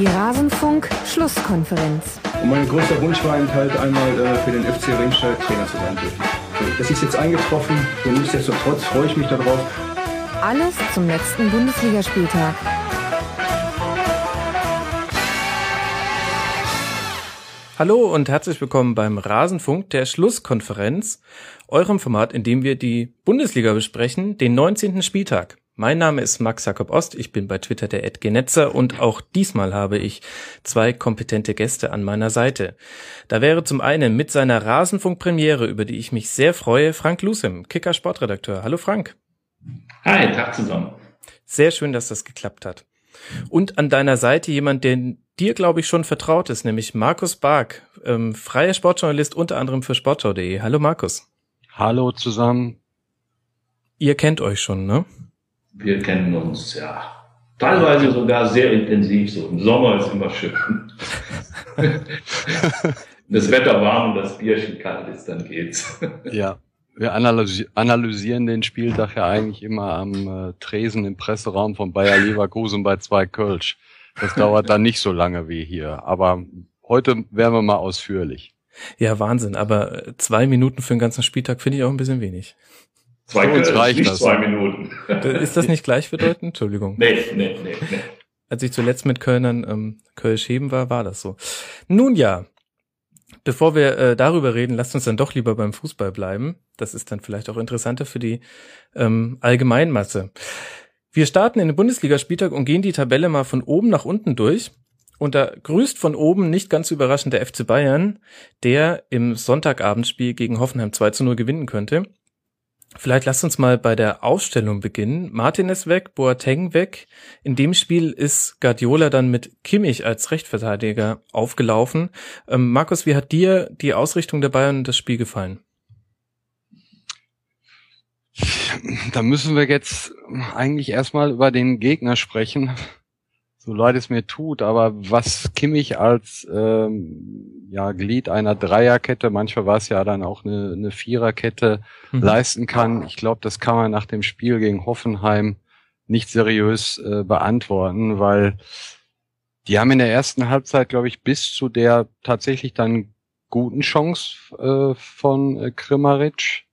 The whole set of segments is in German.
Die Rasenfunk-Schlusskonferenz. Und mein größter Wunsch war eben halt einmal äh, für den FC Remscheid Trainer zu sein dürfen. Das ist jetzt eingetroffen und nichtsdestotrotz freue ich mich darauf. Alles zum letzten Bundesligaspieltag. Hallo und herzlich willkommen beim Rasenfunk der Schlusskonferenz, eurem Format, in dem wir die Bundesliga besprechen, den 19. Spieltag. Mein Name ist Max Jakob Ost, ich bin bei Twitter der Ed Genetzer und auch diesmal habe ich zwei kompetente Gäste an meiner Seite. Da wäre zum einen mit seiner Rasenfunk-Premiere, über die ich mich sehr freue, Frank Lusem, Kicker Sportredakteur. Hallo Frank. Hi, Tag zusammen. Sehr schön, dass das geklappt hat. Und an deiner Seite jemand, der dir, glaube ich, schon vertraut ist, nämlich Markus Bark, ähm, freier Sportjournalist unter anderem für sportschau.de. Hallo Markus. Hallo zusammen. Ihr kennt euch schon, ne? Wir kennen uns, ja. Teilweise sogar sehr intensiv, so im Sommer ist immer schön. das Wetter warm und das Bierchen kalt ist, dann geht's. Ja, wir analysi analysieren den Spieltag ja eigentlich immer am äh, Tresen im Presseraum von Bayer Leverkusen bei zwei Kölsch. Das dauert dann nicht so lange wie hier. Aber heute werden wir mal ausführlich. Ja, Wahnsinn. Aber äh, zwei Minuten für den ganzen Spieltag finde ich auch ein bisschen wenig. Zwei Für uns reicht nicht das. zwei Minuten. Ist das nicht gleichbedeutend? Entschuldigung. Nee, nee, nee, nee. Als ich zuletzt mit Kölnern ähm, Kölsch heben war, war das so. Nun ja, bevor wir äh, darüber reden, lasst uns dann doch lieber beim Fußball bleiben. Das ist dann vielleicht auch interessanter für die ähm, Allgemeinmasse. Wir starten in den Bundesligaspieltag und gehen die Tabelle mal von oben nach unten durch. Und da grüßt von oben nicht ganz überraschend der FC Bayern, der im Sonntagabendspiel gegen Hoffenheim 2 zu 0 gewinnen könnte. Vielleicht lasst uns mal bei der Aufstellung beginnen. Martin ist weg, Boateng weg. In dem Spiel ist Guardiola dann mit Kimmich als Rechtverteidiger aufgelaufen. Ähm, Markus, wie hat dir die Ausrichtung der Bayern und das Spiel gefallen? Da müssen wir jetzt eigentlich erstmal über den Gegner sprechen. So leid es mir tut, aber was Kimmich als ähm, ja, Glied einer Dreierkette, manchmal war es ja dann auch eine, eine Viererkette, Mhm. leisten kann, ich glaube, das kann man nach dem Spiel gegen Hoffenheim nicht seriös äh, beantworten, weil die haben in der ersten Halbzeit, glaube ich, bis zu der tatsächlich dann guten Chance äh, von äh, Krimaric,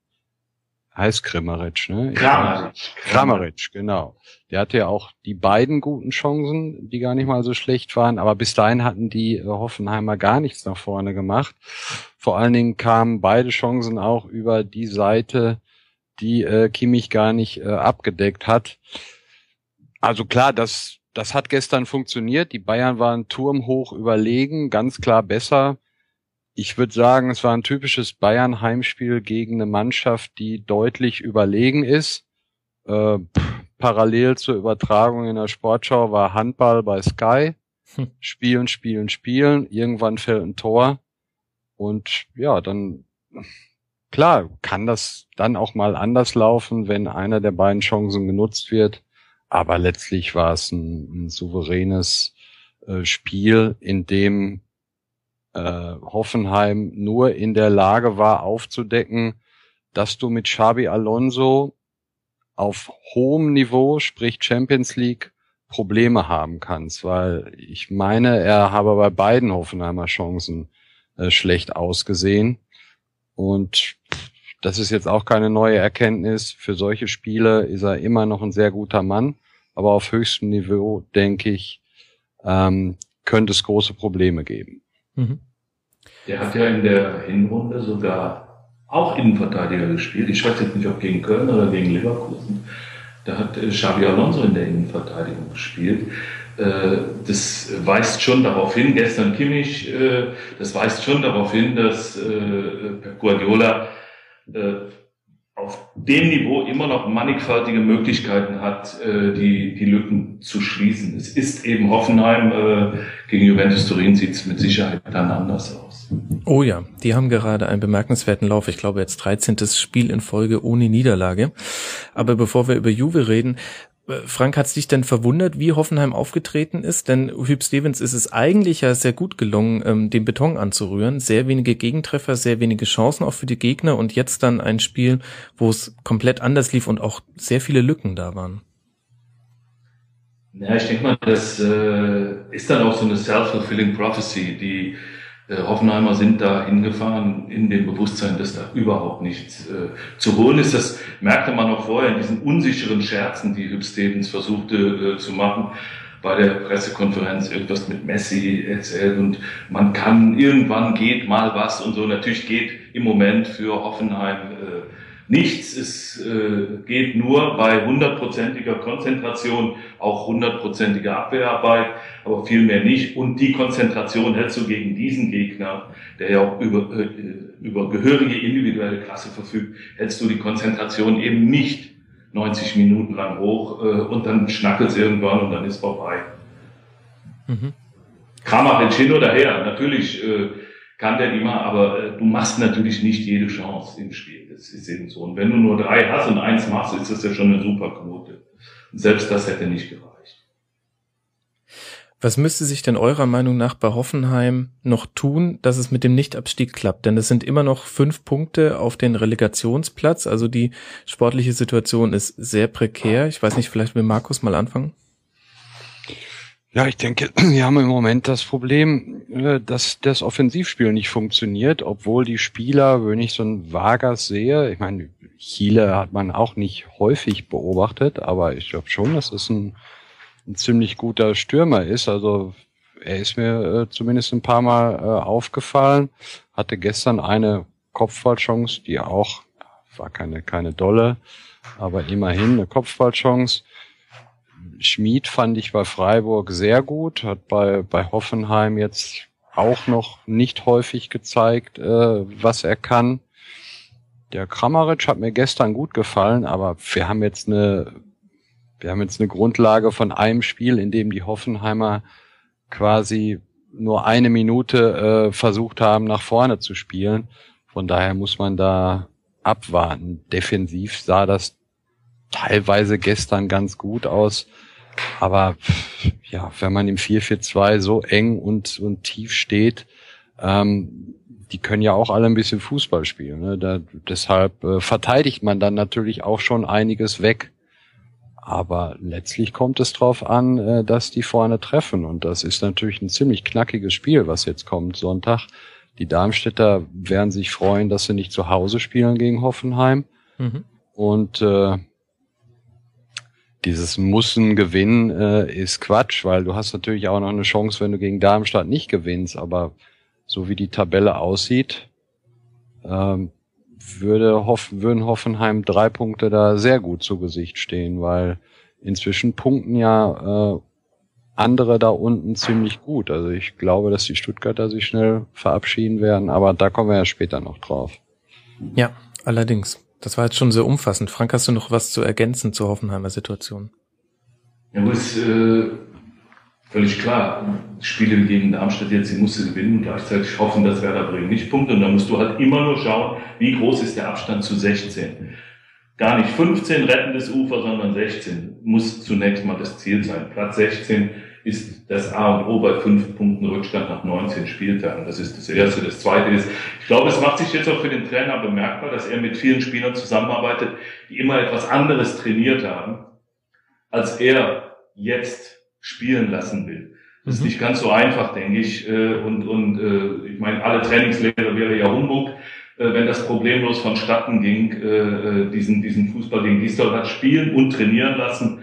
heißt Krimaric, ne? Kramaric. Kramaric, genau. Der hatte ja auch die beiden guten Chancen, die gar nicht mal so schlecht waren, aber bis dahin hatten die äh, Hoffenheimer gar nichts nach vorne gemacht. Vor allen Dingen kamen beide Chancen auch über die Seite, die äh, Kimmich gar nicht äh, abgedeckt hat. Also klar, das, das hat gestern funktioniert. Die Bayern waren turmhoch überlegen, ganz klar besser. Ich würde sagen, es war ein typisches Bayern-Heimspiel gegen eine Mannschaft, die deutlich überlegen ist. Äh, parallel zur Übertragung in der Sportschau war Handball bei Sky. Hm. Spielen, spielen, spielen. Irgendwann fällt ein Tor. Und ja, dann, klar, kann das dann auch mal anders laufen, wenn einer der beiden Chancen genutzt wird. Aber letztlich war es ein, ein souveränes äh, Spiel, in dem äh, Hoffenheim nur in der Lage war aufzudecken, dass du mit Xabi Alonso auf hohem Niveau, sprich Champions League, Probleme haben kannst, weil ich meine, er habe bei beiden Hoffenheimer Chancen äh, schlecht ausgesehen. Und das ist jetzt auch keine neue Erkenntnis. Für solche Spiele ist er immer noch ein sehr guter Mann, aber auf höchstem Niveau, denke ich, ähm, könnte es große Probleme geben. Mhm. Der hat ja in der Hinrunde sogar auch Innenverteidiger gespielt. Ich weiß jetzt nicht, ob gegen Köln oder gegen Leverkusen. Da hat äh, Xabi Alonso in der Innenverteidigung gespielt. Äh, Das weist schon darauf hin, gestern Kimmich, äh, das weist schon darauf hin, dass Guardiola auf dem Niveau immer noch mannigfaltige Möglichkeiten hat, äh, die, die Lücken zu schließen. Es ist eben Hoffenheim, äh, gegen Juventus Turin sieht es mit Sicherheit dann anders aus. Oh ja, die haben gerade einen bemerkenswerten Lauf. Ich glaube jetzt 13. Spiel in Folge ohne Niederlage. Aber bevor wir über Juve reden, Frank, hat's dich denn verwundert, wie Hoffenheim aufgetreten ist? Denn Hüb Stevens ist es eigentlich ja sehr gut gelungen, ähm, den Beton anzurühren. Sehr wenige Gegentreffer, sehr wenige Chancen auch für die Gegner und jetzt dann ein Spiel, wo es komplett anders lief und auch sehr viele Lücken da waren. Ja, ich denke mal, das äh, ist dann auch so eine self-fulfilling prophecy. Die äh, Hoffenheimer sind da hingefahren in dem Bewusstsein, dass da überhaupt nichts äh, zu holen ist. Das merkte man auch vorher in diesen unsicheren Scherzen, die Hüb Stevens versuchte äh, zu machen bei der Pressekonferenz irgendwas mit Messi erzählt und man kann, irgendwann geht mal was und so. Natürlich geht im Moment für Hoffenheim äh, nichts. Es äh, geht nur bei hundertprozentiger Konzentration, auch hundertprozentiger Abwehrarbeit, aber viel mehr nicht. Und die Konzentration hältst du gegen diesen Gegner, der ja auch über, äh, über gehörige individuelle Klasse verfügt, hältst du die Konzentration eben nicht 90 Minuten lang hoch äh, und dann schnackelt es irgendwann und dann ist vorbei. Mhm. Kramaric hin oder her, natürlich äh, kann der immer, aber äh, du machst natürlich nicht jede Chance im Spiel. Das ist eben so. Und wenn du nur drei hast und eins machst, ist das ja schon eine super Quote. Selbst das hätte nicht gereicht. Was müsste sich denn eurer Meinung nach bei Hoffenheim noch tun, dass es mit dem Nichtabstieg klappt? Denn es sind immer noch fünf Punkte auf den Relegationsplatz. Also die sportliche Situation ist sehr prekär. Ich weiß nicht, vielleicht will Markus mal anfangen. Ja, ich denke, wir haben im Moment das Problem, äh, dass das Offensivspiel nicht funktioniert, obwohl die Spieler, wenn ich so ein Vargas sehe, ich meine, Chile hat man auch nicht häufig beobachtet, aber ich glaube schon, das ist ein ein ziemlich guter Stürmer ist. Also er ist mir äh, zumindest ein paar Mal äh, aufgefallen. Hatte gestern eine Kopfballchance, die auch war keine keine dolle, aber immerhin eine Kopfballchance. Schmid fand ich bei Freiburg sehr gut, hat bei bei Hoffenheim jetzt auch noch nicht häufig gezeigt, äh, was er kann. Der Kramaric hat mir gestern gut gefallen, aber wir haben jetzt eine wir haben jetzt eine Grundlage von einem Spiel, in dem die Hoffenheimer quasi nur eine Minute äh, versucht haben, nach vorne zu spielen. Von daher muss man da abwarten. Defensiv sah das teilweise gestern ganz gut aus. Aber ja, wenn man im 4-4-2 so eng und, und tief steht, ähm, die können ja auch alle ein bisschen Fußball spielen. Ne? Da, deshalb äh, verteidigt man dann natürlich auch schon einiges weg. Aber letztlich kommt es darauf an, äh, dass die vorne treffen. Und das ist natürlich ein ziemlich knackiges Spiel, was jetzt kommt Sonntag. Die Darmstädter werden sich freuen, dass sie nicht zu Hause spielen gegen Hoffenheim. Mhm. Und äh, dieses Mussen gewinnen äh, ist Quatsch, weil du hast natürlich auch noch eine Chance, wenn du gegen Darmstadt nicht gewinnst. Aber so wie die Tabelle aussieht, ähm, würde Hoff, würden Hoffenheim drei Punkte da sehr gut zu Gesicht stehen, weil inzwischen punkten ja äh, andere da unten ziemlich gut. Also ich glaube, dass die Stuttgarter sich schnell verabschieden werden, aber da kommen wir ja später noch drauf. Ja, allerdings. Das war jetzt schon sehr umfassend. Frank, hast du noch was zu ergänzen zur Hoffenheimer Situation? Ja, muss, äh, völlig klar. Spiele gegen Darmstadt jetzt, sie musste gewinnen und gleichzeitig hoffen, dass Werder Bremen nicht punktet. Und dann musst du halt immer nur schauen, wie groß ist der Abstand zu 16. Gar nicht 15 rettendes Ufer, sondern 16 muss zunächst mal das Ziel sein. Platz 16 ist das A und O bei fünf Punkten Rückstand nach 19 Spieltagen. Das ist das Erste. Das Zweite ist, ich glaube, es macht sich jetzt auch für den Trainer bemerkbar, dass er mit vielen Spielern zusammenarbeitet, die immer etwas anderes trainiert haben, als er jetzt spielen lassen will. Das ist mhm. nicht ganz so einfach, denke ich. Äh, und, und äh, ich meine, alle Trainingslehre wäre ja Humbug, äh, wenn das problemlos vonstatten ging, diesen, diesen Fußball gegen Gisdol spielen und trainieren lassen,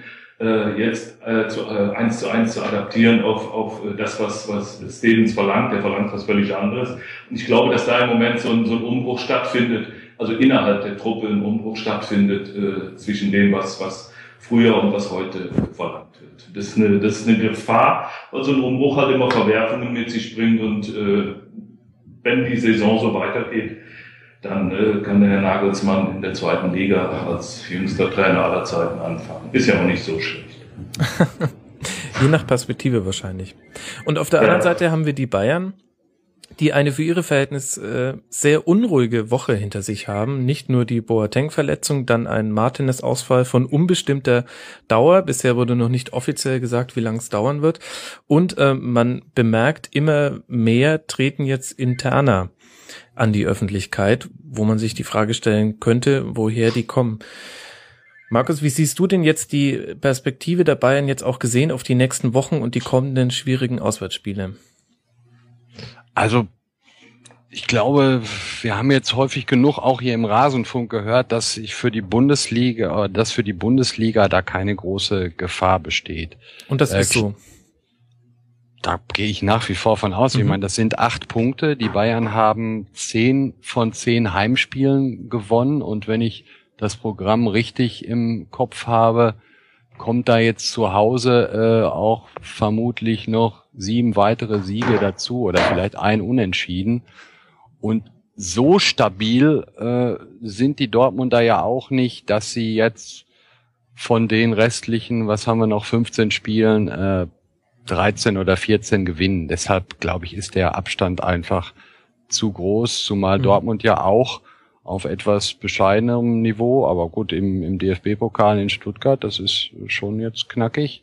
jetzt zu, eins zu eins zu adaptieren auf, auf das, was, was Stevens verlangt. Der verlangt was völlig anderes. Und ich glaube, dass da im Moment so ein, so ein Umbruch stattfindet, also innerhalb der Truppe ein Umbruch stattfindet zwischen dem, was, was früher und was heute verlangt wird. Das ist eine, das ist eine Gefahr, weil so ein Umbruch halt immer Verwerfungen mit sich bringt und äh, wenn die Saison so weitergeht, dann äh, kann der Herr Nagelsmann in der zweiten Liga als jüngster Trainer aller Zeiten anfangen. Ist ja auch nicht so schlecht. Je nach Perspektive wahrscheinlich. Und auf der ja. anderen Seite haben wir die Bayern, die eine für ihre Verhältnisse äh, sehr unruhige Woche hinter sich haben. Nicht nur die Boateng-Verletzung, dann ein Martinez-Ausfall von unbestimmter Dauer. Bisher wurde noch nicht offiziell gesagt, wie lange es dauern wird. Und äh, man bemerkt, immer mehr treten jetzt interner an die Öffentlichkeit, wo man sich die Frage stellen könnte, woher die kommen. Markus, wie siehst du denn jetzt die Perspektive der Bayern jetzt auch gesehen auf die nächsten Wochen und die kommenden schwierigen Auswärtsspiele? Also ich glaube, wir haben jetzt häufig genug auch hier im Rasenfunk gehört, dass ich für die Bundesliga, dass für die Bundesliga da keine große Gefahr besteht. Und das äh, ist so. Da gehe ich nach wie vor von aus. Mhm. Ich meine, das sind acht Punkte. Die Bayern haben zehn von zehn Heimspielen gewonnen. Und wenn ich das Programm richtig im Kopf habe, kommt da jetzt zu Hause äh, auch vermutlich noch sieben weitere Siege dazu oder vielleicht ein Unentschieden. Und so stabil äh, sind die Dortmunder ja auch nicht, dass sie jetzt von den restlichen, was haben wir noch, 15 Spielen, äh, 13 oder 14 gewinnen. Deshalb glaube ich, ist der Abstand einfach zu groß, zumal mhm. Dortmund ja auch auf etwas bescheidenerem Niveau, aber gut, im, im DFB-Pokal in Stuttgart, das ist schon jetzt knackig.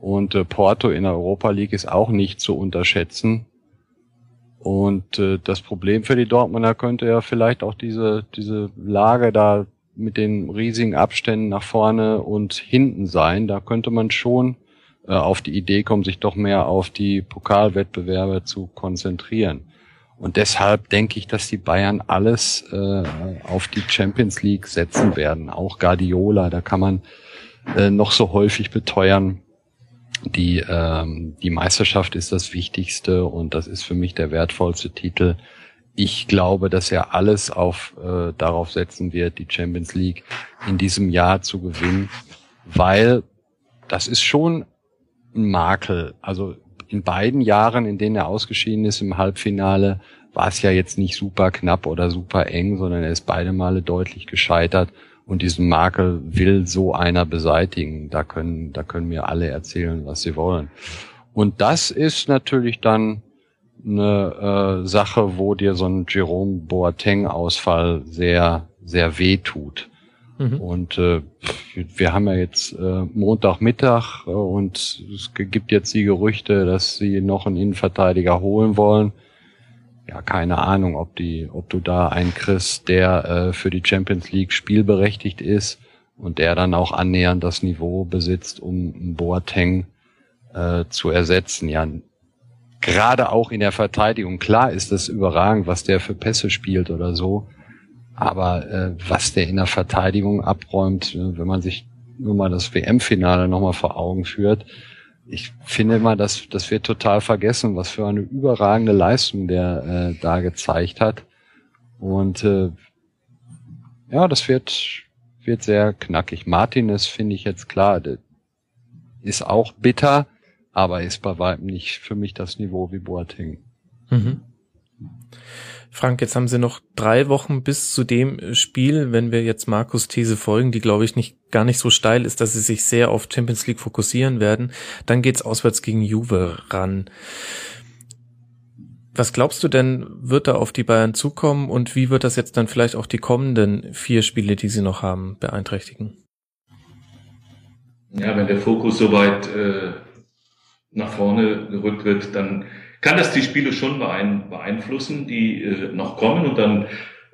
Und äh, Porto in der Europa League ist auch nicht zu unterschätzen. Und äh, das Problem für die Dortmunder könnte ja vielleicht auch diese, diese Lage da mit den riesigen Abständen nach vorne und hinten sein. Da könnte man schon äh, auf die Idee kommen, sich doch mehr auf die Pokalwettbewerbe zu konzentrieren. Und deshalb denke ich, dass die Bayern alles äh, auf die Champions League setzen werden. Auch Guardiola, da kann man äh, noch so häufig beteuern, die, ähm, die Meisterschaft ist das Wichtigste und das ist für mich der wertvollste Titel. Ich glaube, dass er alles auf, äh, darauf setzen wird, die Champions League in diesem Jahr zu gewinnen, weil das ist schon ein Makel. Also in beiden Jahren, in denen er ausgeschieden ist im Halbfinale, war es ja jetzt nicht super knapp oder super eng, sondern er ist beide Male deutlich gescheitert. Und diesen Makel will so einer beseitigen. Da können, da können mir alle erzählen, was sie wollen. Und das ist natürlich dann eine äh, Sache, wo dir so ein Jerome Boateng-Ausfall sehr, sehr weh tut. Mhm. Und äh, wir haben ja jetzt äh, Montagmittag äh, und es gibt jetzt die Gerüchte, dass sie noch einen Innenverteidiger holen wollen ja, keine Ahnung, ob die, ob du da einen kriegst, der äh, für die Champions League spielberechtigt ist und der dann auch annähernd das Niveau besitzt, um Boateng äh, zu ersetzen. Ja, gerade auch in der Verteidigung. Klar ist das überragend, was der für Pässe spielt oder so. Aber äh, was der in der Verteidigung abräumt, äh, wenn man sich nur mal das WM-Finale nochmal vor Augen führt, ich finde immer, dass das wird total vergessen, was für eine überragende Leistung der äh, da gezeigt hat. Und äh, ja, das wird wird sehr knackig. Martinez finde ich jetzt klar, ist auch bitter, aber ist bei weitem nicht für mich das Niveau wie Boateng. Mhm. Frank, jetzt haben sie noch drei Wochen bis zu dem Spiel, wenn wir jetzt Markus These folgen, die glaube ich nicht gar nicht so steil ist, dass sie sich sehr auf Champions League fokussieren werden. Dann geht's auswärts gegen Juve ran. Was glaubst du denn, wird da auf die Bayern zukommen und wie wird das jetzt dann vielleicht auch die kommenden vier Spiele, die sie noch haben, beeinträchtigen? Ja, wenn der Fokus soweit äh, nach vorne gerückt wird, dann kann das die Spiele schon beeinflussen, die äh, noch kommen. Und dann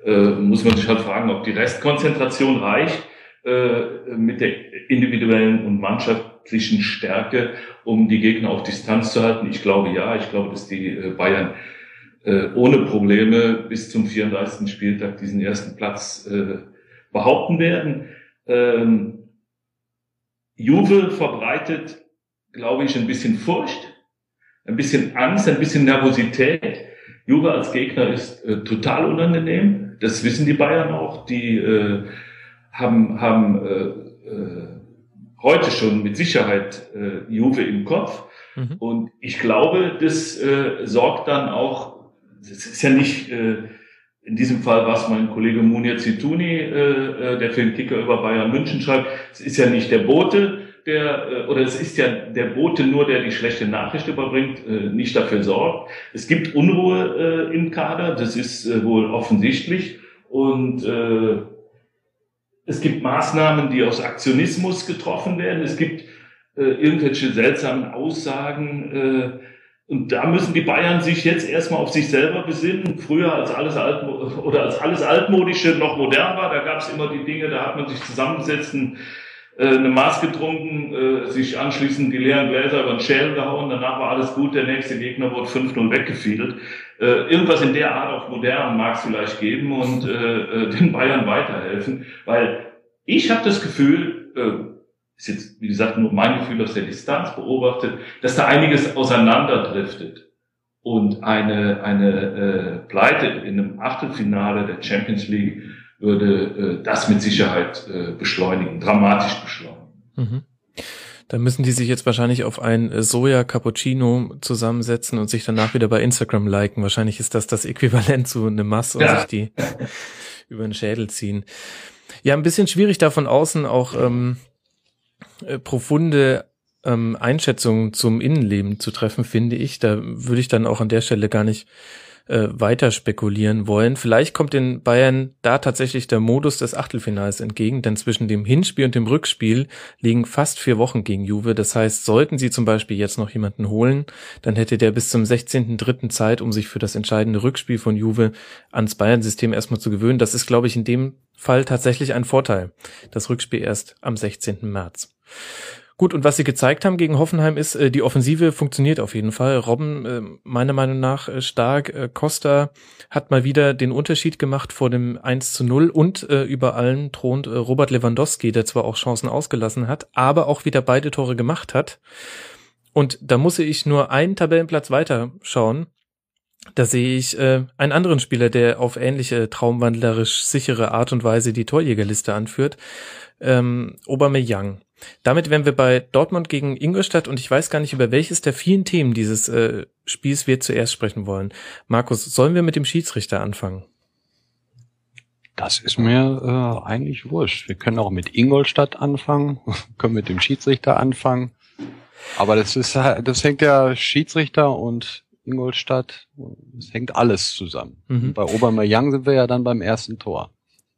äh, muss man sich halt fragen, ob die Restkonzentration reicht äh, mit der individuellen und mannschaftlichen Stärke, um die Gegner auf Distanz zu halten. Ich glaube ja, ich glaube, dass die äh, Bayern äh, ohne Probleme bis zum 34. Spieltag diesen ersten Platz behaupten werden. Ähm, Juve verbreitet, glaube ich, ein bisschen Furcht ein bisschen Angst, ein bisschen Nervosität. Juve als Gegner ist äh, total unangenehm. Das wissen die Bayern auch. Die äh, haben, haben äh, äh, heute schon mit Sicherheit äh, Juve im Kopf. Mhm. Und ich glaube, das äh, sorgt dann auch, das ist ja nicht, äh, in diesem Fall was mein Kollege Munir Zituni, äh, äh, der für den Kicker über Bayern München schreibt, es ist ja nicht der Bote, der, äh, oder es ist ja der Bote nur, der die schlechte Nachricht überbringt, äh, nicht dafür sorgt. Es gibt Unruhe äh, im Kader, das ist wohl offensichtlich. Und es gibt Maßnahmen, die aus Aktionismus getroffen werden. Es gibt irgendwelche seltsamen Aussagen und da müssen die Bayern sich jetzt erstmal auf sich selber besinnen. Früher als alles alt oder als alles altmodische noch modern war, da gab es immer die Dinge, da hat man sich zusammengesetzt, äh, eine Maß getrunken, äh, sich anschließend die leeren Gläser über den Schälen gehauen, danach war alles gut, der nächste Gegner wurde 5-0 weggefiedelt. Äh, irgendwas in der Art auf modern mag es vielleicht geben und den Bayern weiterhelfen, weil ich habe das Gefühl, ist jetzt, wie gesagt, nur mein Gefühl aus der Distanz beobachtet, dass da einiges auseinanderdriftet. Und eine, eine äh, Pleite in einem Achtelfinale der Champions League würde äh, das mit Sicherheit äh, beschleunigen, dramatisch beschleunigen. Mhm. Da müssen die sich jetzt wahrscheinlich auf ein äh, Soja Cappuccino zusammensetzen und sich danach wieder bei Instagram liken. Wahrscheinlich ist das das Äquivalent zu einem Mass und ja. sich die über den Schädel ziehen. Ja, ein bisschen schwierig da von außen auch ähm, äh, profunde ähm, Einschätzungen zum Innenleben zu treffen, finde ich. Da würde ich dann auch an der Stelle gar nicht äh, weiter spekulieren wollen. Vielleicht kommt den Bayern da tatsächlich der Modus des Achtelfinals entgegen, denn zwischen dem Hinspiel und dem Rückspiel liegen fast vier Wochen gegen Juve. Das heißt, sollten sie zum Beispiel jetzt noch jemanden holen, dann hätte der bis zum 16.3. Zeit, um sich für das entscheidende Rückspiel von Juve ans Bayern-System erstmal zu gewöhnen. Das ist, glaube ich, in dem Fall tatsächlich ein Vorteil. Das Rückspiel erst am 16. März. Gut, und was sie gezeigt haben gegen Hoffenheim ist, äh, die Offensive funktioniert auf jeden Fall. Robben, äh, meiner Meinung nach, äh, stark. Äh, Costa hat mal wieder den Unterschied gemacht vor dem 1 zu 0 und äh, über allen thront äh, Robert Lewandowski, der zwar auch Chancen ausgelassen hat, aber auch wieder beide Tore gemacht hat. Und da muss ich nur einen Tabellenplatz weiter schauen. Da sehe ich äh, einen anderen Spieler, der auf ähnliche traumwandlerisch sichere Art und Weise die Torjägerliste anführt. Ähm, Aubameyang. Damit wären wir bei Dortmund gegen Ingolstadt und ich weiß gar nicht, über welches der vielen Themen dieses äh, Spiels wir zuerst sprechen wollen. Markus, sollen wir mit dem Schiedsrichter anfangen? Das ist mir äh, eigentlich wurscht. Wir können auch mit Ingolstadt anfangen, können mit dem Schiedsrichter anfangen. Aber das ist das hängt ja Schiedsrichter und Ingolstadt, das hängt alles zusammen. Mhm. Bei Obermeier sind wir ja dann beim ersten Tor.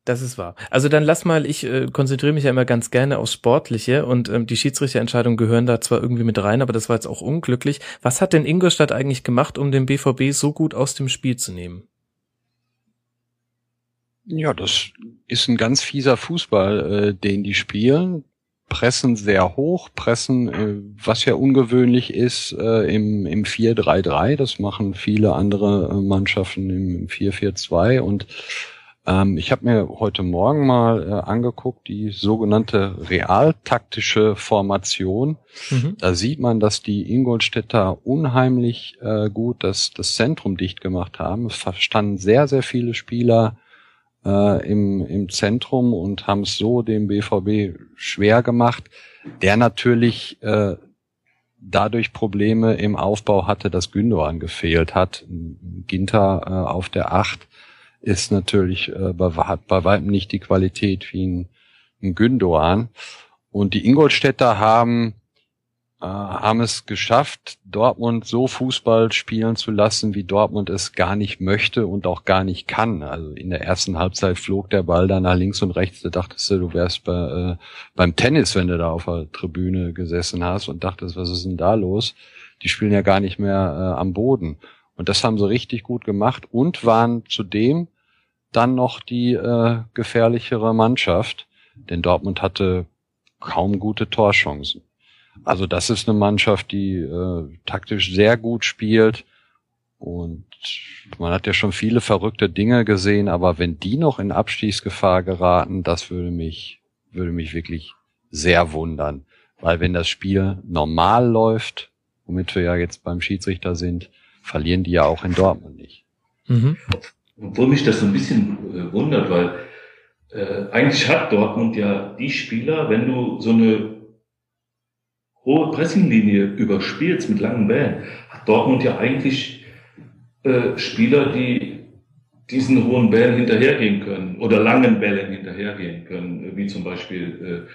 Das ist wahr. Also dann lass mal, ich äh, konzentriere mich ja immer ganz gerne aufs Sportliche und ähm, die Schiedsrichterentscheidungen gehören da zwar irgendwie mit rein, aber das war jetzt auch unglücklich. Was hat denn Ingolstadt eigentlich gemacht, um den BVB so gut aus dem Spiel zu nehmen? Ja, das ist ein ganz fieser Fußball, äh, den die spielen. Pressen sehr hoch, pressen, äh, was ja ungewöhnlich ist äh, im, im 4-3-3. Das machen viele andere äh, Mannschaften im 4-4-2 und ähm, ich habe mir heute Morgen mal äh, angeguckt, die sogenannte realtaktische Formation. Mhm. Da sieht man, dass die Ingolstädter unheimlich äh, gut das, das Zentrum dicht gemacht haben. Es verstanden sehr, sehr viele Spieler äh, im, im Zentrum und haben es so dem BVB schwer gemacht, der natürlich äh, dadurch Probleme im Aufbau hatte, dass Gündogan gefehlt hat. Ginter äh, auf der Acht ist natürlich äh, bei, bei weitem nicht die Qualität wie ein, ein Gündoan. Und die Ingolstädter haben äh, haben es geschafft, Dortmund so Fußball spielen zu lassen, wie Dortmund es gar nicht möchte und auch gar nicht kann. Also in der ersten Halbzeit flog der Ball da nach links und rechts. Da dachtest du, du wärst bei, äh, beim Tennis, wenn du da auf der Tribüne gesessen hast und dachtest, was ist denn da los? Die spielen ja gar nicht mehr äh, am Boden. Und das haben sie richtig gut gemacht und waren zudem dann noch die äh, gefährlichere Mannschaft, denn Dortmund hatte kaum gute Torchancen. Also das ist eine Mannschaft, die äh, taktisch sehr gut spielt und man hat ja schon viele verrückte Dinge gesehen, aber wenn die noch in Abstiegsgefahr geraten, das würde mich würde mich wirklich sehr wundern, weil wenn das Spiel normal läuft, womit wir ja jetzt beim Schiedsrichter sind, verlieren die ja auch in Dortmund nicht. Mhm. Obwohl mich das so ein bisschen äh, wundert, weil äh, eigentlich hat Dortmund ja die Spieler, wenn du so eine hohe Pressinglinie überspielst mit langen Bällen, hat Dortmund ja eigentlich äh, Spieler, die diesen hohen Bällen hinterhergehen können oder langen Bällen hinterhergehen können, wie zum Beispiel äh,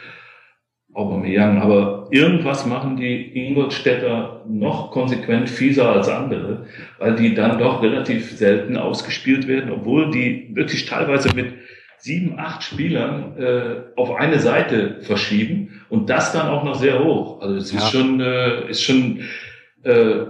Aubameyang, aber irgendwas machen die Ingolstädter noch konsequent fieser als andere, weil die dann doch relativ selten ausgespielt werden, obwohl die wirklich teilweise mit sieben, acht Spielern äh, auf eine Seite verschieben und das dann auch noch sehr hoch. Also es ist ja. schon, äh, ist schon äh,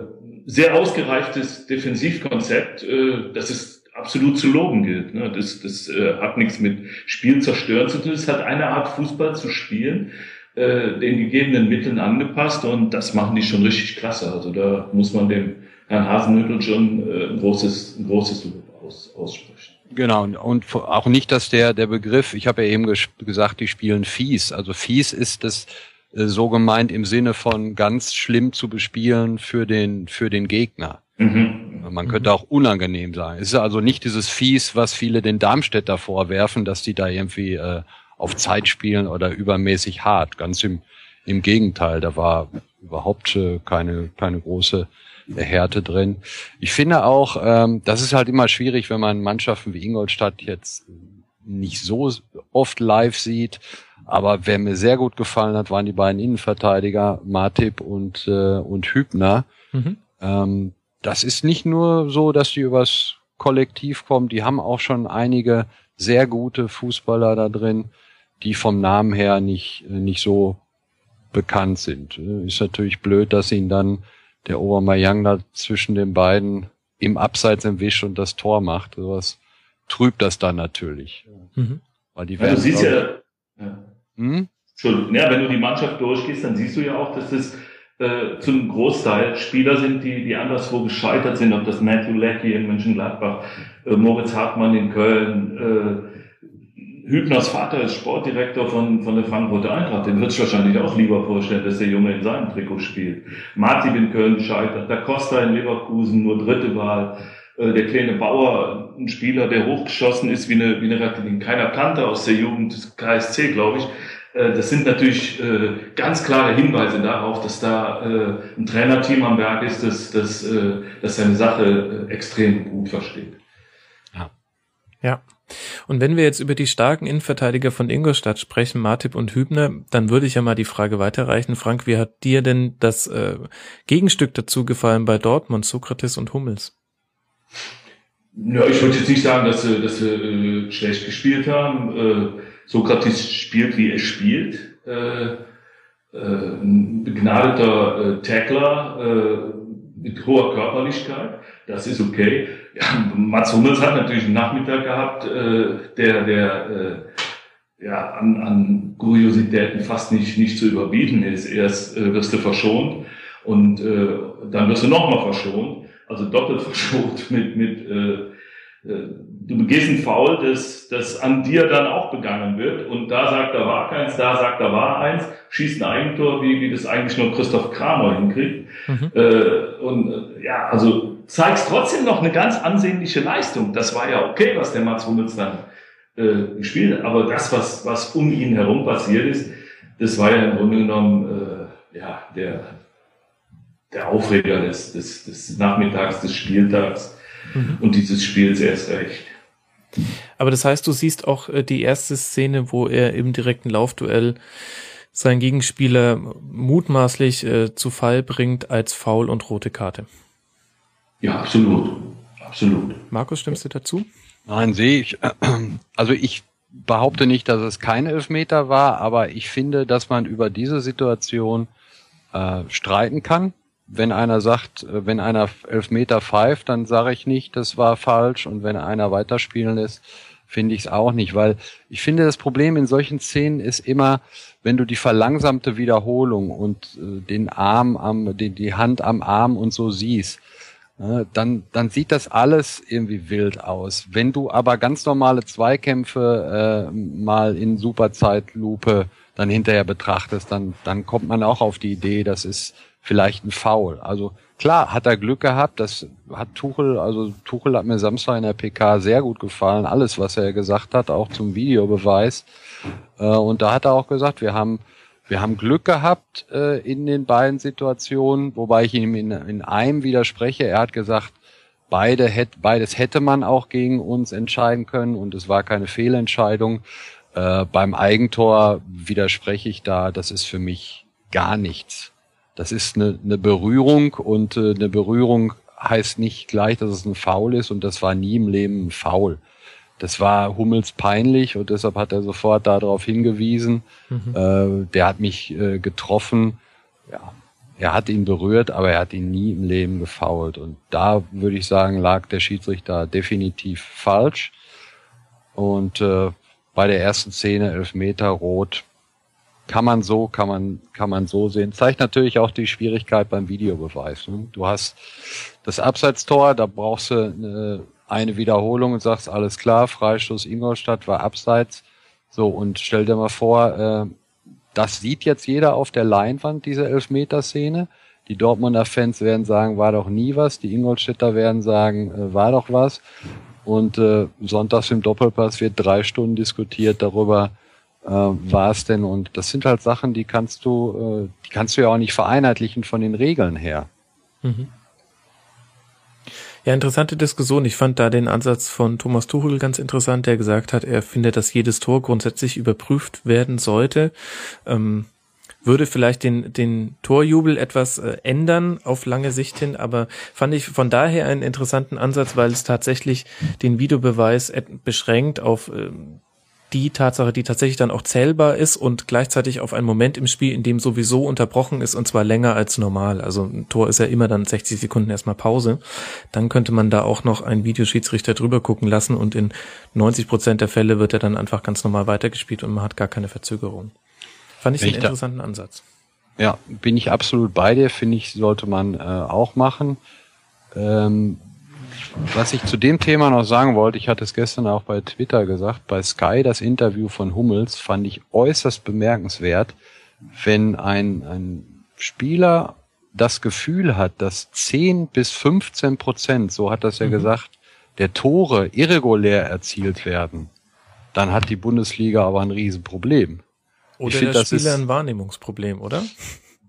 sehr ausgereichtes Defensivkonzept, äh, das ist absolut zu loben gilt. Ne? Das, das äh, hat nichts mit Spiel zerstören zu tun. Es hat eine Art Fußball zu spielen, äh, den gegebenen Mitteln angepasst und das machen die schon richtig klasse. Also da muss man dem Herrn Hasenhüttl schon äh, ein großes, ein großes Lob aus, aussprechen. Genau, und auch nicht, dass der, der Begriff, ich habe ja eben gesagt, die spielen fies. Also fies ist das äh, so gemeint im Sinne von ganz schlimm zu bespielen für den, für den Gegner. Mhm. Man könnte auch unangenehm sein. Es ist also nicht dieses Fies, was viele den Darmstädter vorwerfen, dass die da irgendwie äh, auf Zeit spielen oder übermäßig hart. Ganz im, im Gegenteil, da war überhaupt äh, keine, keine große Härte drin. Ich finde auch, ähm, das ist halt immer schwierig, wenn man Mannschaften wie Ingolstadt jetzt nicht so oft live sieht. Aber wer mir sehr gut gefallen hat, waren die beiden Innenverteidiger, Martip und, äh, und Hübner. Mhm. Ähm, das ist nicht nur so, dass die übers Kollektiv kommen, die haben auch schon einige sehr gute Fußballer da drin, die vom Namen her nicht, nicht so bekannt sind. Ist natürlich blöd, dass ihn dann der Obermayang da zwischen den beiden im Abseits im Wisch und das Tor macht. Sowas trübt das dann natürlich. Mhm. Weil die werden, ja, du siehst ja, ja. Hm? Entschuldigung, ja, wenn du die Mannschaft durchgehst, dann siehst du ja auch, dass es äh, zum Großteil Spieler sind, die, die anderswo gescheitert sind, ob das Matthew Leckie in Mönchengladbach, äh, Moritz Hartmann in Köln, äh, Hübners Vater ist Sportdirektor von, von der Frankfurter Eintracht. Den wird es wahrscheinlich auch lieber vorstellen, dass der Junge in seinem Trikot spielt. Martin in Köln scheitert. Da Costa in Leverkusen nur dritte Wahl. Äh, der kleine Bauer, ein Spieler, der hochgeschossen ist wie eine, wie eine Rakete, den keiner kannte aus der Jugend des KSC, glaube ich. Äh, das sind natürlich äh, ganz klare Hinweise darauf, dass da ein Trainerteam am Werk ist, das, das, das seine Sache extrem gut versteht. Ja. Ja. Und wenn wir jetzt über die starken Innenverteidiger von Ingolstadt sprechen, Martip und Hübner, dann würde ich ja mal die Frage weiterreichen. Frank, wie hat dir denn das äh, Gegenstück dazu gefallen bei Dortmund, Sokrates und Hummels? Ja, ich würde jetzt nicht sagen, dass sie, dass sie äh, schlecht gespielt haben. Äh, Sokrates spielt, wie er spielt. Äh, äh, ein begnadeter äh, Tackler mit hoher Körperlichkeit. Das ist okay. Ja, Mats Hummels hat natürlich einen Nachmittag gehabt, äh, der, der äh, ja, an, an Kuriositäten fast nicht, nicht zu überbieten ist. Erst äh, wirst du verschont und äh, dann wirst du nochmal verschont, also doppelt verschont mit, mit äh, äh, du begehst ein Foul, das, das an dir dann auch begangen wird und da sagt er war keins, da sagt er war eins, schießt ein Eigentor, wie, wie das eigentlich nur Christoph Kramer hinkriegt. Mhm. Äh, und äh, ja, also zeigst trotzdem noch eine ganz ansehnliche Leistung. Das war ja okay, was der Mats Hummels dann äh, gespielt hat. Aber das, was, was um ihn herum passiert ist, das war ja im Grunde genommen äh, ja, der, der Aufreger des, des, des Nachmittags, des Spieltags mhm. und dieses Spiels erst recht. Aber das heißt, du siehst auch äh, die erste Szene, wo er im direkten Laufduell seinen Gegenspieler mutmaßlich äh, zu Fall bringt als Foul und rote Karte. Ja, absolut. Absolut. Markus, stimmst du dazu? Nein, sehe ich. Also ich behaupte nicht, dass es kein Elfmeter war, aber ich finde, dass man über diese Situation äh, streiten kann. Wenn einer sagt, äh, wenn einer Elfmeter pfeift, dann sage ich nicht, das war falsch. Und wenn einer weiterspielen lässt, finde ich es auch nicht. Weil ich finde, das Problem in solchen Szenen ist immer, wenn du die verlangsamte Wiederholung und äh, den Arm am, die, die Hand am Arm und so siehst, dann, dann sieht das alles irgendwie wild aus. Wenn du aber ganz normale Zweikämpfe äh, mal in Superzeitlupe dann hinterher betrachtest, dann, dann kommt man auch auf die Idee, das ist vielleicht ein Foul. Also klar, hat er Glück gehabt, das hat Tuchel, also Tuchel hat mir Samstag in der PK sehr gut gefallen, alles, was er gesagt hat, auch zum Videobeweis. Äh, und da hat er auch gesagt, wir haben wir haben Glück gehabt äh, in den beiden Situationen, wobei ich ihm in, in einem widerspreche. Er hat gesagt, beide hätt, beides hätte man auch gegen uns entscheiden können und es war keine Fehlentscheidung. Äh, beim Eigentor widerspreche ich da, das ist für mich gar nichts. Das ist eine, eine Berührung und äh, eine Berührung heißt nicht gleich, dass es ein Foul ist und das war nie im Leben ein Foul das war Hummels peinlich und deshalb hat er sofort darauf hingewiesen. Mhm. Äh, der hat mich äh, getroffen. Ja, er hat ihn berührt, aber er hat ihn nie im Leben gefault. Und da würde ich sagen, lag der Schiedsrichter definitiv falsch. Und äh, bei der ersten Szene, Elfmeter, Rot, kann man so, kann man, kann man so sehen. Zeigt natürlich auch die Schwierigkeit beim Videobeweis. Ne? Du hast das Abseitstor, da brauchst du eine, eine Wiederholung und sagst, alles klar, Freistoß Ingolstadt war abseits. So, und stell dir mal vor, äh, das sieht jetzt jeder auf der Leinwand, diese Elfmeterszene. Die Dortmunder Fans werden sagen, war doch nie was. Die Ingolstädter werden sagen, äh, war doch was. Und äh, sonntags im Doppelpass wird drei Stunden diskutiert darüber, äh, war es denn. Und das sind halt Sachen, die kannst du, äh, die kannst du ja auch nicht vereinheitlichen von den Regeln her. Mhm. Ja, interessante Diskussion. Ich fand da den Ansatz von Thomas Tuchel ganz interessant, der gesagt hat, er findet, dass jedes Tor grundsätzlich überprüft werden sollte. Ähm, würde vielleicht den, den Torjubel etwas äh, ändern auf lange Sicht hin, aber fand ich von daher einen interessanten Ansatz, weil es tatsächlich den Videobeweis beschränkt auf äh, die Tatsache, die tatsächlich dann auch zählbar ist und gleichzeitig auf einen Moment im Spiel, in dem sowieso unterbrochen ist und zwar länger als normal. Also ein Tor ist ja immer dann 60 Sekunden erstmal Pause. Dann könnte man da auch noch einen Videoschiedsrichter drüber gucken lassen und in 90 Prozent der Fälle wird er dann einfach ganz normal weitergespielt und man hat gar keine Verzögerung. Fand ich einen interessanten Ansatz. Ja, bin ich absolut bei dir, finde ich, sollte man äh, auch machen. Ähm, was ich zu dem Thema noch sagen wollte, ich hatte es gestern auch bei Twitter gesagt, bei Sky das Interview von Hummels fand ich äußerst bemerkenswert, wenn ein, ein Spieler das Gefühl hat, dass 10 bis 15 Prozent, so hat das ja mhm. gesagt, der Tore irregulär erzielt werden, dann hat die Bundesliga aber ein Riesenproblem. Oder ich der find, Spieler ist, ein Wahrnehmungsproblem, oder?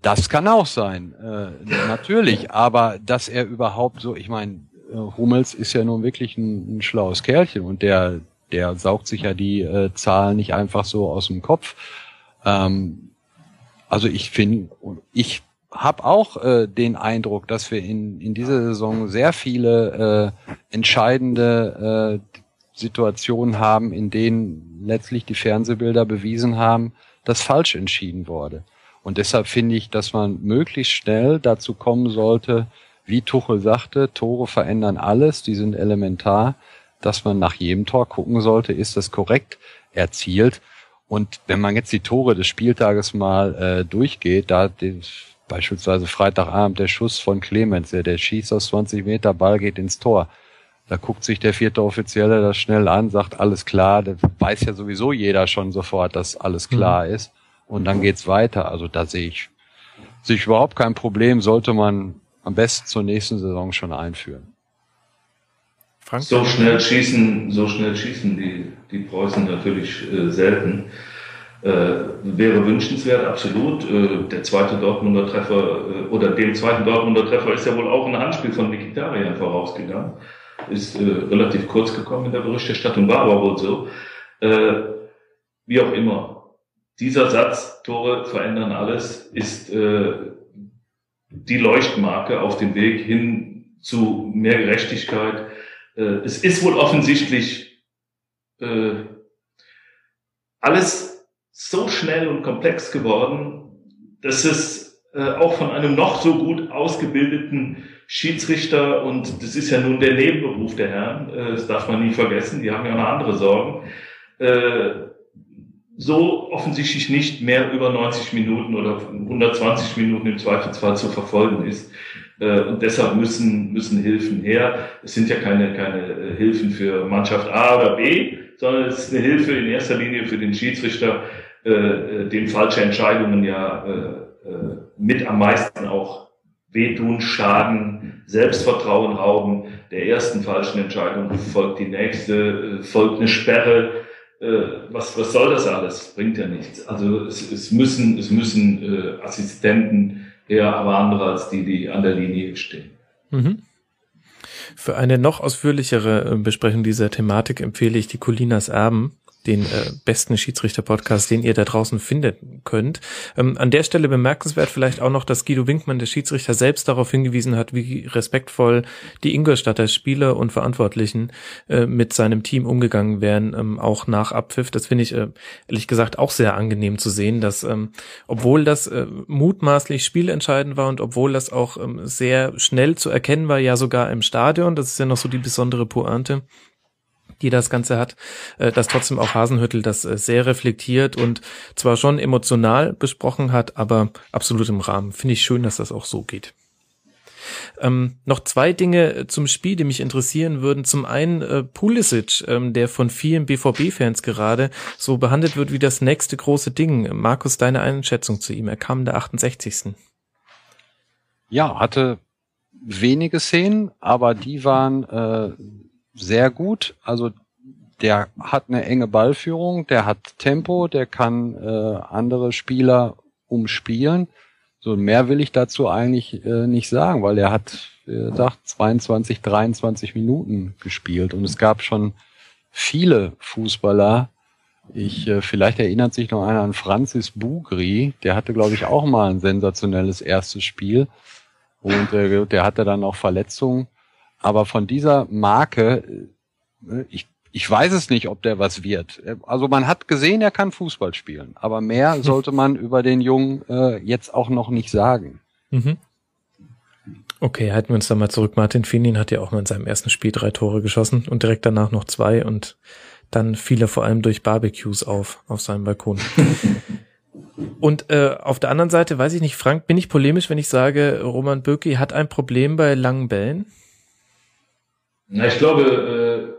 Das kann auch sein, äh, natürlich, aber dass er überhaupt so, ich meine, Hummels ist ja nun wirklich ein, ein, schlaues Kerlchen und der, der saugt sich ja die äh, Zahlen nicht einfach so aus dem Kopf. Ähm, also ich finde, ich habe auch äh, den Eindruck, dass wir in, in dieser Saison sehr viele äh, entscheidende äh, Situationen haben, in denen letztlich die Fernsehbilder bewiesen haben, dass falsch entschieden wurde. Und deshalb finde ich, dass man möglichst schnell dazu kommen sollte, wie Tuchel sagte, Tore verändern alles, die sind elementar, dass man nach jedem Tor gucken sollte, ist das korrekt erzielt. Und wenn man jetzt die Tore des Spieltages mal äh, durchgeht, da die, beispielsweise Freitagabend der Schuss von Clemens, der, der schießt aus 20 Meter, Ball geht ins Tor. Da guckt sich der vierte Offizielle das schnell an, sagt alles klar, da weiß ja sowieso jeder schon sofort, dass alles klar mhm. ist. Und dann geht's weiter. Also da sehe ich, sehe ich überhaupt kein Problem, sollte man am besten zur nächsten Saison schon einführen. Frank? So schnell schießen, so schnell schießen die, die Preußen natürlich äh, selten. Äh, wäre wünschenswert, absolut. Äh, der zweite Dortmunder Treffer äh, oder dem zweiten Dortmunder Treffer ist ja wohl auch ein Handspiel von Mikitarian vorausgegangen. Ist äh, relativ kurz gekommen in der Berichterstattung, war aber wohl so. Äh, wie auch immer. Dieser Satz, Tore verändern alles, ist die Leuchtmarke auf dem Weg hin zu mehr Gerechtigkeit. Äh, es ist wohl offensichtlich äh, alles so schnell und komplex geworden, dass es äh, auch von einem noch so gut ausgebildeten Schiedsrichter, und das ist ja nun der Nebenberuf der Herren, das darf man nie vergessen, die haben ja noch andere Sorgen, so offensichtlich nicht mehr über 90 Minuten oder 120 Minuten im Zweifelsfall zu verfolgen ist. Äh, und deshalb müssen, müssen Hilfen her. Es sind ja keine, keine äh, Hilfen für Mannschaft A oder B, sondern es ist eine Hilfe in erster Linie für den Schiedsrichter, äh, dem falsche Entscheidungen ja mit am meisten auch wehtun, schaden, Selbstvertrauen rauben. Der ersten falschen Entscheidung folgt die nächste, folgt eine Sperre, was, was soll das alles? Bringt ja nichts. Also es, es müssen, es müssen äh, Assistenten her, aber andere als die, die an der Linie stehen. Mhm. Für eine noch ausführlichere äh, Besprechung dieser Thematik empfehle ich die Colinas Erben den äh, besten Schiedsrichter-Podcast, den ihr da draußen finden könnt. Ähm, an der Stelle bemerkenswert vielleicht auch noch, dass Guido Winkmann, der Schiedsrichter, selbst darauf hingewiesen hat, wie respektvoll die Ingolstadter Spieler und Verantwortlichen äh, mit seinem Team umgegangen wären, ähm, auch nach Abpfiff. Das finde ich äh, ehrlich gesagt auch sehr angenehm zu sehen, dass ähm, obwohl das äh, mutmaßlich spielentscheidend war und obwohl das auch ähm, sehr schnell zu erkennen war, ja sogar im Stadion, das ist ja noch so die besondere Pointe, die das Ganze hat, äh, dass trotzdem auch Hasenhüttel das äh, sehr reflektiert und zwar schon emotional besprochen hat, aber absolut im Rahmen. Finde ich schön, dass das auch so geht. Ähm, noch zwei Dinge zum Spiel, die mich interessieren würden. Zum einen äh, Pulisic, ähm, der von vielen BVB-Fans gerade so behandelt wird wie das nächste große Ding. Markus, deine Einschätzung zu ihm. Er kam der 68. Ja, hatte wenige Szenen, aber die waren äh, sehr gut. Also der hat eine enge Ballführung, der hat Tempo, der kann äh, andere Spieler umspielen. So mehr will ich dazu eigentlich äh, nicht sagen, weil er hat, wie gesagt, 22, 23 Minuten gespielt und es gab schon viele Fußballer. Ich äh, vielleicht erinnert sich noch einer an Francis Bugri, der hatte glaube ich auch mal ein sensationelles erstes Spiel und äh, der hatte dann auch Verletzungen. Aber von dieser Marke, äh, ich, ich weiß es nicht, ob der was wird. Also man hat gesehen, er kann Fußball spielen, aber mehr sollte man über den Jungen äh, jetzt auch noch nicht sagen. Mhm. Okay, halten wir uns da mal zurück. Martin Finin hat ja auch mal in seinem ersten Spiel drei Tore geschossen und direkt danach noch zwei und dann fiel er vor allem durch Barbecues auf, auf seinem Balkon. Und äh, auf der anderen Seite, weiß ich nicht, Frank, bin ich polemisch, wenn ich sage, Roman Bürki hat ein Problem bei langen Bällen? Na, ich glaube,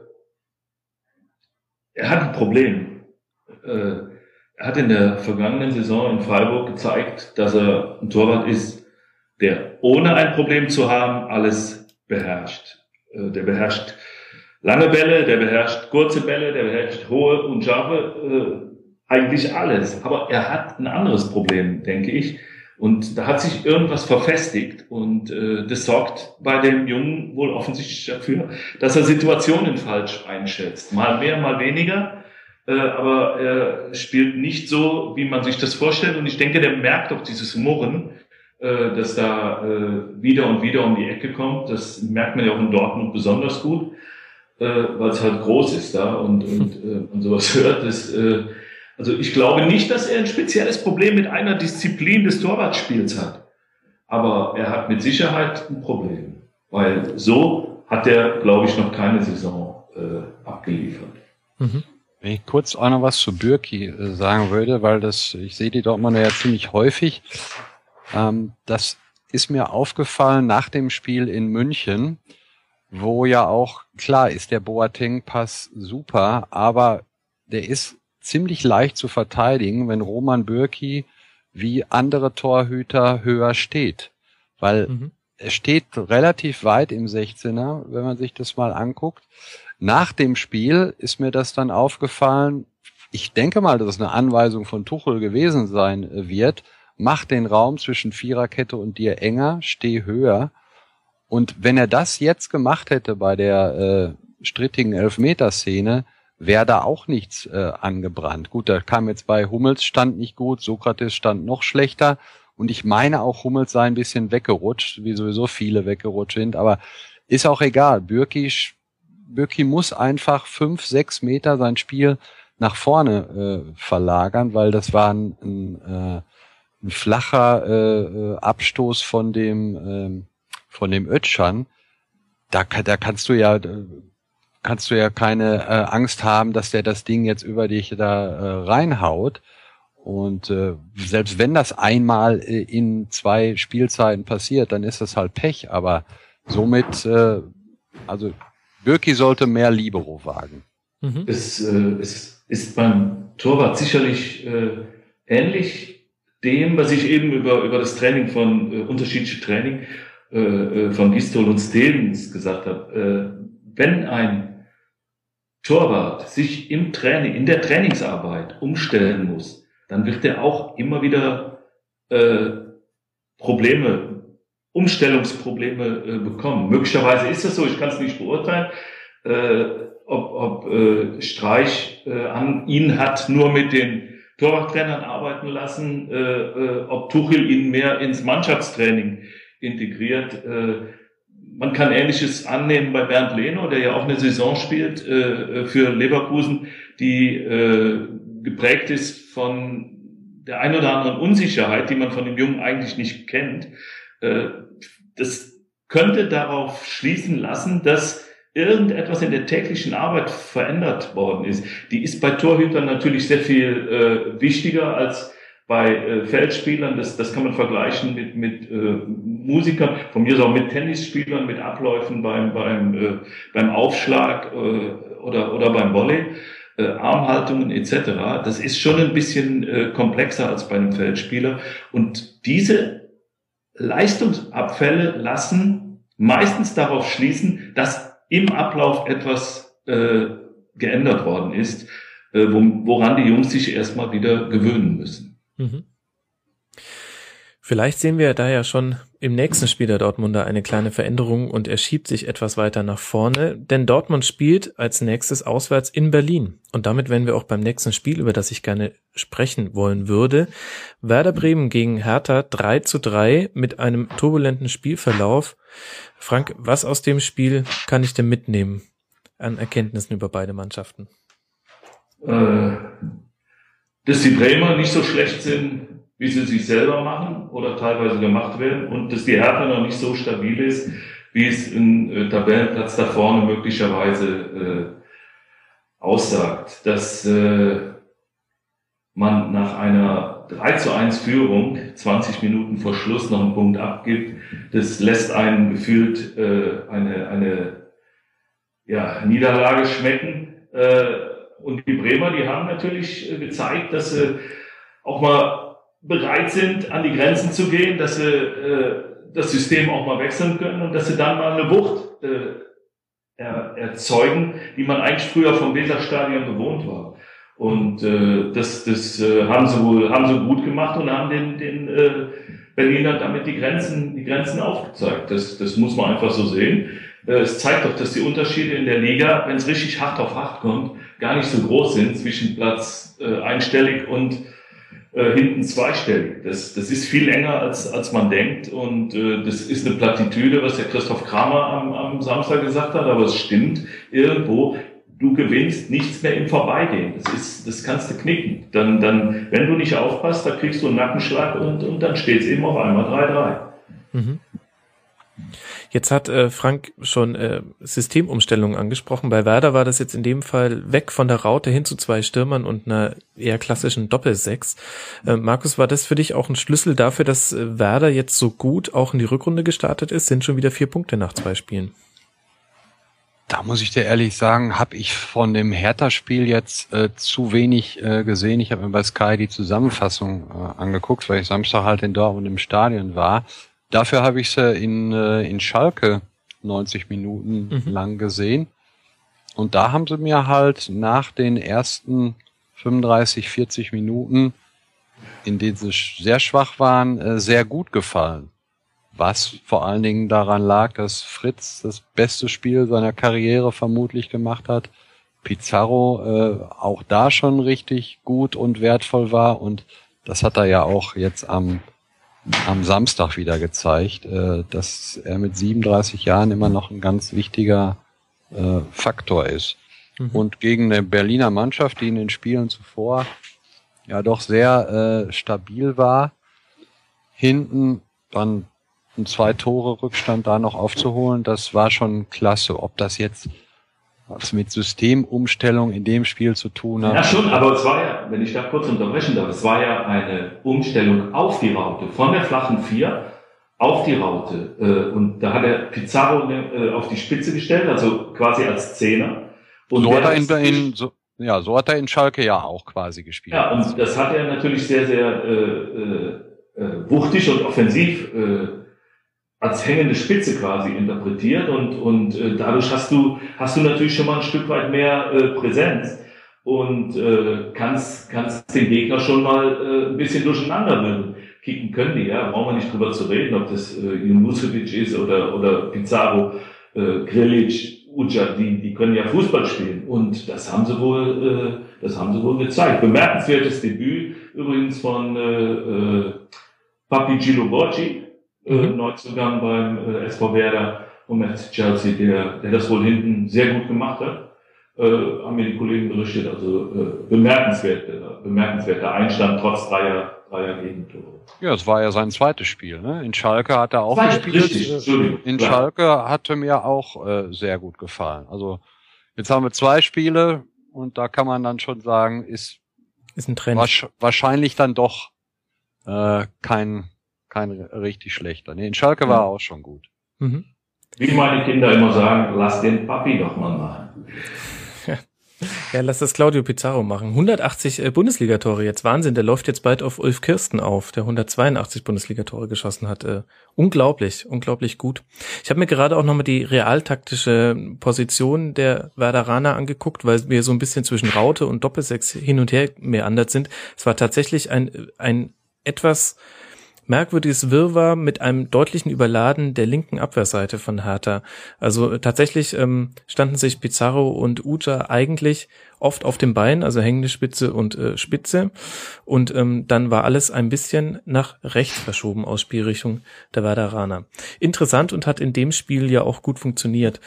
äh, er hat ein Problem. Äh, er hat in der vergangenen Saison in Freiburg gezeigt, dass er ein Torwart ist, der ohne ein Problem zu haben alles beherrscht. Äh, der beherrscht lange Bälle, der beherrscht kurze Bälle, der beherrscht hohe und scharfe. Äh, eigentlich alles. Aber er hat ein anderes Problem, denke ich. Und da hat sich irgendwas verfestigt und äh, das sorgt bei dem Jungen wohl offensichtlich dafür, dass er Situationen falsch einschätzt. Mal mehr, mal weniger. Äh, aber er spielt nicht so, wie man sich das vorstellt. Und ich denke, der merkt auch dieses Murren, äh, dass da äh, wieder und wieder um die Ecke kommt. Das merkt man ja auch in Dortmund besonders gut, äh, weil es halt groß ist da und, und äh, man sowas hört. Das, äh, also ich glaube nicht, dass er ein spezielles Problem mit einer Disziplin des Torwartspiels hat. Aber er hat mit Sicherheit ein Problem. Weil so hat er, glaube ich, noch keine Saison äh, abgeliefert. Mhm. Wenn ich kurz auch noch was zu Bürki äh, sagen würde, weil das, ich sehe die Dortmunder ja ziemlich häufig. Ähm, das ist mir aufgefallen nach dem Spiel in München, wo ja auch, klar ist der Boateng-Pass super, aber der ist ziemlich leicht zu verteidigen, wenn Roman Bürki wie andere Torhüter höher steht. Weil mhm. er steht relativ weit im 16er, wenn man sich das mal anguckt. Nach dem Spiel ist mir das dann aufgefallen, ich denke mal, dass es eine Anweisung von Tuchel gewesen sein wird, mach den Raum zwischen Viererkette und dir enger, steh höher. Und wenn er das jetzt gemacht hätte bei der äh, strittigen Elfmeterszene, wäre da auch nichts äh, angebrannt. Gut, da kam jetzt bei Hummels stand nicht gut, Sokrates stand noch schlechter und ich meine auch Hummels sei ein bisschen weggerutscht, wie sowieso viele weggerutscht sind, aber ist auch egal. Bürki, Bürki muss einfach fünf, sechs Meter sein Spiel nach vorne äh, verlagern, weil das war ein, ein, äh, ein flacher äh, äh Abstoß von dem äh, von dem Ötschan. Da, da kannst du ja kannst du ja keine äh, Angst haben, dass der das Ding jetzt über dich da äh, reinhaut. Und äh, selbst wenn das einmal äh, in zwei Spielzeiten passiert, dann ist das halt Pech. Aber somit, äh, also Birki sollte mehr Libero wagen. Mhm. Es, äh, es ist beim Torwart sicherlich äh, ähnlich dem, was ich eben über, über das Training von äh, unterschiedliche Training äh, äh von Gistol und Stevens gesagt habe. Äh, wenn ein Torwart sich im Training, in der Trainingsarbeit umstellen muss, dann wird er auch immer wieder äh, Probleme, Umstellungsprobleme äh, bekommen. Möglicherweise ist das so, ich kann es nicht beurteilen, äh, ob, ob äh, Streich äh, an ihn hat nur mit den Torwarttrainern arbeiten lassen, äh, äh, ob Tuchel ihn mehr ins Mannschaftstraining integriert. Äh, man kann Ähnliches annehmen bei Bernd Lehner, der ja auch eine Saison spielt äh, für Leverkusen, die äh, geprägt ist von der ein oder anderen Unsicherheit, die man von dem Jungen eigentlich nicht kennt. Äh, das könnte darauf schließen lassen, dass irgendetwas in der täglichen Arbeit verändert worden ist. Die ist bei Torhütern natürlich sehr viel äh, wichtiger als bei äh, Feldspielern. Das, das kann man vergleichen mit, mit äh, Musikern, von mir auch mit Tennisspielern, mit Abläufen beim, beim, äh, beim Aufschlag äh, oder, oder beim Volley. Äh, Armhaltungen etc. Das ist schon ein bisschen äh, komplexer als bei einem Feldspieler. Und diese Leistungsabfälle lassen meistens darauf schließen, dass im Ablauf etwas äh, geändert worden ist, äh, woran die Jungs sich erstmal wieder gewöhnen müssen. Mhm. Vielleicht sehen wir da ja schon im nächsten Spiel der Dortmunder eine kleine Veränderung und er schiebt sich etwas weiter nach vorne, denn Dortmund spielt als nächstes auswärts in Berlin. Und damit wären wir auch beim nächsten Spiel, über das ich gerne sprechen wollen würde. Werder Bremen gegen Hertha 3 zu 3 mit einem turbulenten Spielverlauf. Frank, was aus dem Spiel kann ich denn mitnehmen an Erkenntnissen über beide Mannschaften? Äh, dass die Bremer nicht so schlecht sind, wie sie sich selber machen oder teilweise gemacht werden und dass die Hertha noch nicht so stabil ist, wie es im äh, Tabellenplatz da vorne möglicherweise äh, aussagt. Dass äh, man nach einer 3 zu 1 Führung 20 Minuten vor Schluss noch einen Punkt abgibt, das lässt einen gefühlt äh, eine, eine ja, Niederlage schmecken. Äh, und die Bremer, die haben natürlich äh, gezeigt, dass sie auch mal bereit sind, an die Grenzen zu gehen, dass sie äh, das System auch mal wechseln können und dass sie dann mal eine Wucht äh, er, erzeugen, die man eigentlich früher vom Weserstadion gewohnt war. Und äh, das, das äh, haben sie wohl haben sie gut gemacht und haben den, den äh, Berlinern damit die Grenzen, die Grenzen aufgezeigt. Das, das muss man einfach so sehen. Äh, es zeigt doch, dass die Unterschiede in der Liga, wenn es richtig hart auf hart kommt, gar nicht so groß sind zwischen Platz äh, einstellig und äh, hinten zweistellig. Das, das ist viel enger, als, als man denkt. Und äh, das ist eine Plattitüde, was der Christoph Kramer am, am Samstag gesagt hat, aber es stimmt irgendwo. Du gewinnst nichts mehr im Vorbeigehen. Das ist, das kannst du knicken. Dann, dann, wenn du nicht aufpasst, dann kriegst du einen Nackenschlag und, und dann steht es eben auf einmal 3-3. Mhm. Jetzt hat äh, Frank schon äh, Systemumstellungen angesprochen. Bei Werder war das jetzt in dem Fall weg von der Raute hin zu zwei Stürmern und einer eher klassischen Doppelsechs. Äh, Markus, war das für dich auch ein Schlüssel dafür, dass äh, Werder jetzt so gut auch in die Rückrunde gestartet ist? Sind schon wieder vier Punkte nach zwei Spielen. Da muss ich dir ehrlich sagen, habe ich von dem Hertha-Spiel jetzt äh, zu wenig äh, gesehen. Ich habe mir bei Sky die Zusammenfassung äh, angeguckt, weil ich Samstag halt in Dortmund im Stadion war. Dafür habe ich sie in, äh, in Schalke 90 Minuten mhm. lang gesehen. Und da haben sie mir halt nach den ersten 35, 40 Minuten, in denen sie sehr schwach waren, äh, sehr gut gefallen. Was vor allen Dingen daran lag, dass Fritz das beste Spiel seiner Karriere vermutlich gemacht hat. Pizarro äh, auch da schon richtig gut und wertvoll war und das hat er ja auch jetzt am am Samstag wieder gezeigt, äh, dass er mit 37 Jahren immer noch ein ganz wichtiger äh, Faktor ist. Mhm. Und gegen eine Berliner Mannschaft, die in den Spielen zuvor ja doch sehr äh, stabil war, hinten dann ein zwei Tore Rückstand da noch aufzuholen, das war schon klasse. Ob das jetzt was mit Systemumstellung in dem Spiel zu tun hat. Ja, schon, aber es war ja, wenn ich da kurz unterbrechen darf, es war ja eine Umstellung auf die Raute, von der flachen Vier auf die Raute. Äh, und da hat er Pizarro äh, auf die Spitze gestellt, also quasi als Zehner. Und so hat er in, in so, ja, so hat er in Schalke ja auch quasi gespielt. Ja, und das hat er natürlich sehr, sehr äh, äh, äh wuchtig und offensiv äh, als hängende Spitze quasi interpretiert und, und äh, dadurch hast du, hast du natürlich schon mal ein Stück weit mehr äh, Präsenz und äh, kannst, kannst den Gegner schon mal äh, ein bisschen durcheinander bringen. Kicken können die, ja, brauchen wir nicht drüber zu reden, ob das äh, Junusovic ist oder, oder Pizarro, äh, Grilic, Uja, die, die können ja Fußball spielen. Und das haben sie wohl, äh, das haben sie wohl gezeigt. Bemerkenswertes Debüt übrigens von äh, äh, Papi Gilo Borgi, äh, mhm. Neuzugang beim äh, SV Werder und Chelsea, der, der das wohl hinten sehr gut gemacht hat. Äh, haben mir die Kollegen berichtet. Also äh, bemerkenswerter, bemerkenswerter Einstand trotz dreier, dreier Gegentore. Ja, es war ja sein zweites Spiel. Ne? In Schalke hat er auch Zwei, gespielt. Richtig, In klar. Schalke hatte mir auch äh, sehr gut gefallen. Also jetzt haben wir zwei Spiele und da kann man dann schon sagen, ist, ist ein Trend. wahrscheinlich dann doch äh, kein, kein richtig schlechter. Nee, in Schalke war er auch schon gut. Mhm. Wie meine Kinder immer sagen, lass den Papi doch mal machen. Ja, lass das Claudio Pizarro machen. 180 äh, Bundesligatore jetzt. Wahnsinn, der läuft jetzt bald auf Ulf Kirsten auf, der 182 Bundesligatore geschossen hat. Äh, unglaublich, unglaublich gut. Ich habe mir gerade auch nochmal die realtaktische Position der Werderaner angeguckt, weil wir so ein bisschen zwischen Raute und Doppelsechs hin und her meandert sind. Es war tatsächlich ein, ein etwas merkwürdiges Wirrwarr mit einem deutlichen Überladen der linken Abwehrseite von Hertha. Also tatsächlich ähm, standen sich Pizarro und Uta eigentlich oft auf dem Bein, also hängende Spitze und äh, Spitze. Und ähm, dann war alles ein bisschen nach rechts verschoben aus Spielrichtung der Werderaner. Interessant und hat in dem Spiel ja auch gut funktioniert.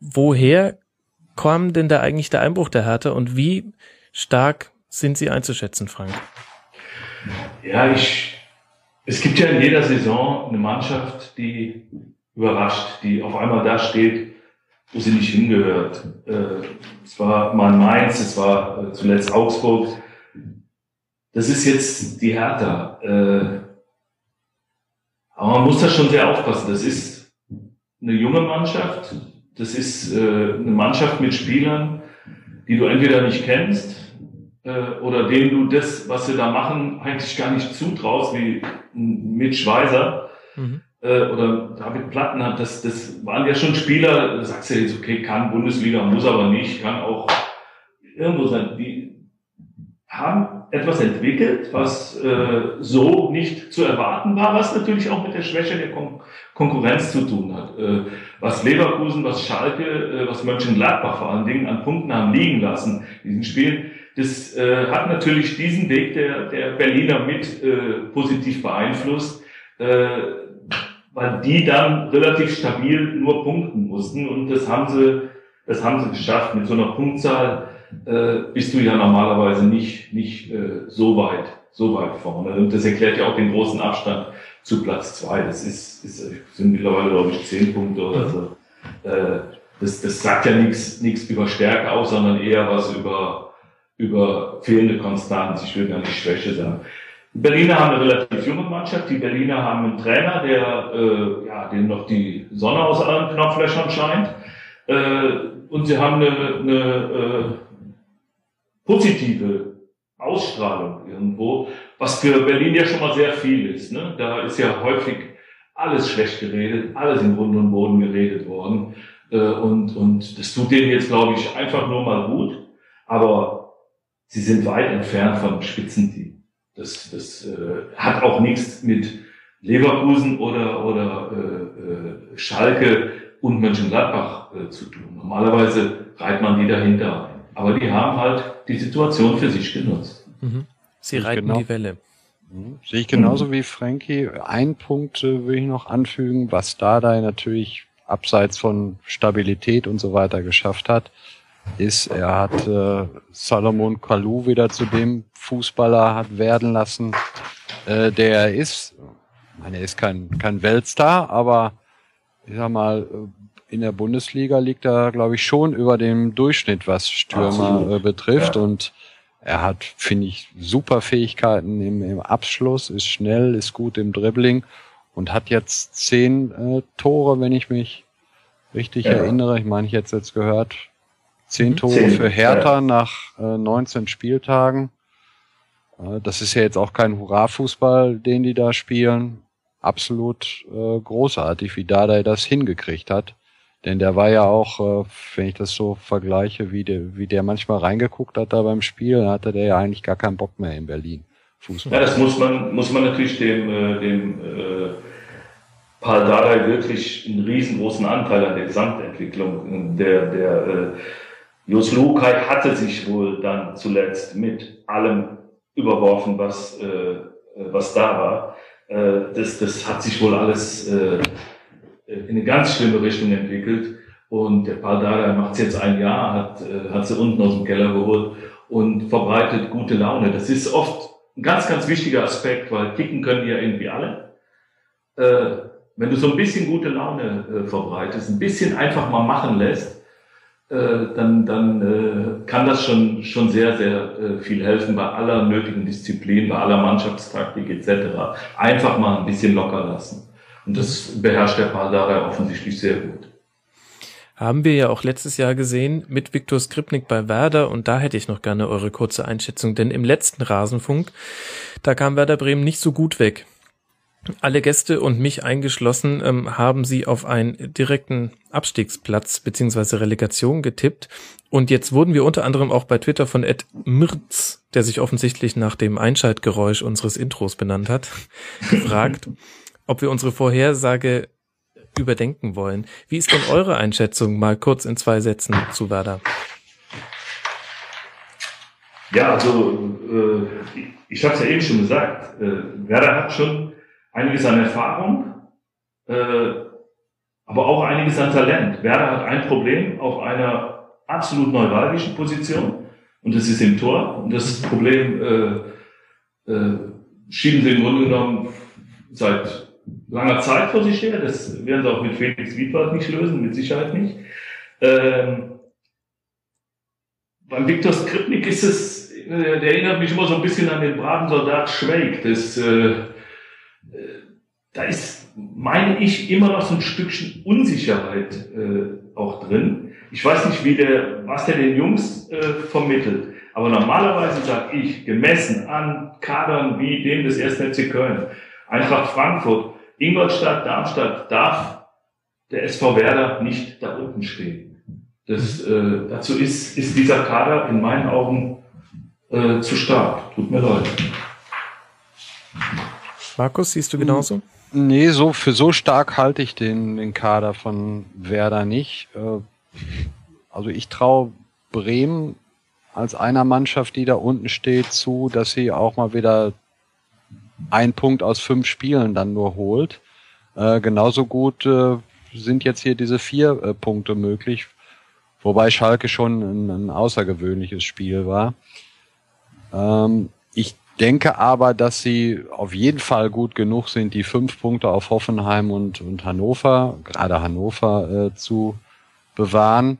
Woher kam denn da eigentlich der Einbruch der Hertha und wie stark sind sie einzuschätzen, Frank? Ja, ich es gibt ja in jeder Saison eine Mannschaft, die überrascht, die auf einmal da steht, wo sie nicht hingehört. Äh, es war mal Mainz, es war äh, zuletzt Augsburg. Das ist jetzt die Hertha. Äh, aber man muss da schon sehr aufpassen. Das ist eine junge Mannschaft. Das ist eine Mannschaft mit Spielern, die du entweder nicht kennst äh, oder denen du das, was sie da machen, eigentlich gar nicht zutraust, wie Mitch Schweizer mhm. äh, oder David Platten hat, das, das waren ja schon Spieler, da sagst du jetzt, okay, kann Bundesliga, muss aber nicht, kann auch irgendwo sein. Die haben etwas entwickelt, was äh, so nicht zu erwarten war, was natürlich auch mit der Schwäche der Kon Konkurrenz zu tun hat. Äh, was Leverkusen, was Schalke, äh, was Mönchengladbach vor allen Dingen an Punkten haben liegen lassen in diesen Spielen, das äh, hat natürlich diesen Weg der, der Berliner mit äh, positiv beeinflusst, äh, weil die dann relativ stabil nur punkten mussten und das haben sie, das haben sie geschafft. Mit so einer Punktzahl äh, bist du ja normalerweise nicht, nicht äh, so weit, so weit vorne. Und das erklärt ja auch den großen Abstand zu Platz zwei. Das ist, ist sind mittlerweile glaube ich zehn Punkte oder so. Äh, das, das sagt ja nichts nichts über Stärke aus, sondern eher was über über fehlende Konstanz, ich will gar nicht Schwäche sagen. Berliner haben eine relativ junge Mannschaft. Die Berliner haben einen Trainer, der äh, ja, dem noch die Sonne aus allen Knopflöchern scheint. Äh, und sie haben eine, eine äh, positive Ausstrahlung irgendwo, was für Berlin ja schon mal sehr viel ist. Ne? Da ist ja häufig alles schlecht geredet, alles im Grund und Boden geredet worden. Äh, und, und das tut denen jetzt, glaube ich, einfach nur mal gut. Aber sie sind weit entfernt vom Spitzenteam. Das, das äh, hat auch nichts mit Leverkusen oder, oder äh, äh, Schalke und Mönchengladbach äh, zu tun. Normalerweise reiht man die dahinter ein. Aber die haben halt die Situation für sich genutzt. Mhm. Sie reiten genau. die Welle. Mhm. Sehe ich genauso mhm. wie Frankie. Ein Punkt äh, will ich noch anfügen, was Dardai natürlich abseits von Stabilität und so weiter geschafft hat, ist, er hat äh, Salomon Kalou wieder zu dem Fußballer hat werden lassen, äh, der er ist. Ich meine, er ist kein, kein Weltstar, aber ich sag mal, äh, in der Bundesliga liegt er, glaube ich, schon über dem Durchschnitt, was Stürmer äh, betrifft. Ja. Und er hat, finde ich, super Fähigkeiten im, im Abschluss, ist schnell, ist gut im Dribbling und hat jetzt zehn äh, Tore, wenn ich mich richtig ja. erinnere. Ich meine, ich hätte es jetzt gehört, Zehn mhm. Tore Zehn, für Hertha ja. nach äh, 19 Spieltagen. Äh, das ist ja jetzt auch kein Hurra-Fußball, den die da spielen. Absolut äh, großartig, wie Dardai das hingekriegt hat. Denn der war ja auch, äh, wenn ich das so vergleiche, wie der, wie der manchmal reingeguckt hat da beim Spiel, dann hatte der ja eigentlich gar keinen Bock mehr in Berlin. Fußball. Ja, das muss man, muss man natürlich dem, äh, dem äh, Paul Dardai wirklich einen riesengroßen Anteil an der Gesamtentwicklung. Der, der äh, Jos Lukai hatte sich wohl dann zuletzt mit allem überworfen, was, äh, was da war. Äh, das, das hat sich wohl alles äh, in eine ganz schlimme Richtung entwickelt. Und der Paul Dardai macht es jetzt ein Jahr, hat, äh, hat sie unten aus dem Keller geholt und verbreitet gute Laune. Das ist oft ein ganz, ganz wichtiger Aspekt, weil kicken können die ja irgendwie alle. Äh, wenn du so ein bisschen gute Laune äh, verbreitest, ein bisschen einfach mal machen lässt, äh, dann, dann äh, kann das schon, schon sehr, sehr äh, viel helfen bei aller nötigen Disziplin, bei aller Mannschaftstaktik etc. Einfach mal ein bisschen locker lassen. Und das beherrscht der Pardara offensichtlich sehr gut haben wir ja auch letztes Jahr gesehen mit Viktor Skripnik bei Werder und da hätte ich noch gerne eure kurze Einschätzung, denn im letzten Rasenfunk, da kam Werder Bremen nicht so gut weg. Alle Gäste und mich eingeschlossen ähm, haben sie auf einen direkten Abstiegsplatz beziehungsweise Relegation getippt. Und jetzt wurden wir unter anderem auch bei Twitter von Ed Mirz, der sich offensichtlich nach dem Einschaltgeräusch unseres Intros benannt hat, gefragt, ob wir unsere Vorhersage überdenken wollen. Wie ist denn eure Einschätzung mal kurz in zwei Sätzen zu Werder? Ja, also äh, ich habe es ja eben schon gesagt, äh, Werder hat schon einiges an Erfahrung, äh, aber auch einiges an Talent. Werder hat ein Problem auf einer absolut neuralgischen Position und das ist im Tor. Und das Problem äh, äh, schieben sie im Grunde genommen seit langer Zeit vor sich her. Das werden sie auch mit Felix Wiedwald nicht lösen, mit Sicherheit nicht. Ähm, beim Viktor Skripnik ist es, äh, der erinnert mich immer so ein bisschen an den braven Soldat Schweig. Das, äh, da ist, meine ich, immer noch so ein Stückchen Unsicherheit äh, auch drin. Ich weiß nicht, wie der, was der den Jungs äh, vermittelt. Aber normalerweise sage ich, gemessen an Kadern wie dem des 1. FC Köln, Eintracht Frankfurt, Ingolstadt, Darmstadt darf der SV Werder nicht da unten stehen. Das, äh, dazu ist, ist dieser Kader in meinen Augen äh, zu stark. Tut mir leid. Markus, siehst du genauso? Nee, so, für so stark halte ich den, den Kader von Werder nicht. Äh, also ich traue Bremen als einer Mannschaft, die da unten steht, zu, dass sie auch mal wieder ein Punkt aus fünf Spielen dann nur holt. Äh, genauso gut äh, sind jetzt hier diese vier äh, Punkte möglich, wobei Schalke schon ein, ein außergewöhnliches Spiel war. Ähm, ich denke aber, dass sie auf jeden Fall gut genug sind, die fünf Punkte auf Hoffenheim und, und Hannover, gerade Hannover, äh, zu bewahren.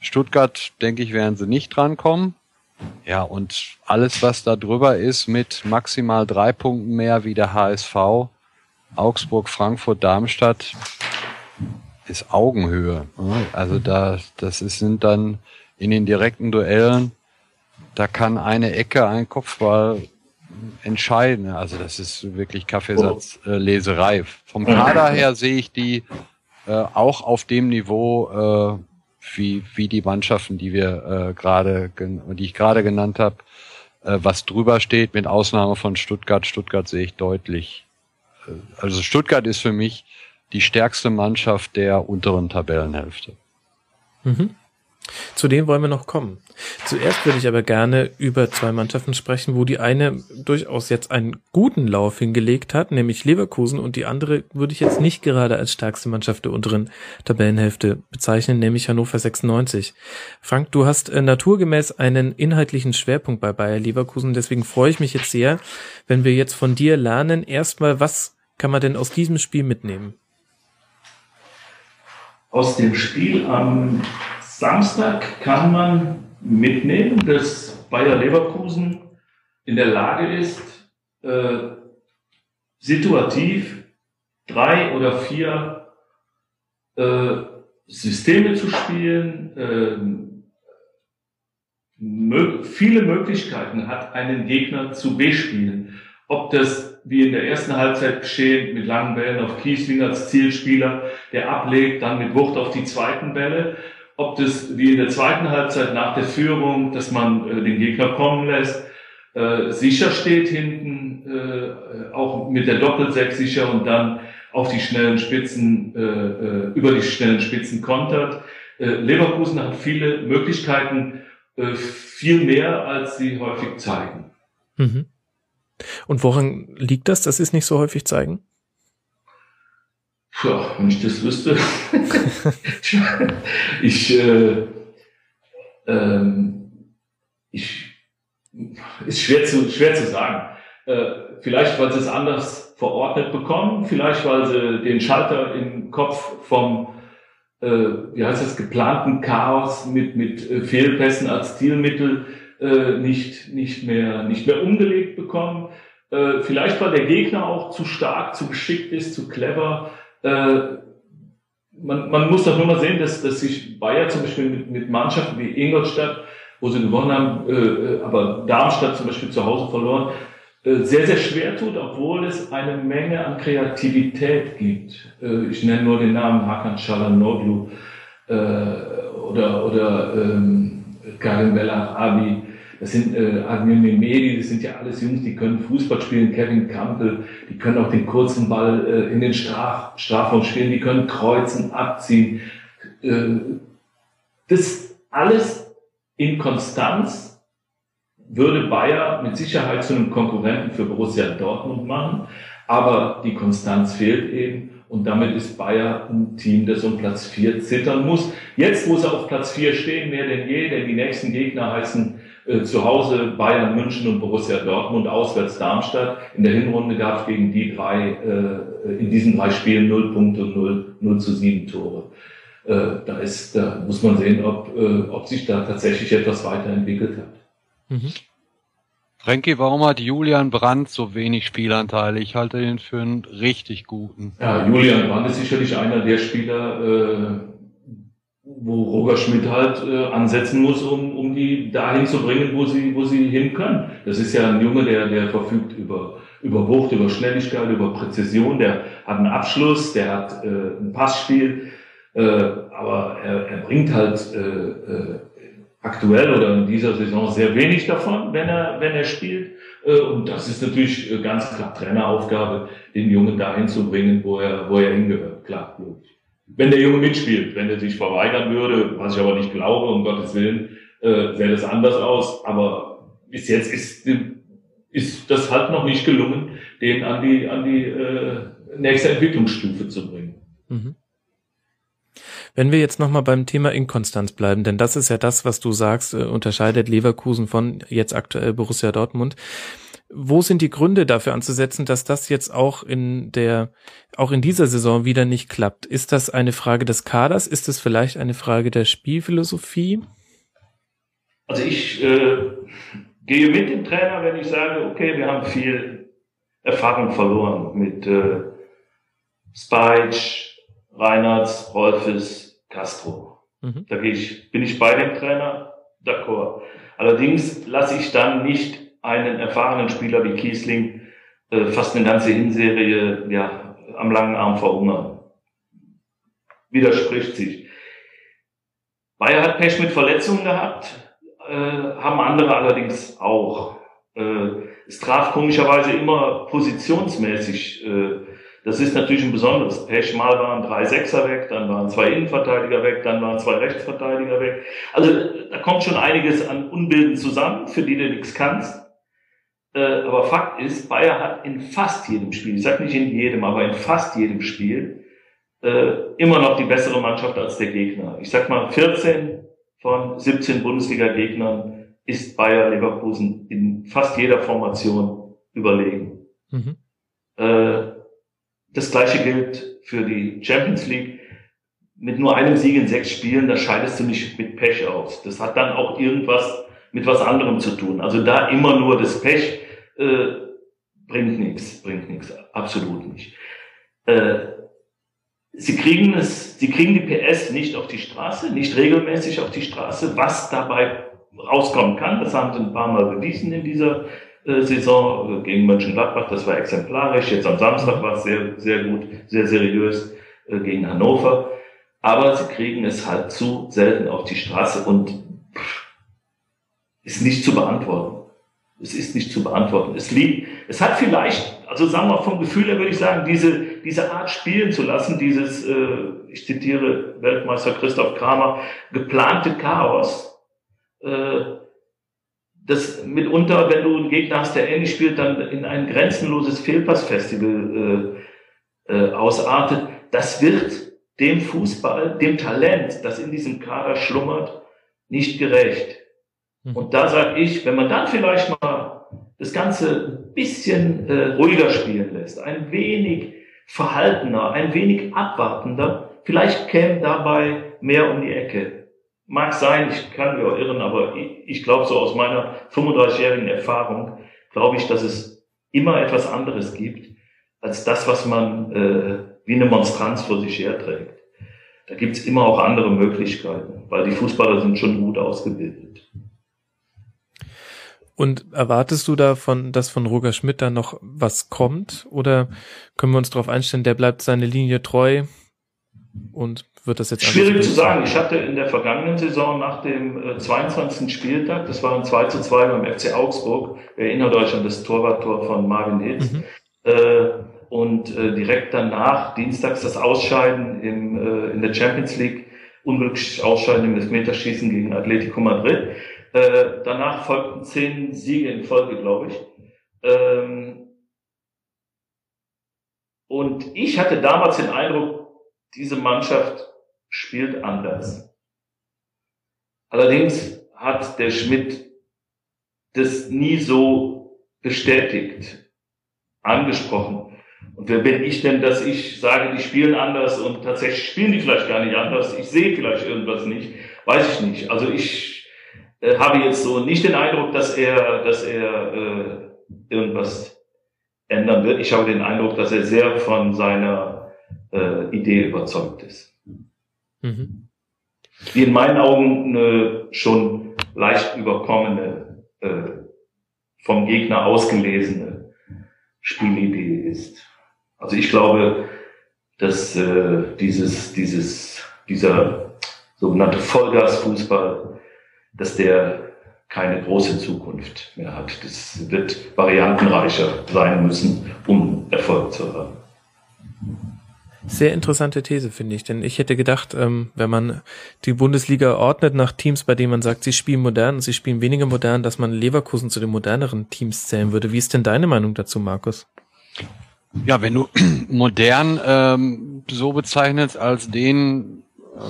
Stuttgart, denke ich, werden sie nicht drankommen. Ja, und alles, was da drüber ist, mit maximal drei Punkten mehr wie der HSV, Augsburg, Frankfurt, Darmstadt, ist Augenhöhe. Also da, das ist, sind dann in den direkten Duellen, da kann eine Ecke, ein Kopfball entscheiden. Also das ist wirklich Kaffeesatzleserei. Äh, Vom Kader her sehe ich die äh, auch auf dem Niveau äh, wie, wie die Mannschaften, die wir äh, gerade, die ich gerade genannt habe, äh, was drüber steht, mit Ausnahme von Stuttgart. Stuttgart sehe ich deutlich. Äh, also Stuttgart ist für mich die stärkste Mannschaft der unteren Tabellenhälfte. Mhm. Zu denen wollen wir noch kommen. Zuerst würde ich aber gerne über zwei Mannschaften sprechen, wo die eine durchaus jetzt einen guten Lauf hingelegt hat, nämlich Leverkusen, und die andere würde ich jetzt nicht gerade als stärkste Mannschaft der unteren Tabellenhälfte bezeichnen, nämlich Hannover 96. Frank, du hast äh, naturgemäß einen inhaltlichen Schwerpunkt bei Bayer Leverkusen, deswegen freue ich mich jetzt sehr, wenn wir jetzt von dir lernen, erstmal, was kann man denn aus diesem Spiel mitnehmen? Aus dem Spiel am Samstag kann man mitnehmen, dass Bayer Leverkusen in der Lage ist, äh, situativ drei oder vier äh, Systeme zu spielen, äh, viele Möglichkeiten hat, einen Gegner zu bespielen. Ob das wie in der ersten Halbzeit geschehen mit langen Bällen auf Kiesling als Zielspieler, der ablegt, dann mit Wucht auf die zweiten Bälle, ob das wie in der zweiten Halbzeit nach der Führung, dass man äh, den Gegner kommen lässt, äh, sicher steht hinten, äh, auch mit der Doppelsechs sicher und dann auf die schnellen Spitzen, äh, äh, über die schnellen Spitzen kontert. Äh, Leverkusen hat viele Möglichkeiten, äh, viel mehr, als sie häufig zeigen. Mhm. Und woran liegt das, dass sie es nicht so häufig zeigen? Ja, wenn ich das wüsste. ich, äh, ähm, ich, ist schwer zu, schwer zu sagen. Äh, vielleicht, weil sie es anders verordnet bekommen, vielleicht, weil sie den Schalter im Kopf vom, äh, wie heißt das, geplanten Chaos mit, mit äh, Fehlpässen als Stilmittel äh, nicht, nicht, mehr, nicht mehr umgelegt bekommen. Äh, vielleicht, weil der Gegner auch zu stark, zu geschickt ist, zu clever. Äh, man, man muss doch nur mal sehen, dass, dass sich Bayer zum Beispiel mit, mit Mannschaften wie Ingolstadt, wo sie gewonnen haben, äh, aber Darmstadt zum Beispiel zu Hause verloren, äh, sehr, sehr schwer tut, obwohl es eine Menge an Kreativität gibt. Äh, ich nenne nur den Namen Hakan Çalhanoğlu äh, oder, oder ähm, Karim Abi das sind äh, Admir Memedi, das sind ja alles Jungs, die können Fußball spielen, Kevin Campbell, die können auch den kurzen Ball äh, in den Straf Strafraum spielen, die können kreuzen, abziehen. Äh, das alles in Konstanz würde Bayer mit Sicherheit zu einem Konkurrenten für Borussia Dortmund machen, aber die Konstanz fehlt eben und damit ist Bayer ein Team, das um Platz 4 zittern muss. Jetzt, wo sie auf Platz 4 stehen, mehr denn je, denn die nächsten Gegner heißen äh, zu Hause Bayern München und Borussia Dortmund, auswärts Darmstadt. In der Hinrunde gab es gegen die drei, äh, in diesen drei Spielen 0 Punkte und 0, 0 zu 7 Tore. Äh, da, ist, da muss man sehen, ob, äh, ob sich da tatsächlich etwas weiterentwickelt hat. Mhm. Frankie, warum hat Julian Brandt so wenig Spielanteile? Ich halte ihn für einen richtig guten. Ja, Julian Brandt ist sicherlich einer der Spieler, äh, wo Roger Schmidt halt äh, ansetzen muss, um, um die dahin zu bringen, wo sie, wo sie hin können. Das ist ja ein Junge, der, der verfügt über, über Wucht, über Schnelligkeit, über Präzision, der hat einen Abschluss, der hat äh, ein Passspiel, äh, aber er, er bringt halt äh, äh, aktuell oder in dieser Saison sehr wenig davon, wenn er, wenn er spielt. Äh, und das ist natürlich äh, ganz klar Traineraufgabe, den Jungen dahin zu bringen, wo er, wo er hingehört. Klar, logisch wenn der Junge mitspielt. Wenn er sich verweigern würde, was ich aber nicht glaube, um Gottes Willen, äh, sähe das anders aus. Aber bis jetzt ist, ist das halt noch nicht gelungen, den an die, an die äh, nächste Entwicklungsstufe zu bringen. Mhm. Wenn wir jetzt nochmal beim Thema Inkonstanz bleiben, denn das ist ja das, was du sagst, äh, unterscheidet Leverkusen von jetzt aktuell Borussia Dortmund. Wo sind die Gründe dafür anzusetzen, dass das jetzt auch in der, auch in dieser Saison wieder nicht klappt? Ist das eine Frage des Kaders? Ist es vielleicht eine Frage der Spielphilosophie? Also ich äh, gehe mit dem Trainer, wenn ich sage, okay, wir haben viel Erfahrung verloren mit äh, Spike, Reinhardt, Rolfes, Castro. Mhm. Da gehe ich, bin ich bei dem Trainer, d'accord. Allerdings lasse ich dann nicht einen erfahrenen Spieler wie Kiesling äh, fast eine ganze Hinserie ja, am langen Arm verhungern. Widerspricht sich. Bayer hat Pech mit Verletzungen gehabt, äh, haben andere allerdings auch. Äh, es traf komischerweise immer positionsmäßig äh, das ist natürlich ein besonderes Pech. Mal waren drei Sechser weg, dann waren zwei Innenverteidiger weg, dann waren zwei Rechtsverteidiger weg. Also da kommt schon einiges an Unbilden zusammen, für die du nichts kannst. Äh, aber Fakt ist, Bayer hat in fast jedem Spiel, ich sage nicht in jedem, aber in fast jedem Spiel äh, immer noch die bessere Mannschaft als der Gegner. Ich sag mal, 14 von 17 Bundesliga-Gegnern ist Bayer Leverkusen in fast jeder Formation überlegen. Mhm. Äh, das gleiche gilt für die Champions League. Mit nur einem Sieg in sechs Spielen, da scheidest du nicht mit Pech aus. Das hat dann auch irgendwas mit was anderem zu tun. Also da immer nur das Pech äh, bringt nichts, bringt nichts, absolut nicht. Äh, sie kriegen es, sie kriegen die PS nicht auf die Straße, nicht regelmäßig auf die Straße. Was dabei rauskommen kann, das haben sie ein paar Mal bewiesen in dieser äh, Saison gegen Mönchengladbach, das war exemplarisch. Jetzt am Samstag war es sehr, sehr gut, sehr seriös äh, gegen Hannover. Aber sie kriegen es halt zu selten auf die Straße und ist nicht zu beantworten. Es ist nicht zu beantworten. Es liegt, es hat vielleicht, Also sagen wir vom Gefühl her würde ich sagen, diese, diese Art spielen zu lassen, dieses, äh, ich zitiere Weltmeister Christoph Kramer, geplante Chaos, äh, das mitunter, wenn du einen Gegner hast, der ähnlich spielt, dann in ein grenzenloses Fehlpassfestival äh, äh, ausartet, das wird dem Fußball, dem Talent, das in diesem Kader schlummert, nicht gerecht. Mhm. Und da sage ich, wenn man dann vielleicht mal das Ganze ein bisschen äh, ruhiger spielen lässt, ein wenig verhaltener, ein wenig abwartender, vielleicht käme dabei mehr um die Ecke. Mag sein, ich kann mich auch irren, aber ich, ich glaube so aus meiner 35-jährigen Erfahrung, glaube ich, dass es immer etwas anderes gibt, als das, was man äh, wie eine Monstranz vor sich herträgt. Da gibt's immer auch andere Möglichkeiten, weil die Fußballer sind schon gut ausgebildet. Und erwartest du davon, dass von Roger Schmidt da noch was kommt? Oder können wir uns darauf einstellen, der bleibt seine Linie treu und wird das jetzt Schwierig zu sagen. Ich hatte in der vergangenen Saison nach dem äh, 22. Spieltag, das war ein 2 zu 2 beim FC Augsburg, erinnert euch an das Torwarttor von Marvin Hitz, mhm. äh, und äh, direkt danach, dienstags, das Ausscheiden im, äh, in der Champions League, unglücklich Ausscheiden im Elfmeterschießen gegen Atletico Madrid. Äh, danach folgten zehn Siege in Folge, glaube ich. Ähm, und ich hatte damals den Eindruck, diese Mannschaft spielt anders. Allerdings hat der Schmidt das nie so bestätigt, angesprochen. Und wer bin ich denn, dass ich sage, die spielen anders und tatsächlich spielen die vielleicht gar nicht anders. Ich sehe vielleicht irgendwas nicht, weiß ich nicht. Also ich äh, habe jetzt so nicht den Eindruck, dass er, dass er äh, irgendwas ändern wird. Ich habe den Eindruck, dass er sehr von seiner äh, Idee überzeugt ist. Mhm. Die in meinen Augen eine schon leicht überkommene, äh, vom Gegner ausgelesene Spielidee ist. Also ich glaube, dass äh, dieses, dieses, dieser sogenannte Vollgasfußball dass der keine große Zukunft mehr hat. Das wird variantenreicher sein müssen, um Erfolg zu haben. Sehr interessante These, finde ich, denn ich hätte gedacht, ähm, wenn man die Bundesliga ordnet nach Teams, bei denen man sagt, sie spielen modern und sie spielen weniger modern, dass man Leverkusen zu den moderneren Teams zählen würde. Wie ist denn deine Meinung dazu, Markus? Ja, wenn du modern ähm, so bezeichnest als den äh,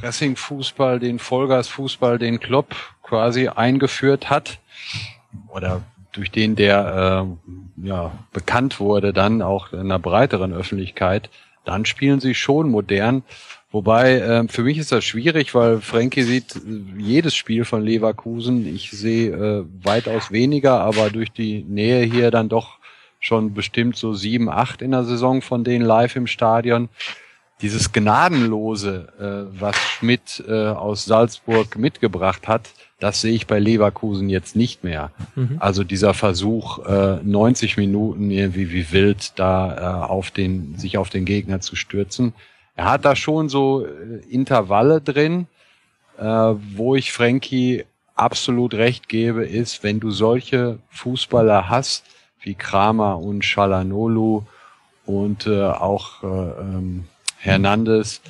Pressing-Fußball, den Vollgas-Fußball, den Klopp quasi eingeführt hat oder durch den der äh, ja, bekannt wurde, dann auch in einer breiteren Öffentlichkeit, dann spielen sie schon modern. Wobei äh, für mich ist das schwierig, weil Frankie sieht äh, jedes Spiel von Leverkusen. Ich sehe äh, weitaus weniger, aber durch die Nähe hier dann doch schon bestimmt so sieben, acht in der Saison von denen live im Stadion dieses Gnadenlose, äh, was Schmidt äh, aus Salzburg mitgebracht hat, das sehe ich bei Leverkusen jetzt nicht mehr. Mhm. Also dieser Versuch, äh, 90 Minuten irgendwie wie wild da äh, auf den, sich auf den Gegner zu stürzen. Er hat da schon so äh, Intervalle drin, äh, wo ich Frankie absolut recht gebe, ist, wenn du solche Fußballer hast, wie Kramer und Shalanolu und äh, auch äh, ähm, Hernandez,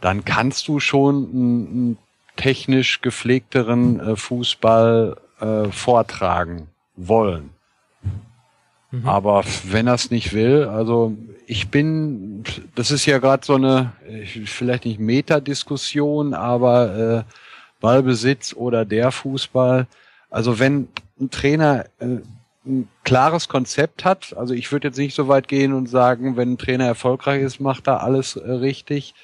dann kannst du schon einen, technisch gepflegteren äh, Fußball äh, vortragen wollen. Mhm. Aber wenn er es nicht will, also ich bin, das ist ja gerade so eine, vielleicht nicht Metadiskussion, aber äh, Ballbesitz oder der Fußball. Also wenn ein Trainer äh, ein klares Konzept hat. Also ich würde jetzt nicht so weit gehen und sagen, wenn ein Trainer erfolgreich ist, macht er alles äh, richtig.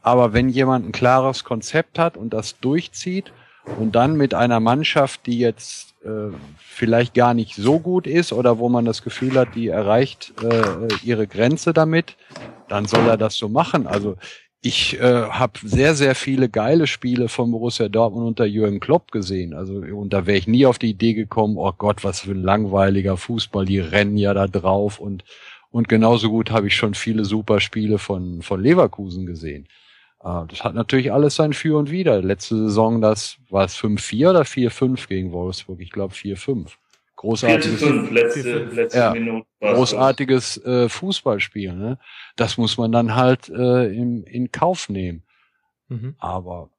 Aber wenn jemand ein klares Konzept hat und das durchzieht und dann mit einer Mannschaft, die jetzt äh, vielleicht gar nicht so gut ist oder wo man das Gefühl hat, die erreicht äh, ihre Grenze damit, dann soll er das so machen. Also ich äh, habe sehr, sehr viele geile Spiele von Borussia Dortmund unter Jürgen Klopp gesehen. Also und da wäre ich nie auf die Idee gekommen, oh Gott, was für ein langweiliger Fußball, die rennen ja da drauf und und genauso gut habe ich schon viele super Spiele von von Leverkusen gesehen. Äh, das hat natürlich alles sein Für und Wider. Letzte Saison, das war es 5-4 oder 4-5 gegen Wolfsburg? Ich glaube 4-5. Großartiges, 5, letzte, letzte ja, großartiges äh, Fußballspiel. Ne? Das muss man dann halt äh, in, in Kauf nehmen. Mhm. Aber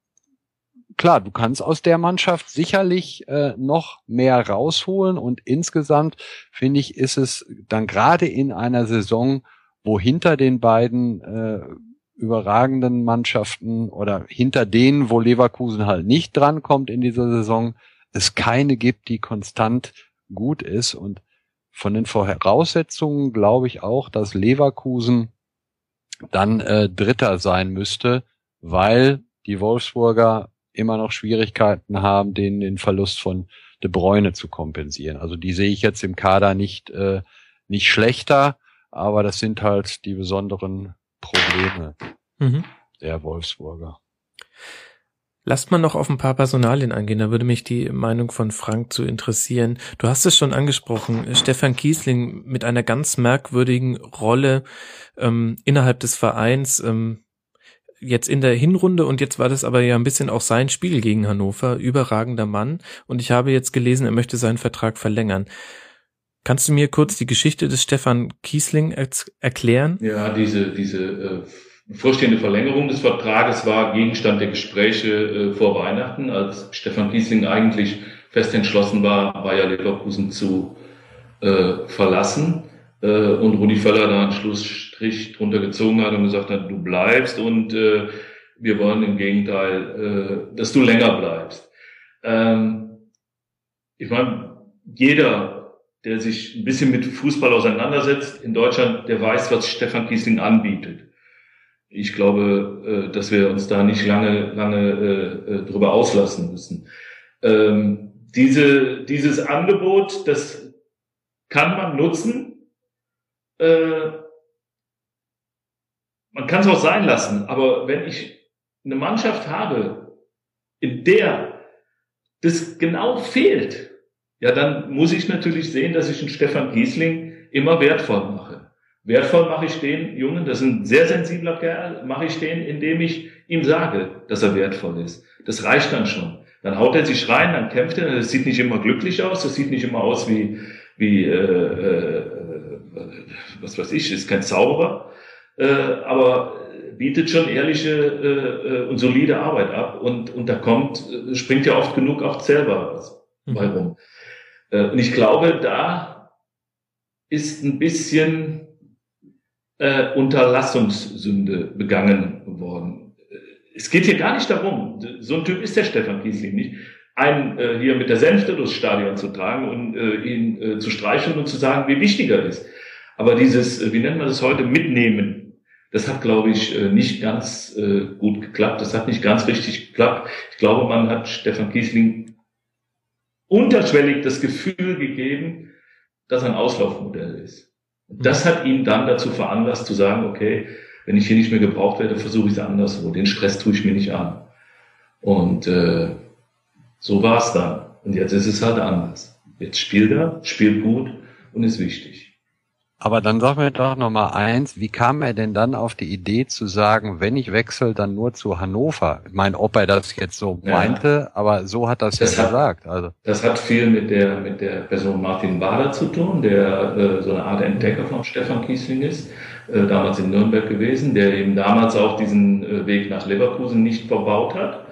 klar, du kannst aus der Mannschaft sicherlich äh, noch mehr rausholen und insgesamt finde ich, ist es dann gerade in einer Saison, wo hinter den beiden äh, überragenden Mannschaften oder hinter denen, wo Leverkusen halt nicht drankommt in dieser Saison, es keine gibt, die konstant gut ist. Und von den Voraussetzungen glaube ich auch, dass Leverkusen dann äh, Dritter sein müsste, weil die Wolfsburger immer noch Schwierigkeiten haben, den, den Verlust von De Bruyne zu kompensieren. Also die sehe ich jetzt im Kader nicht, äh, nicht schlechter, aber das sind halt die besonderen Probleme mhm. der Wolfsburger. Lasst mal noch auf ein paar Personalien eingehen, da würde mich die Meinung von Frank zu interessieren. Du hast es schon angesprochen, Stefan Kiesling mit einer ganz merkwürdigen Rolle ähm, innerhalb des Vereins, ähm, jetzt in der Hinrunde und jetzt war das aber ja ein bisschen auch sein Spiel gegen Hannover, überragender Mann und ich habe jetzt gelesen, er möchte seinen Vertrag verlängern. Kannst du mir kurz die Geschichte des Stefan Kiesling erklären? Ja, diese, diese äh bevorstehende Verlängerung des Vertrages war Gegenstand der Gespräche äh, vor Weihnachten, als Stefan Kiesling eigentlich fest entschlossen war, Bayer Leverkusen zu äh, verlassen äh, und Rudi Völler da einen Schlussstrich drunter gezogen hat und gesagt hat, du bleibst und äh, wir wollen im Gegenteil, äh, dass du länger bleibst. Ähm, ich meine, jeder, der sich ein bisschen mit Fußball auseinandersetzt in Deutschland, der weiß, was Stefan Kiesling anbietet ich glaube, äh, dass wir uns da nicht lange, lange äh, äh, drüber auslassen müssen. Ähm, diese, dieses Angebot, das kann man nutzen. Äh, man kann es auch sein lassen, aber wenn ich eine Mannschaft habe, in der das genau fehlt, ja, dann muss ich natürlich sehen, dass ich einen Stefan Giesling immer wertvoll mache. Wertvoll mache ich den Jungen, das ist ein sehr sensibler Kerl, mache ich den, indem ich ihm sage, dass er wertvoll ist. Das reicht dann schon. Dann haut er sich rein, dann kämpft er. Das sieht nicht immer glücklich aus, das sieht nicht immer aus wie, wie äh, äh, was weiß ich, ist kein Zauberer, äh, aber bietet schon ehrliche äh, und solide Arbeit ab und, und da kommt, springt ja oft genug auch selber was bei mhm. rum. Äh, und ich glaube, da ist ein bisschen äh, Unterlassungssünde begangen worden. Es geht hier gar nicht darum, so ein Typ ist der Stefan Kiesling nicht, einen äh, hier mit der Senfte durchs Stadion zu tragen und äh, ihn äh, zu streicheln und zu sagen, wie wichtig er ist. Aber dieses, äh, wie nennt man das heute, mitnehmen, das hat, glaube ich, äh, nicht ganz äh, gut geklappt. Das hat nicht ganz richtig geklappt. Ich glaube, man hat Stefan Kiesling unterschwellig das Gefühl gegeben, dass er ein Auslaufmodell ist. Das hat ihn dann dazu veranlasst zu sagen, okay, wenn ich hier nicht mehr gebraucht werde, versuche ich es anderswo. Den Stress tue ich mir nicht an. Und äh, so war es dann. Und jetzt ist es halt anders. Jetzt spielt er, spielt gut und ist wichtig. Aber dann sag mir doch noch mal eins, wie kam er denn dann auf die Idee zu sagen, wenn ich wechsle, dann nur zu Hannover? Ich meine, ob er das jetzt so ja. meinte, aber so hat das, das ja hat, gesagt. Also das hat viel mit der mit der Person Martin Bader zu tun, der äh, so eine Art Entdecker von Stefan Kiesling ist, äh, damals in Nürnberg gewesen, der eben damals auch diesen äh, Weg nach Leverkusen nicht verbaut hat.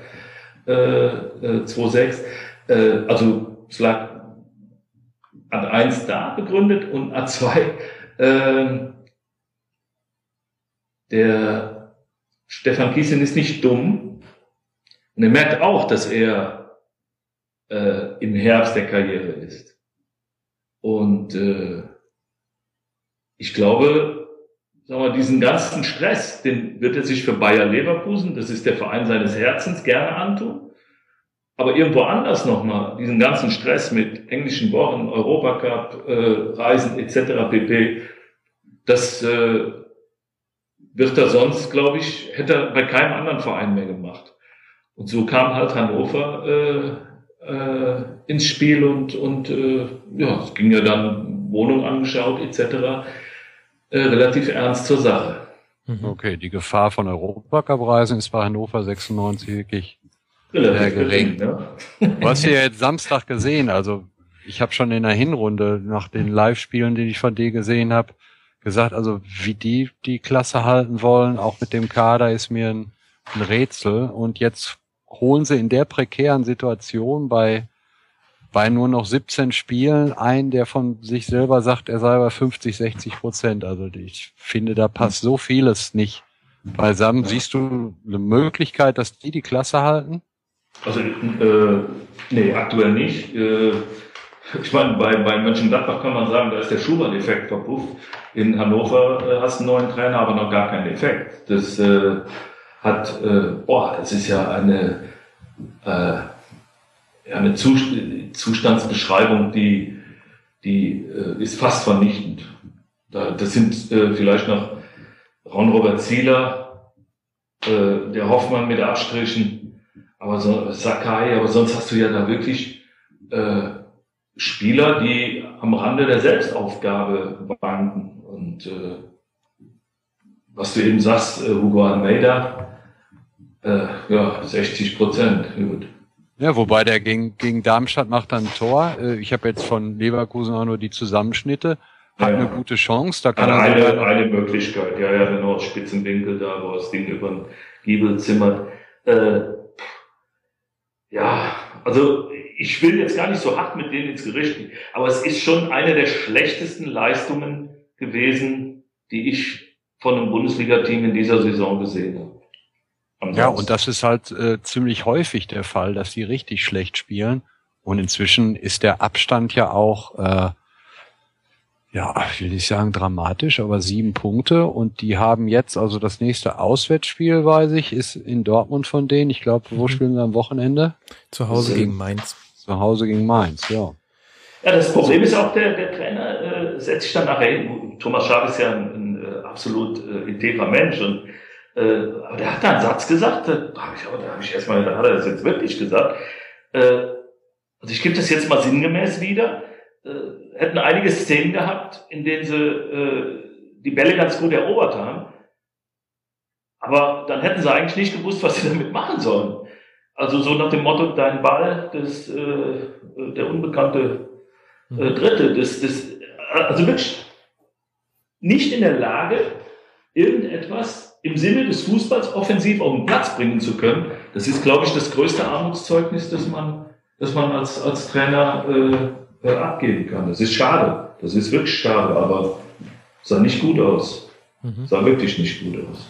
Äh, äh, 2.6. Äh, also es lag Ad 1 da begründet und Ad 2 ähm, der Stefan Kiesling ist nicht dumm und er merkt auch, dass er äh, im Herbst der Karriere ist. Und äh, ich glaube, sagen wir, diesen ganzen Stress, den wird er sich für Bayer Leverkusen, das ist der Verein seines Herzens, gerne antun. Aber irgendwo anders nochmal, diesen ganzen Stress mit englischen Wochen, Europacup, äh, Reisen etc. pp, das äh, wird er sonst, glaube ich, hätte er bei keinem anderen Verein mehr gemacht. Und so kam halt Hannover äh, äh, ins Spiel und, und äh, ja, es ging ja dann Wohnung angeschaut etc. Äh, relativ ernst zur Sache. Mhm. Okay, die Gefahr von Europacup-Reisen ist bei Hannover 96 wirklich Relativ gering. gering ne? Du hast ja jetzt Samstag gesehen, also ich habe schon in der Hinrunde nach den Live-Spielen, die ich von dir gesehen habe, gesagt, also wie die die Klasse halten wollen, auch mit dem Kader, ist mir ein, ein Rätsel. Und jetzt holen sie in der prekären Situation bei bei nur noch 17 Spielen ein, der von sich selber sagt, er sei bei 50, 60 Prozent. Also ich finde, da passt so vieles nicht beisammen. Siehst du eine Möglichkeit, dass die die Klasse halten? Also, äh, nee, aktuell nicht. Äh, ich meine, bei, bei Mönchengladbach kann man sagen, da ist der Schubert-Effekt verpufft. In Hannover äh, hast du einen neuen Trainer, aber noch gar keinen Effekt. Das äh, hat, äh, boah, das ist ja eine, äh, eine Zustandsbeschreibung, die, die äh, ist fast vernichtend. Da, das sind äh, vielleicht noch Ron-Robert Zieler, äh, der Hoffmann mit Abstrichen, aber so, Sakai, aber sonst hast du ja da wirklich äh, Spieler, die am Rande der Selbstaufgabe wanken. Und äh, was du eben sagst, äh, Hugo Almeida, äh, ja, 60 Prozent, gut. Ja, wobei der gegen, gegen Darmstadt macht dann ein Tor. Äh, ich habe jetzt von Leverkusen auch nur die Zusammenschnitte. Hat ja. eine gute Chance. Da kann eine, er eine, eine Möglichkeit, ja, ja, genau, aus Spitzenwinkel da, wo das Ding über den Giebel zimmert. Äh, ja, also ich will jetzt gar nicht so hart mit denen ins Gericht gehen, aber es ist schon eine der schlechtesten Leistungen gewesen, die ich von einem Bundesliga-Team in dieser Saison gesehen habe. Ansonsten. Ja, und das ist halt äh, ziemlich häufig der Fall, dass die richtig schlecht spielen. Und inzwischen ist der Abstand ja auch, äh, ja, ich will nicht sagen dramatisch, aber sieben Punkte. Und die haben jetzt, also das nächste Auswärtsspiel, weiß ich, ist in Dortmund von denen. Ich glaube, wo mhm. spielen sie am Wochenende? Zu Hause gegen Mainz. Zu Hause gegen Mainz, ja. Ja, das Problem ist auch, der, der Trainer äh, setzt sich dann nachher hin. Thomas Schaaf ist ja ein, ein äh, absolut äh, integrer Mensch und äh, aber der hat da einen Satz gesagt, da habe ich, aber da habe ich erstmal, da hat er das jetzt wirklich gesagt. Äh, also ich gebe das jetzt mal sinngemäß wieder. Äh, hätten einige Szenen gehabt, in denen sie äh, die Bälle ganz gut erobert haben. Aber dann hätten sie eigentlich nicht gewusst, was sie damit machen sollen. Also so nach dem Motto, dein Ball, das, äh, der unbekannte äh, Dritte, das, das, also wirklich nicht in der Lage, irgendetwas im Sinne des Fußballs offensiv auf den Platz bringen zu können, das ist, glaube ich, das größte Armutszeugnis, das man, das man als, als Trainer äh, äh, abgeben kann. Das ist schade. Das ist wirklich schade, aber sah nicht gut aus. Mhm. Sah wirklich nicht gut aus.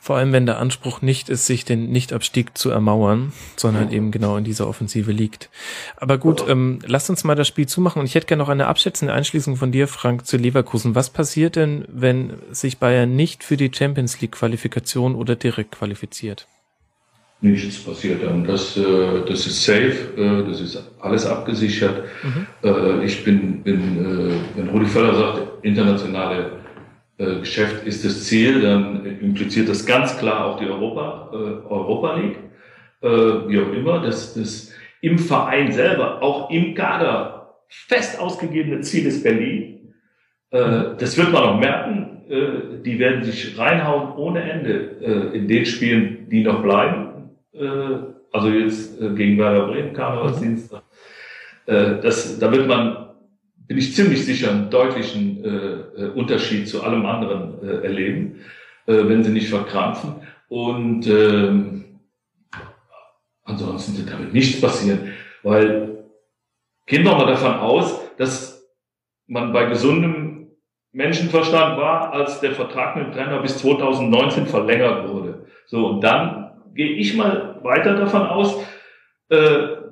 Vor allem, wenn der Anspruch nicht ist, sich den Nichtabstieg zu ermauern, sondern eben genau in dieser Offensive liegt. Aber gut, ähm, lasst uns mal das Spiel zumachen und ich hätte gerne noch eine abschätzende Einschließung von dir, Frank, zu Leverkusen. Was passiert denn, wenn sich Bayern nicht für die Champions League Qualifikation oder direkt qualifiziert? Nichts passiert dann. Das, äh, das ist safe, äh, das ist alles abgesichert. Mhm. Äh, ich bin, bin äh, wenn Rudi Völler sagt, internationale äh, Geschäft ist das Ziel, dann impliziert das ganz klar auch die Europa, äh, Europa League, äh, wie auch immer, dass das im Verein selber, auch im Kader fest ausgegebene Ziel ist Berlin. Äh, mhm. das wird man auch merken. Äh, die werden sich reinhauen ohne Ende äh, in den Spielen, die noch bleiben. Äh, also jetzt äh, gegen Werder Bremen, Karnevalsdienstag. Äh, das, da wird man bin ich ziemlich sicher, einen deutlichen äh, äh, Unterschied zu allem anderen äh, erleben, äh, wenn sie nicht verkrampfen. Und ähm, ansonsten wird damit nichts passieren, weil gehen wir mal davon aus, dass man bei gesundem Menschenverstand war, als der Vertrag mit dem Trainer bis 2019 verlängert wurde. So, und dann gehe ich mal weiter davon aus, äh,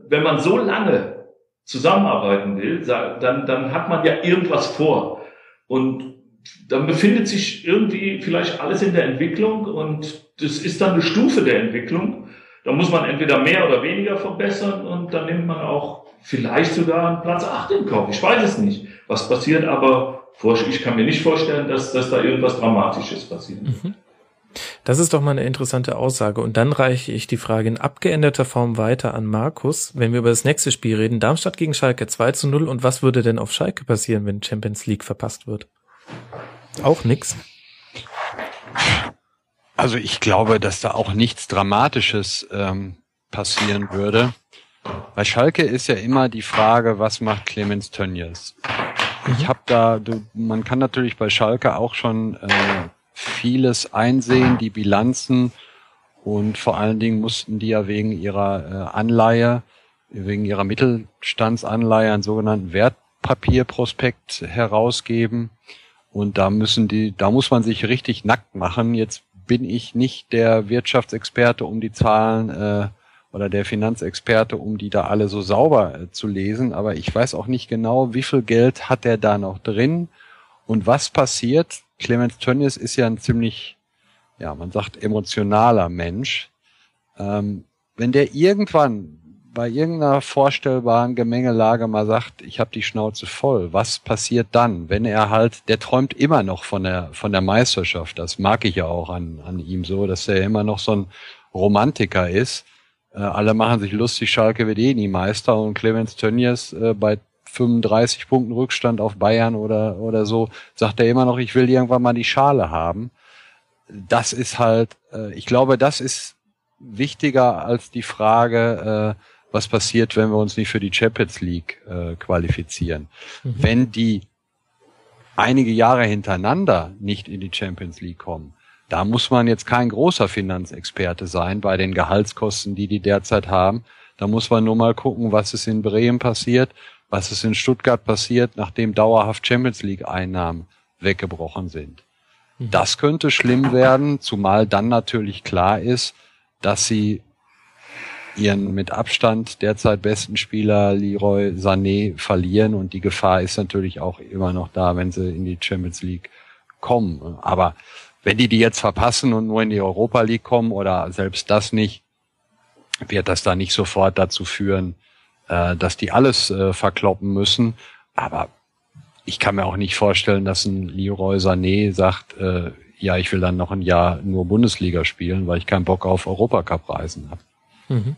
wenn man so lange zusammenarbeiten will, dann, dann hat man ja irgendwas vor. Und dann befindet sich irgendwie vielleicht alles in der Entwicklung und das ist dann eine Stufe der Entwicklung. Da muss man entweder mehr oder weniger verbessern und dann nimmt man auch vielleicht sogar einen Platz 8 in Kauf. Ich weiß es nicht, was passiert, aber ich kann mir nicht vorstellen, dass, dass da irgendwas Dramatisches passiert. Mhm. Das ist doch mal eine interessante Aussage. Und dann reiche ich die Frage in abgeänderter Form weiter an Markus, wenn wir über das nächste Spiel reden. Darmstadt gegen Schalke 2 zu 0. Und was würde denn auf Schalke passieren, wenn Champions League verpasst wird? Auch nix. Also ich glaube, dass da auch nichts Dramatisches ähm, passieren würde. Bei Schalke ist ja immer die Frage, was macht Clemens Tönnies? Ich mhm. habe da, du, man kann natürlich bei Schalke auch schon äh, vieles einsehen, die Bilanzen und vor allen Dingen mussten die ja wegen ihrer äh, Anleihe, wegen ihrer Mittelstandsanleihe einen sogenannten Wertpapierprospekt herausgeben. Und da müssen die, da muss man sich richtig nackt machen. Jetzt bin ich nicht der Wirtschaftsexperte, um die Zahlen äh, oder der Finanzexperte, um die da alle so sauber äh, zu lesen, aber ich weiß auch nicht genau, wie viel Geld hat er da noch drin und was passiert. Clemens Tönnies ist ja ein ziemlich, ja, man sagt emotionaler Mensch. Ähm, wenn der irgendwann bei irgendeiner vorstellbaren Gemengelage mal sagt, ich habe die Schnauze voll, was passiert dann, wenn er halt, der träumt immer noch von der von der Meisterschaft. Das mag ich ja auch an an ihm so, dass er immer noch so ein Romantiker ist. Äh, alle machen sich lustig, Schalke wird eh nie Meister und Clemens Tönnies äh, bei 35 Punkten Rückstand auf Bayern oder oder so sagt er immer noch, ich will irgendwann mal die Schale haben. Das ist halt, äh, ich glaube, das ist wichtiger als die Frage, äh, was passiert, wenn wir uns nicht für die Champions League äh, qualifizieren. Mhm. Wenn die einige Jahre hintereinander nicht in die Champions League kommen, da muss man jetzt kein großer Finanzexperte sein bei den Gehaltskosten, die die derzeit haben. Da muss man nur mal gucken, was ist in Bremen passiert, was ist in Stuttgart passiert, nachdem dauerhaft Champions League Einnahmen weggebrochen sind. Mhm. Das könnte schlimm werden, zumal dann natürlich klar ist, dass sie ihren mit Abstand derzeit besten Spieler Leroy Sané verlieren und die Gefahr ist natürlich auch immer noch da, wenn sie in die Champions League kommen. Aber wenn die die jetzt verpassen und nur in die Europa League kommen oder selbst das nicht, wird das da nicht sofort dazu führen, äh, dass die alles äh, verkloppen müssen. Aber ich kann mir auch nicht vorstellen, dass ein Leroy Sané sagt, äh, ja, ich will dann noch ein Jahr nur Bundesliga spielen, weil ich keinen Bock auf Europacup-Reisen habe. Mhm.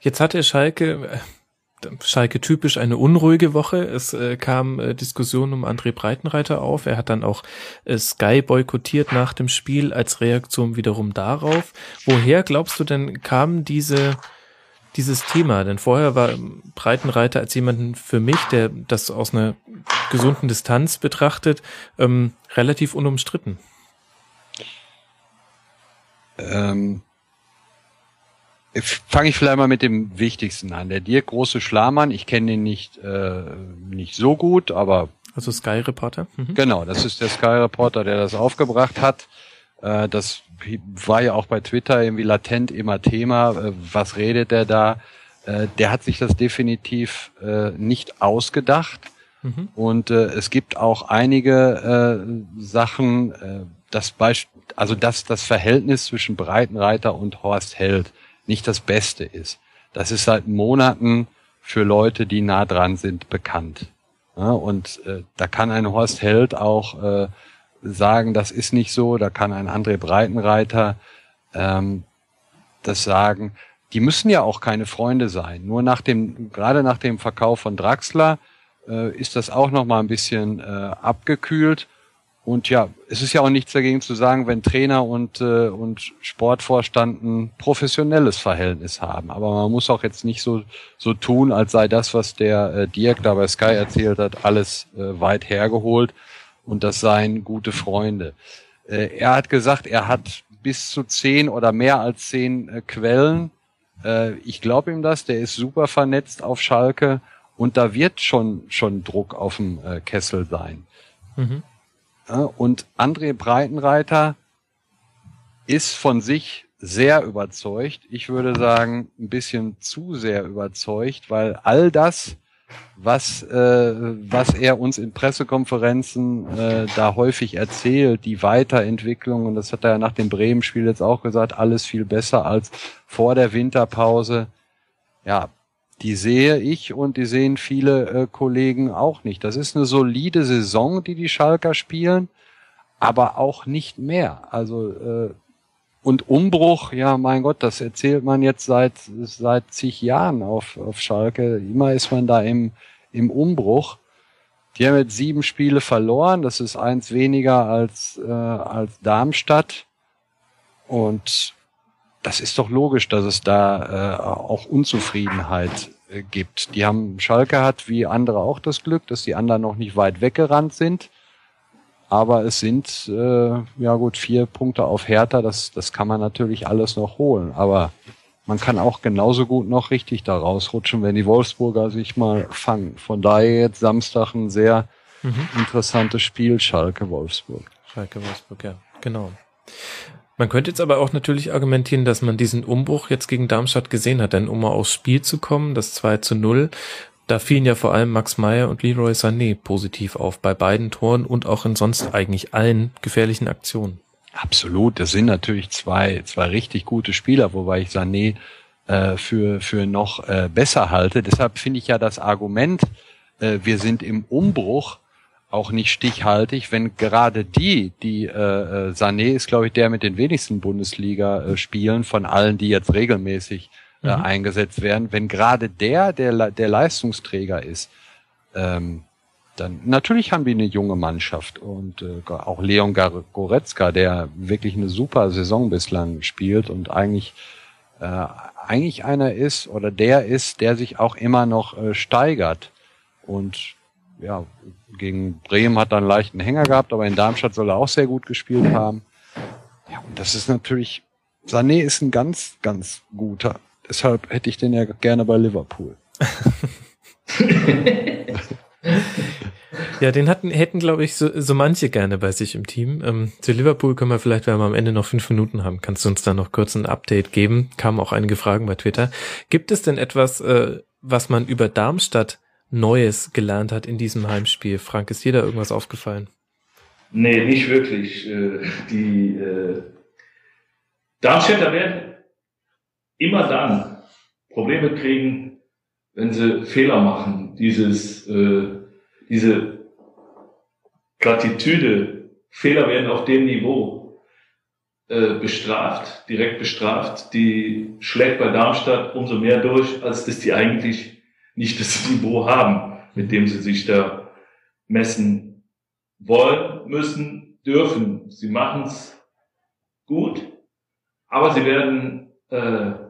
Jetzt hatte Schalke, äh, Schalke typisch eine unruhige Woche. Es äh, kam äh, Diskussion um André Breitenreiter auf. Er hat dann auch äh, Sky boykottiert nach dem Spiel als Reaktion wiederum darauf. Woher glaubst du denn kam diese dieses Thema? Denn vorher war Breitenreiter als jemanden für mich, der das aus einer gesunden Distanz betrachtet, ähm, relativ unumstritten. Ähm, fange ich vielleicht mal mit dem Wichtigsten an. Der Dirk Große Schlamann, ich kenne ihn nicht, äh, nicht so gut, aber. Also Sky Reporter? Mhm. Genau, das ist der Sky Reporter, der das aufgebracht hat. Äh, das war ja auch bei Twitter irgendwie latent immer Thema. Äh, was redet der da? Äh, der hat sich das definitiv äh, nicht ausgedacht. Mhm. Und äh, es gibt auch einige äh, Sachen, äh, das Beispiel, also dass das Verhältnis zwischen Breitenreiter und Horst Held nicht das Beste ist. Das ist seit Monaten für Leute, die nah dran sind, bekannt. Ja, und äh, da kann ein Horst Held auch äh, sagen, das ist nicht so. Da kann ein André Breitenreiter ähm, das sagen. Die müssen ja auch keine Freunde sein. Nur nach dem, gerade nach dem Verkauf von Draxler äh, ist das auch noch mal ein bisschen äh, abgekühlt. Und ja, es ist ja auch nichts dagegen zu sagen, wenn Trainer und, äh, und Sportvorstand ein professionelles Verhältnis haben. Aber man muss auch jetzt nicht so, so tun, als sei das, was der äh, Dirk da bei Sky erzählt hat, alles äh, weit hergeholt und das seien gute Freunde. Äh, er hat gesagt, er hat bis zu zehn oder mehr als zehn äh, Quellen. Äh, ich glaube ihm das, der ist super vernetzt auf Schalke und da wird schon, schon Druck auf dem Kessel sein. Mhm. Und André Breitenreiter ist von sich sehr überzeugt. Ich würde sagen, ein bisschen zu sehr überzeugt, weil all das, was, äh, was er uns in Pressekonferenzen äh, da häufig erzählt, die Weiterentwicklung, und das hat er nach dem Bremen-Spiel jetzt auch gesagt, alles viel besser als vor der Winterpause. Ja, die sehe ich und die sehen viele äh, Kollegen auch nicht. Das ist eine solide Saison, die die Schalker spielen, aber auch nicht mehr. Also äh, und Umbruch, ja, mein Gott, das erzählt man jetzt seit seit zig Jahren auf auf Schalke. Immer ist man da im im Umbruch. Die haben jetzt sieben Spiele verloren. Das ist eins weniger als äh, als Darmstadt und das ist doch logisch, dass es da äh, auch Unzufriedenheit äh, gibt. Die haben Schalke hat wie andere auch das Glück, dass die anderen noch nicht weit weggerannt sind. Aber es sind äh, ja gut vier Punkte auf Hertha. Das das kann man natürlich alles noch holen. Aber man kann auch genauso gut noch richtig da rausrutschen, wenn die Wolfsburger sich mal fangen. Von daher jetzt Samstag ein sehr mhm. interessantes Spiel, Schalke Wolfsburg. Schalke Wolfsburg, ja, genau. Man könnte jetzt aber auch natürlich argumentieren, dass man diesen Umbruch jetzt gegen Darmstadt gesehen hat, denn um mal aufs Spiel zu kommen, das 2 zu 0, da fielen ja vor allem Max Meyer und Leroy Sané positiv auf bei beiden Toren und auch in sonst eigentlich allen gefährlichen Aktionen. Absolut, das sind natürlich zwei, zwei richtig gute Spieler, wobei ich Sané äh, für, für noch äh, besser halte. Deshalb finde ich ja das Argument, äh, wir sind im Umbruch, auch nicht stichhaltig, wenn gerade die, die äh, äh, Sané ist, glaube ich, der mit den wenigsten Bundesliga-Spielen von allen, die jetzt regelmäßig äh, mhm. eingesetzt werden, wenn gerade der, der der Leistungsträger ist, ähm, dann natürlich haben wir eine junge Mannschaft und äh, auch Leon Goretzka, der wirklich eine super Saison bislang spielt und eigentlich äh, eigentlich einer ist oder der ist, der sich auch immer noch äh, steigert und ja, gegen Bremen hat er einen leichten Hänger gehabt, aber in Darmstadt soll er auch sehr gut gespielt haben. Ja, und das ist natürlich, Sané ist ein ganz, ganz guter. Deshalb hätte ich den ja gerne bei Liverpool. ja, den hatten, hätten, glaube ich, so, so manche gerne bei sich im Team. Ähm, zu Liverpool können wir vielleicht, wenn wir am Ende noch fünf Minuten haben, kannst du uns da noch kurz ein Update geben? Kamen auch einige Fragen bei Twitter. Gibt es denn etwas, äh, was man über Darmstadt Neues gelernt hat in diesem Heimspiel. Frank, ist dir da irgendwas aufgefallen? Nee, nicht wirklich. Äh, die äh, Darmstädter werden immer dann Probleme kriegen, wenn sie Fehler machen. Dieses, äh, diese Plattitüde, Fehler werden auf dem Niveau äh, bestraft, direkt bestraft. Die schlägt bei Darmstadt umso mehr durch, als dass die eigentlich nicht das Niveau haben, mit dem sie sich da messen wollen, müssen, dürfen. Sie machen es gut, aber sie werden äh,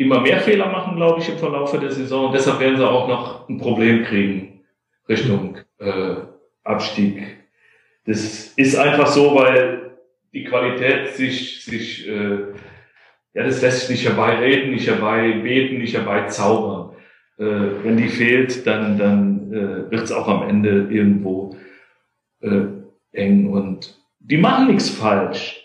immer mehr Fehler machen, glaube ich, im Verlauf der Saison. Deshalb werden sie auch noch ein Problem kriegen Richtung äh, Abstieg. Das ist einfach so, weil die Qualität sich, sich äh, ja, das lässt sich nicht herbeireden, nicht herbeibeten, nicht herbeizaubern äh, wenn die fehlt, dann, dann äh, wird es auch am Ende irgendwo äh, eng. Und die machen nichts falsch.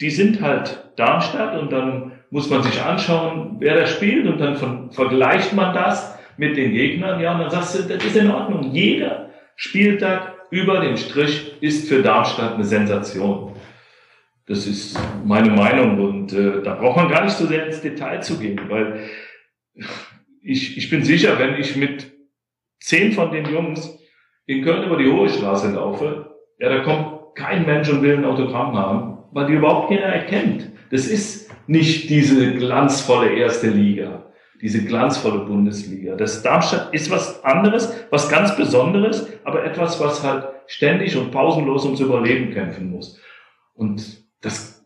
Die sind halt Darmstadt und dann muss man sich anschauen, wer da spielt und dann von, vergleicht man das mit den Gegnern. Ja, und dann sagst du, das ist in Ordnung. Jeder Spieltag über den Strich ist für Darmstadt eine Sensation. Das ist meine Meinung und äh, da braucht man gar nicht so sehr ins Detail zu gehen, weil ich, ich bin sicher, wenn ich mit zehn von den Jungs in Köln über die Hohe Straße laufe, ja, da kommt kein Mensch und will ein Autogramm haben, weil die überhaupt keiner erkennt. Das ist nicht diese glanzvolle erste Liga, diese glanzvolle Bundesliga. Das Darmstadt ist was anderes, was ganz Besonderes, aber etwas, was halt ständig und pausenlos ums Überleben kämpfen muss. Und das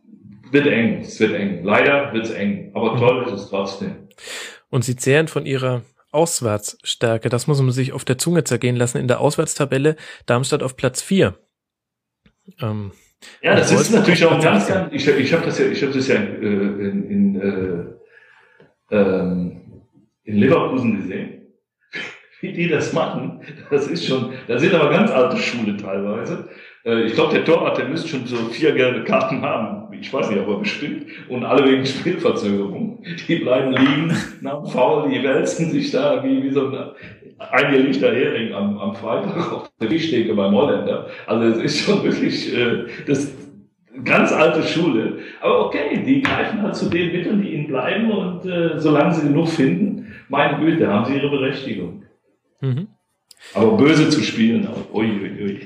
wird eng, es wird eng. Leider wird es eng, aber toll ist es trotzdem. Und sie zehren von ihrer Auswärtsstärke. Das muss man sich auf der Zunge zergehen lassen. In der Auswärtstabelle Darmstadt auf Platz 4. Ähm, ja, das ist natürlich auch ganz, ganz, ich, ich habe das ja, ich habe das ja in, äh, in, in, äh, ähm, in Leverkusen gesehen. Wie die das machen, das ist schon, da sind aber ganz alte Schule teilweise. Äh, ich glaube, der Torwart, der müsste schon so vier gelbe Karten haben. Ich weiß nicht, aber bestimmt. Und alle wegen Spielverzögerung. Die bleiben liegen nach dem Foul, die wälzen sich da wie, wie so ein eingelegter Hering am, am Freitag auf der Fischtheke beim Holländer. Also es ist schon wirklich äh, das ganz alte Schule. Aber okay, die greifen halt zu den Mitteln, die ihnen bleiben und äh, solange sie genug finden, meine Güte, haben sie ihre Berechtigung. Mhm. Aber böse zu spielen, ui, ui, ui.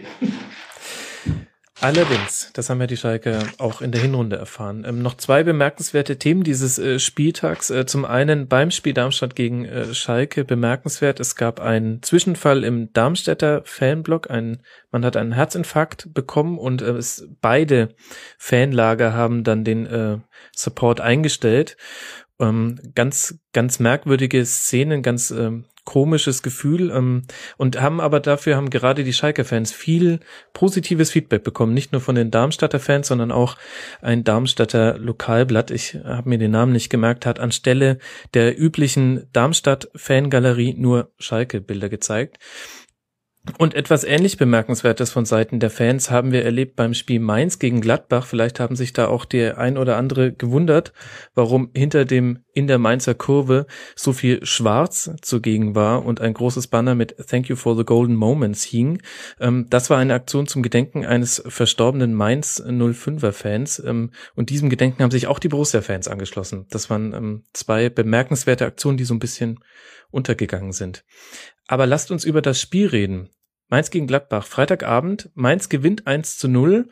Allerdings, das haben ja die Schalke auch in der Hinrunde erfahren. Ähm, noch zwei bemerkenswerte Themen dieses äh, Spieltags. Äh, zum einen beim Spiel Darmstadt gegen äh, Schalke bemerkenswert. Es gab einen Zwischenfall im Darmstädter Fanblock. Ein, man hat einen Herzinfarkt bekommen und äh, es, beide Fanlager haben dann den äh, Support eingestellt. Ähm, ganz, ganz merkwürdige Szenen, ganz ähm, komisches Gefühl ähm, und haben aber dafür haben gerade die Schalke-Fans viel positives Feedback bekommen, nicht nur von den Darmstadter Fans, sondern auch ein Darmstadter Lokalblatt, ich habe mir den Namen nicht gemerkt, hat anstelle der üblichen Darmstadt-Fangalerie nur Schalke-Bilder gezeigt. Und etwas ähnlich bemerkenswertes von Seiten der Fans haben wir erlebt beim Spiel Mainz gegen Gladbach. Vielleicht haben sich da auch die ein oder andere gewundert, warum hinter dem in der Mainzer Kurve so viel Schwarz zugegen war und ein großes Banner mit Thank you for the golden moments hing. Ähm, das war eine Aktion zum Gedenken eines verstorbenen Mainz 05er Fans. Ähm, und diesem Gedenken haben sich auch die Borussia-Fans angeschlossen. Das waren ähm, zwei bemerkenswerte Aktionen, die so ein bisschen untergegangen sind. Aber lasst uns über das Spiel reden. Mainz gegen Gladbach, Freitagabend. Mainz gewinnt 1 zu 0.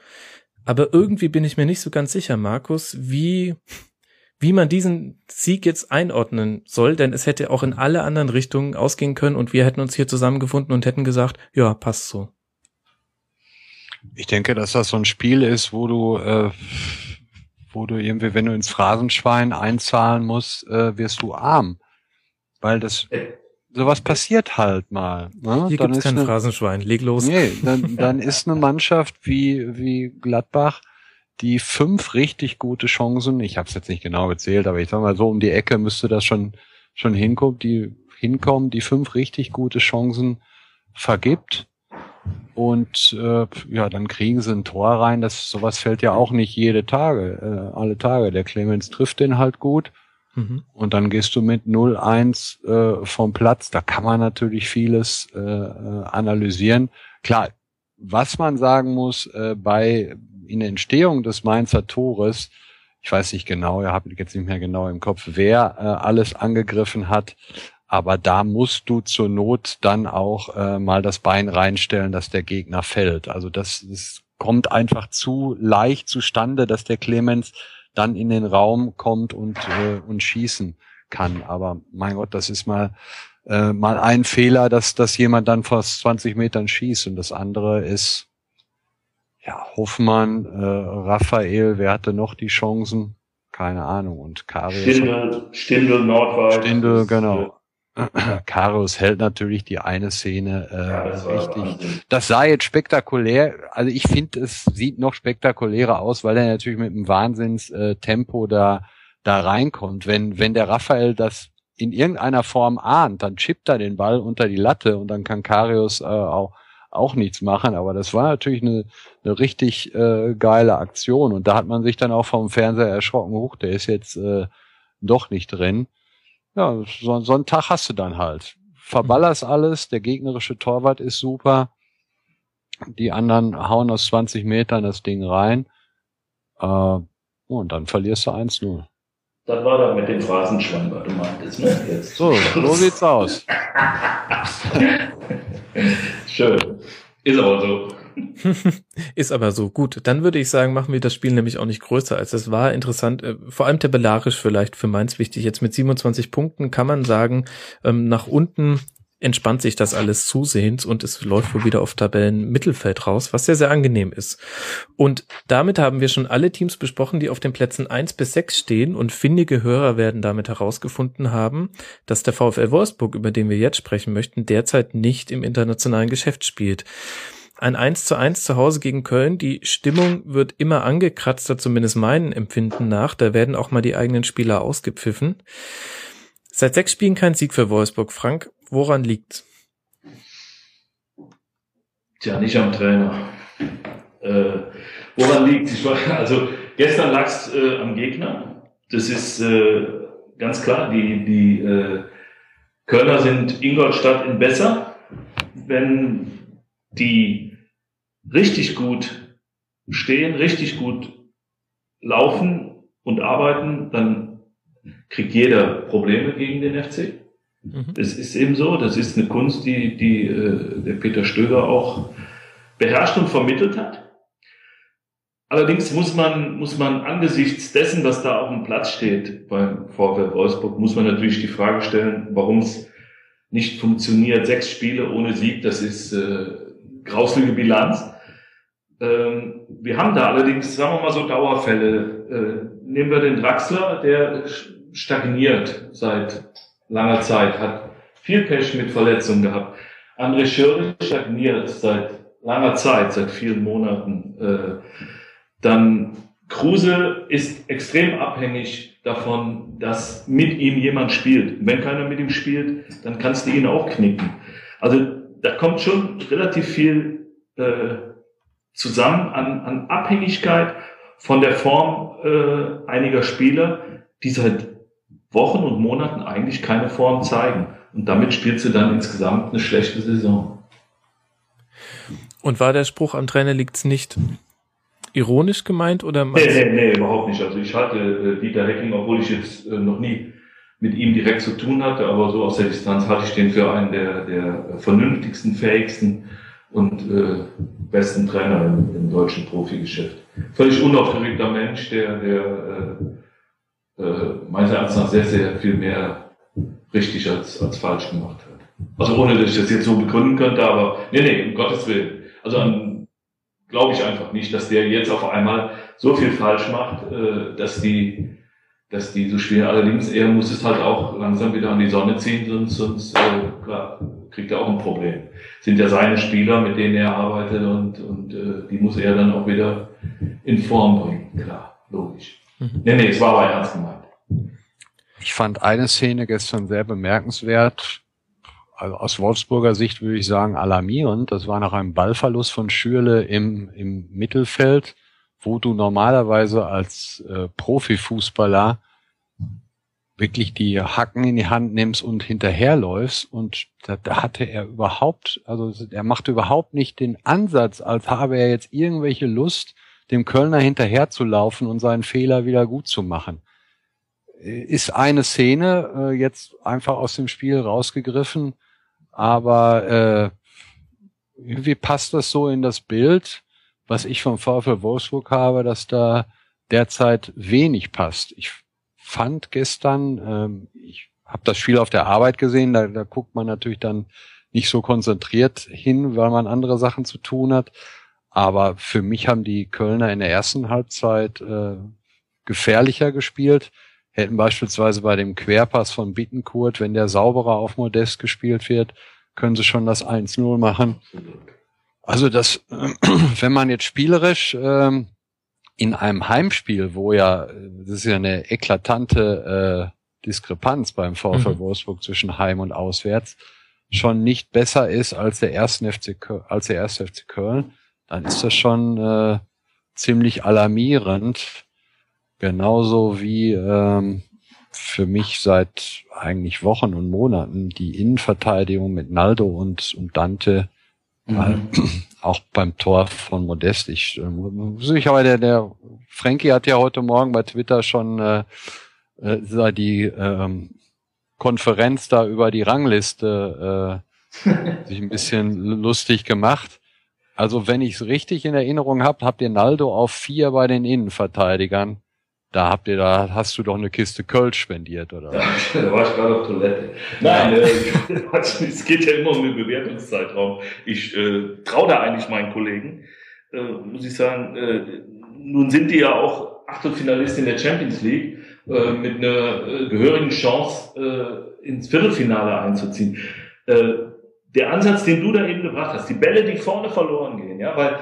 Aber irgendwie bin ich mir nicht so ganz sicher, Markus, wie, wie man diesen Sieg jetzt einordnen soll, denn es hätte auch in alle anderen Richtungen ausgehen können und wir hätten uns hier zusammengefunden und hätten gesagt, ja, passt so. Ich denke, dass das so ein Spiel ist, wo du, äh, wo du irgendwie, wenn du ins Phrasenschwein einzahlen musst, äh, wirst du arm. Weil das, sowas passiert halt mal. Ne? Hier gibt es kein eine, Phrasenschwein, leg los. Nee, dann, dann ist eine Mannschaft wie, wie Gladbach, die fünf richtig gute Chancen, ich habe es jetzt nicht genau gezählt, aber ich sag mal so um die Ecke müsste das schon schon hinkommen, die hinkommen, die fünf richtig gute Chancen vergibt und äh, ja, dann kriegen sie ein Tor rein. Das sowas fällt ja auch nicht jede Tage, äh, alle Tage. Der Clemens trifft den halt gut Mhm. Und dann gehst du mit 0-1 äh, vom Platz. Da kann man natürlich vieles äh, äh, analysieren. Klar, was man sagen muss, äh, bei in der Entstehung des Mainzer Tores, ich weiß nicht genau, ihr habt jetzt nicht mehr genau im Kopf, wer äh, alles angegriffen hat, aber da musst du zur Not dann auch äh, mal das Bein reinstellen, dass der Gegner fällt. Also das, das kommt einfach zu leicht zustande, dass der Clemens dann in den Raum kommt und, äh, und schießen kann. Aber mein Gott, das ist mal, äh, mal ein Fehler, dass, dass jemand dann fast 20 Metern schießt. Und das andere ist, ja, Hoffmann, äh, Raphael, wer hatte noch die Chancen? Keine Ahnung. Und Karius. Stindel, Stindel, Nordwald. Stindel, genau. Karius hält natürlich die eine Szene äh, ja, das richtig. Das sah jetzt spektakulär. Also ich finde, es sieht noch spektakulärer aus, weil er natürlich mit einem Wahnsinnstempo äh, da da reinkommt. Wenn wenn der Raphael das in irgendeiner Form ahnt, dann chippt er den Ball unter die Latte und dann kann Karius äh, auch auch nichts machen. Aber das war natürlich eine, eine richtig äh, geile Aktion und da hat man sich dann auch vom Fernseher erschrocken. Hoch, der ist jetzt äh, doch nicht drin ja, so, so einen Tag hast du dann halt. Verballerst alles, der gegnerische Torwart ist super. Die anderen hauen aus 20 Metern das Ding rein. Äh, und dann verlierst du 1-0. Das war dann mit dem Phrasenschwein, was du meintest, ne? Jetzt. So, so sieht's aus. Schön. Ist aber so. Ist aber so. Gut, dann würde ich sagen, machen wir das Spiel nämlich auch nicht größer, als es war. Interessant, äh, vor allem tabellarisch vielleicht für Mainz wichtig. Jetzt mit 27 Punkten kann man sagen, ähm, nach unten entspannt sich das alles zusehends und es läuft wohl wieder auf Tabellenmittelfeld raus, was sehr, sehr angenehm ist. Und damit haben wir schon alle Teams besprochen, die auf den Plätzen eins bis sechs stehen und findige Hörer werden damit herausgefunden haben, dass der VfL Wolfsburg, über den wir jetzt sprechen möchten, derzeit nicht im internationalen Geschäft spielt ein 1 zu 1 zu Hause gegen Köln. Die Stimmung wird immer angekratzter, zumindest meinen Empfinden nach. Da werden auch mal die eigenen Spieler ausgepfiffen. Seit sechs Spielen kein Sieg für Wolfsburg. Frank, woran liegt's? Tja, nicht am Trainer. Äh, woran liegt ich Also gestern lag's äh, am Gegner. Das ist äh, ganz klar. Die, die äh, Kölner sind Ingolstadt in besser. Wenn die richtig gut stehen, richtig gut laufen und arbeiten, dann kriegt jeder Probleme gegen den FC. Mhm. Das ist eben so. Das ist eine Kunst, die, die äh, der Peter Stöger auch beherrscht und vermittelt hat. Allerdings muss man, muss man angesichts dessen, was da auf dem Platz steht beim VfL Wolfsburg, muss man natürlich die Frage stellen, warum es nicht funktioniert. Sechs Spiele ohne Sieg, das ist äh, grauslige Bilanz. Ähm, wir haben da allerdings, sagen wir mal so Dauerfälle. Äh, nehmen wir den Draxler, der stagniert seit langer Zeit, hat viel Pech mit Verletzungen gehabt. André Schirr stagniert seit langer Zeit, seit vielen Monaten. Äh, dann Kruse ist extrem abhängig davon, dass mit ihm jemand spielt. Wenn keiner mit ihm spielt, dann kannst du ihn auch knicken. Also da kommt schon relativ viel äh, zusammen an, an Abhängigkeit von der Form äh, einiger Spieler, die seit Wochen und Monaten eigentlich keine Form zeigen. Und damit spielt sie dann insgesamt eine schlechte Saison. Und war der Spruch am Trainer liegt's nicht ironisch gemeint oder? Nee, nee, nee, überhaupt nicht. Also ich hatte äh, Dieter Hecking, obwohl ich jetzt äh, noch nie mit ihm direkt zu tun hatte, aber so aus der Distanz hatte ich den für einen der, der vernünftigsten, fähigsten und äh, besten Trainer im, im deutschen Profigeschäft. Völlig unaufgeregter Mensch, der, der äh, äh, meines Erachtens sehr, sehr viel mehr richtig als, als falsch gemacht hat. Also ohne, dass ich das jetzt so begründen könnte, aber nee, nee, um Gottes Willen. Also an glaube ich einfach nicht, dass der jetzt auf einmal so viel falsch macht, äh, dass die, dass die so schwer. Allerdings, er muss es halt auch langsam wieder an die Sonne ziehen, sonst, sonst äh, klar, kriegt er auch ein Problem. Sind ja seine Spieler, mit denen er arbeitet und, und äh, die muss er dann auch wieder in Form bringen. Klar, logisch. Mhm. Nee, nee, es war aber ernst gemeint. Ich fand eine Szene gestern sehr bemerkenswert also aus Wolfsburger Sicht würde ich sagen alarmierend. Das war nach einem Ballverlust von Schürle im, im Mittelfeld, wo du normalerweise als äh, Profifußballer wirklich die Hacken in die Hand nimmst und hinterherläufst und da, da hatte er überhaupt, also er machte überhaupt nicht den Ansatz, als habe er jetzt irgendwelche Lust, dem Kölner hinterherzulaufen und seinen Fehler wieder gut zu machen. Ist eine Szene äh, jetzt einfach aus dem Spiel rausgegriffen, aber äh, irgendwie passt das so in das Bild, was ich vom VfL Wolfsburg habe, dass da derzeit wenig passt. Ich fand gestern, ähm, ich habe das Spiel auf der Arbeit gesehen, da, da guckt man natürlich dann nicht so konzentriert hin, weil man andere Sachen zu tun hat. Aber für mich haben die Kölner in der ersten Halbzeit äh, gefährlicher gespielt hätten beispielsweise bei dem Querpass von Bittenkurt, wenn der sauberer auf Modest gespielt wird, können sie schon das 1-0 machen. Also das, wenn man jetzt spielerisch ähm, in einem Heimspiel, wo ja, das ist ja eine eklatante äh, Diskrepanz beim VfL mhm. Wolfsburg zwischen Heim und Auswärts, schon nicht besser ist als der erste FC Köln, als der erste FC Köln, dann ist das schon äh, ziemlich alarmierend. Genauso wie ähm, für mich seit eigentlich Wochen und Monaten die Innenverteidigung mit Naldo und, und Dante, mhm. Auch beim Tor von Modest. Ich, äh, aber der, der Frankie hat ja heute Morgen bei Twitter schon äh, äh, die ähm, Konferenz da über die Rangliste äh, sich ein bisschen lustig gemacht. Also wenn ich es richtig in Erinnerung habe, habt ihr Naldo auf vier bei den Innenverteidigern. Da habt ihr, da hast du doch eine Kiste Kölsch spendiert, oder? Ja, da war ich gerade auf Toilette. Nein, äh, es geht ja immer um den Bewertungszeitraum. Ich äh, traue da eigentlich meinen Kollegen, äh, muss ich sagen. Äh, nun sind die ja auch Achtelfinalist in der Champions League äh, mit einer äh, gehörigen Chance äh, ins Viertelfinale einzuziehen. Äh, der Ansatz, den du da eben gebracht hast, die Bälle, die vorne verloren gehen, ja, weil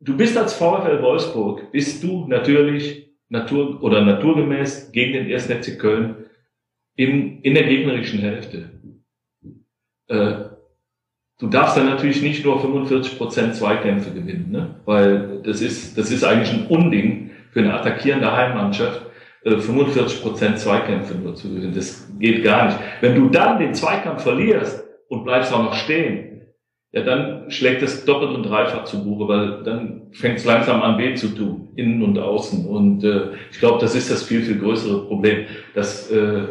du bist als VfL Wolfsburg, bist du natürlich Natur oder naturgemäß gegen den 1. FC Köln in, in der gegnerischen Hälfte. Äh, du darfst dann natürlich nicht nur 45 Prozent Zweikämpfe gewinnen, ne? weil das ist, das ist eigentlich ein Unding für eine attackierende Heimmannschaft, äh, 45 Prozent Zweikämpfe nur zu gewinnen. Das geht gar nicht. Wenn du dann den Zweikampf verlierst und bleibst auch noch stehen, ja, dann schlägt es doppelt und dreifach zu Buche, weil dann fängt es langsam an weh zu tun, innen und außen. Und äh, ich glaube, das ist das viel, viel größere Problem, dass äh,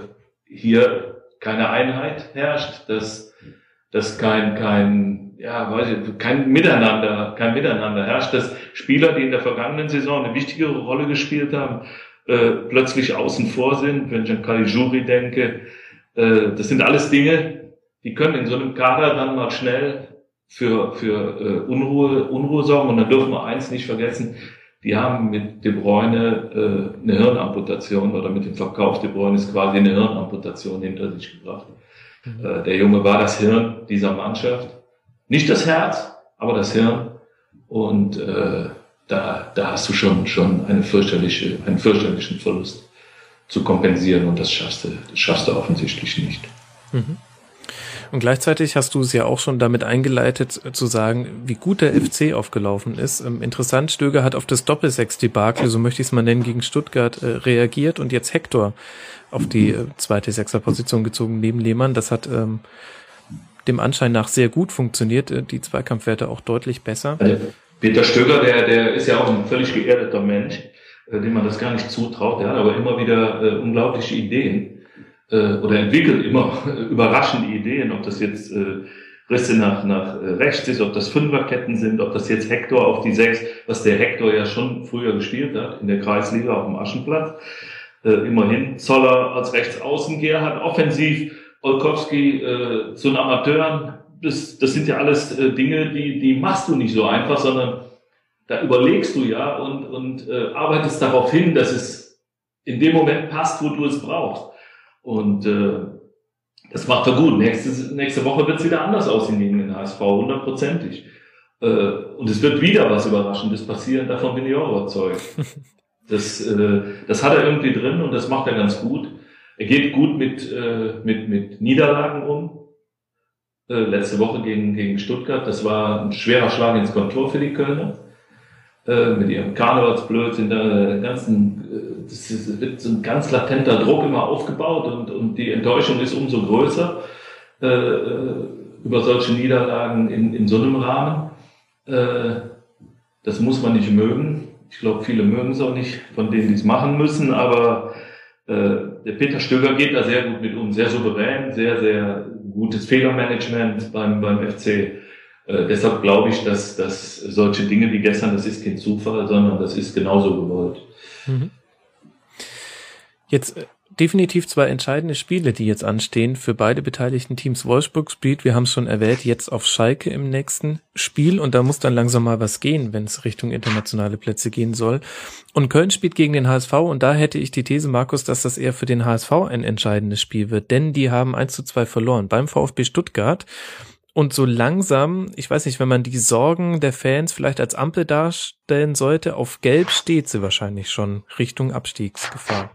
hier keine Einheit herrscht, dass, dass kein, kein ja, weiß ich, kein Miteinander, kein Miteinander herrscht, dass Spieler, die in der vergangenen Saison eine wichtigere Rolle gespielt haben, äh, plötzlich außen vor sind. Wenn ich an Caligiuri denke, äh, das sind alles Dinge, die können in so einem Kader dann mal schnell für, für äh, Unruhe, Unruhe sorgen. Und dann dürfen wir eins nicht vergessen, die haben mit De Bruyne äh, eine Hirnamputation oder mit dem Verkauf De Bruyne ist quasi eine Hirnamputation hinter sich gebracht. Mhm. Äh, der Junge war das Hirn dieser Mannschaft. Nicht das Herz, aber das Hirn. Und äh, da, da hast du schon, schon eine fürchterliche, einen fürchterlichen Verlust zu kompensieren und das schaffst du, das schaffst du offensichtlich nicht. Mhm. Und gleichzeitig hast du es ja auch schon damit eingeleitet äh, zu sagen, wie gut der FC aufgelaufen ist. Ähm, interessant, Stöger hat auf das Doppelsechs-Debakel, so möchte ich es mal nennen, gegen Stuttgart äh, reagiert und jetzt Hector auf die äh, zweite Sechserposition gezogen neben Lehmann. Das hat ähm, dem Anschein nach sehr gut funktioniert. Die Zweikampfwerte auch deutlich besser. Peter Stöger, der, der ist ja auch ein völlig geerdeter Mensch, dem man das gar nicht zutraut. Der hat aber immer wieder äh, unglaubliche Ideen äh, oder entwickelt immer überraschende Ideen, ob das jetzt äh, Risse nach, nach äh, rechts ist, ob das Fünferketten sind, ob das jetzt Hector auf die Sechs, was der Hector ja schon früher gespielt hat, in der Kreisliga auf dem Aschenplatz. Äh, immerhin Zoller als Rechtsaußen, Gerhard offensiv, Olkowski äh, zu den Amateuren. Das, das sind ja alles äh, Dinge, die, die machst du nicht so einfach, sondern da überlegst du ja und, und äh, arbeitest darauf hin, dass es in dem Moment passt, wo du es brauchst. Und äh, das macht er gut. Nächste, nächste Woche wird es wieder anders aussehen gegen den HSV, hundertprozentig. Äh, und es wird wieder was Überraschendes passieren, davon bin ich auch überzeugt. Das, äh, das hat er irgendwie drin und das macht er ganz gut. Er geht gut mit, äh, mit, mit Niederlagen um. Äh, letzte Woche gegen, gegen Stuttgart, das war ein schwerer Schlag ins Kontor für die Kölner. Äh, mit ihrem Karnevalsblödsinn, der ganzen, äh, das wird so ein ganz latenter Druck immer aufgebaut und, und die Enttäuschung ist umso größer äh, äh, über solche Niederlagen in, in so einem Rahmen. Äh, das muss man nicht mögen. Ich glaube, viele mögen es auch nicht, von denen die es machen müssen, aber äh, der Peter Stöger geht da sehr gut mit um, sehr souverän, sehr, sehr gutes Fehlermanagement beim, beim FC. Äh, deshalb glaube ich, dass, dass solche Dinge wie gestern, das ist kein Zufall, sondern das ist genauso gewollt. Mhm. Jetzt äh, definitiv zwei entscheidende Spiele, die jetzt anstehen für beide beteiligten Teams. Wolfsburg spielt, wir haben es schon erwähnt, jetzt auf Schalke im nächsten Spiel und da muss dann langsam mal was gehen, wenn es Richtung internationale Plätze gehen soll. Und Köln spielt gegen den HSV und da hätte ich die These, Markus, dass das eher für den HSV ein entscheidendes Spiel wird, denn die haben 1 zu 2 verloren beim VfB Stuttgart. Und so langsam, ich weiß nicht, wenn man die Sorgen der Fans vielleicht als Ampel darstellen sollte, auf Gelb steht sie wahrscheinlich schon Richtung Abstiegsgefahr.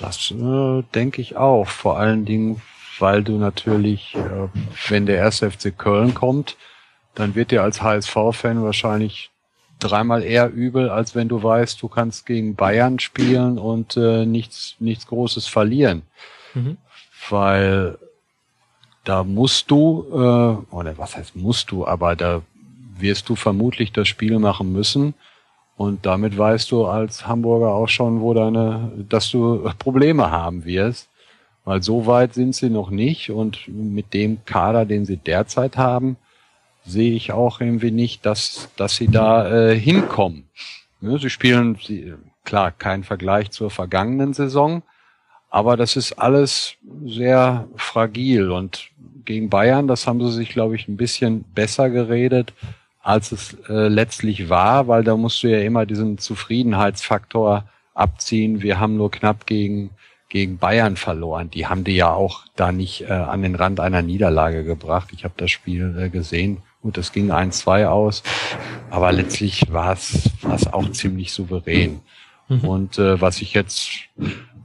Das äh, denke ich auch. Vor allen Dingen, weil du natürlich, äh, wenn der erste FC Köln kommt, dann wird dir als HSV-Fan wahrscheinlich dreimal eher übel, als wenn du weißt, du kannst gegen Bayern spielen und äh, nichts, nichts Großes verlieren. Mhm. Weil da musst du, äh, oder was heißt musst du, aber da wirst du vermutlich das Spiel machen müssen. Und damit weißt du als Hamburger auch schon, wo deine, dass du Probleme haben wirst. Weil so weit sind sie noch nicht. Und mit dem Kader, den sie derzeit haben, sehe ich auch irgendwie nicht, dass, dass sie da äh, hinkommen. Ja, sie spielen, sie, klar, kein Vergleich zur vergangenen Saison, aber das ist alles sehr fragil und gegen Bayern, das haben sie sich, glaube ich, ein bisschen besser geredet, als es äh, letztlich war, weil da musst du ja immer diesen Zufriedenheitsfaktor abziehen. Wir haben nur knapp gegen gegen Bayern verloren. Die haben die ja auch da nicht äh, an den Rand einer Niederlage gebracht. Ich habe das Spiel äh, gesehen. Gut, das ging 1-2 aus, aber letztlich war es war es auch ziemlich souverän. Mhm. Und äh, was ich jetzt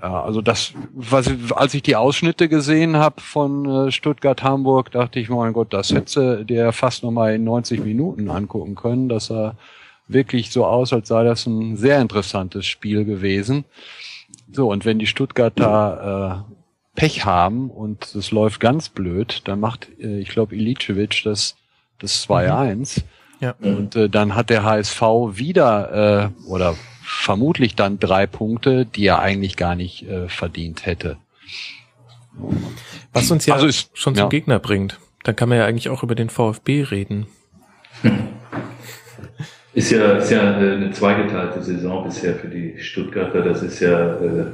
ja, also das, was, als ich die Ausschnitte gesehen habe von äh, Stuttgart-Hamburg, dachte ich, mein Gott, das hätte der fast nochmal in 90 Minuten angucken können. Das sah wirklich so aus, als sei das ein sehr interessantes Spiel gewesen. So, und wenn die Stuttgarter äh, Pech haben und es läuft ganz blöd, dann macht, äh, ich glaube, Ilicevic das, das 2-1. Mhm. Ja. Und äh, dann hat der HSV wieder äh, oder vermutlich dann drei Punkte, die er eigentlich gar nicht äh, verdient hätte. Was uns ja also ist, schon zum ja. Gegner bringt. Dann kann man ja eigentlich auch über den VfB reden. Ist ja, ist ja eine zweigeteilte Saison bisher für die Stuttgarter. Das ist ja äh,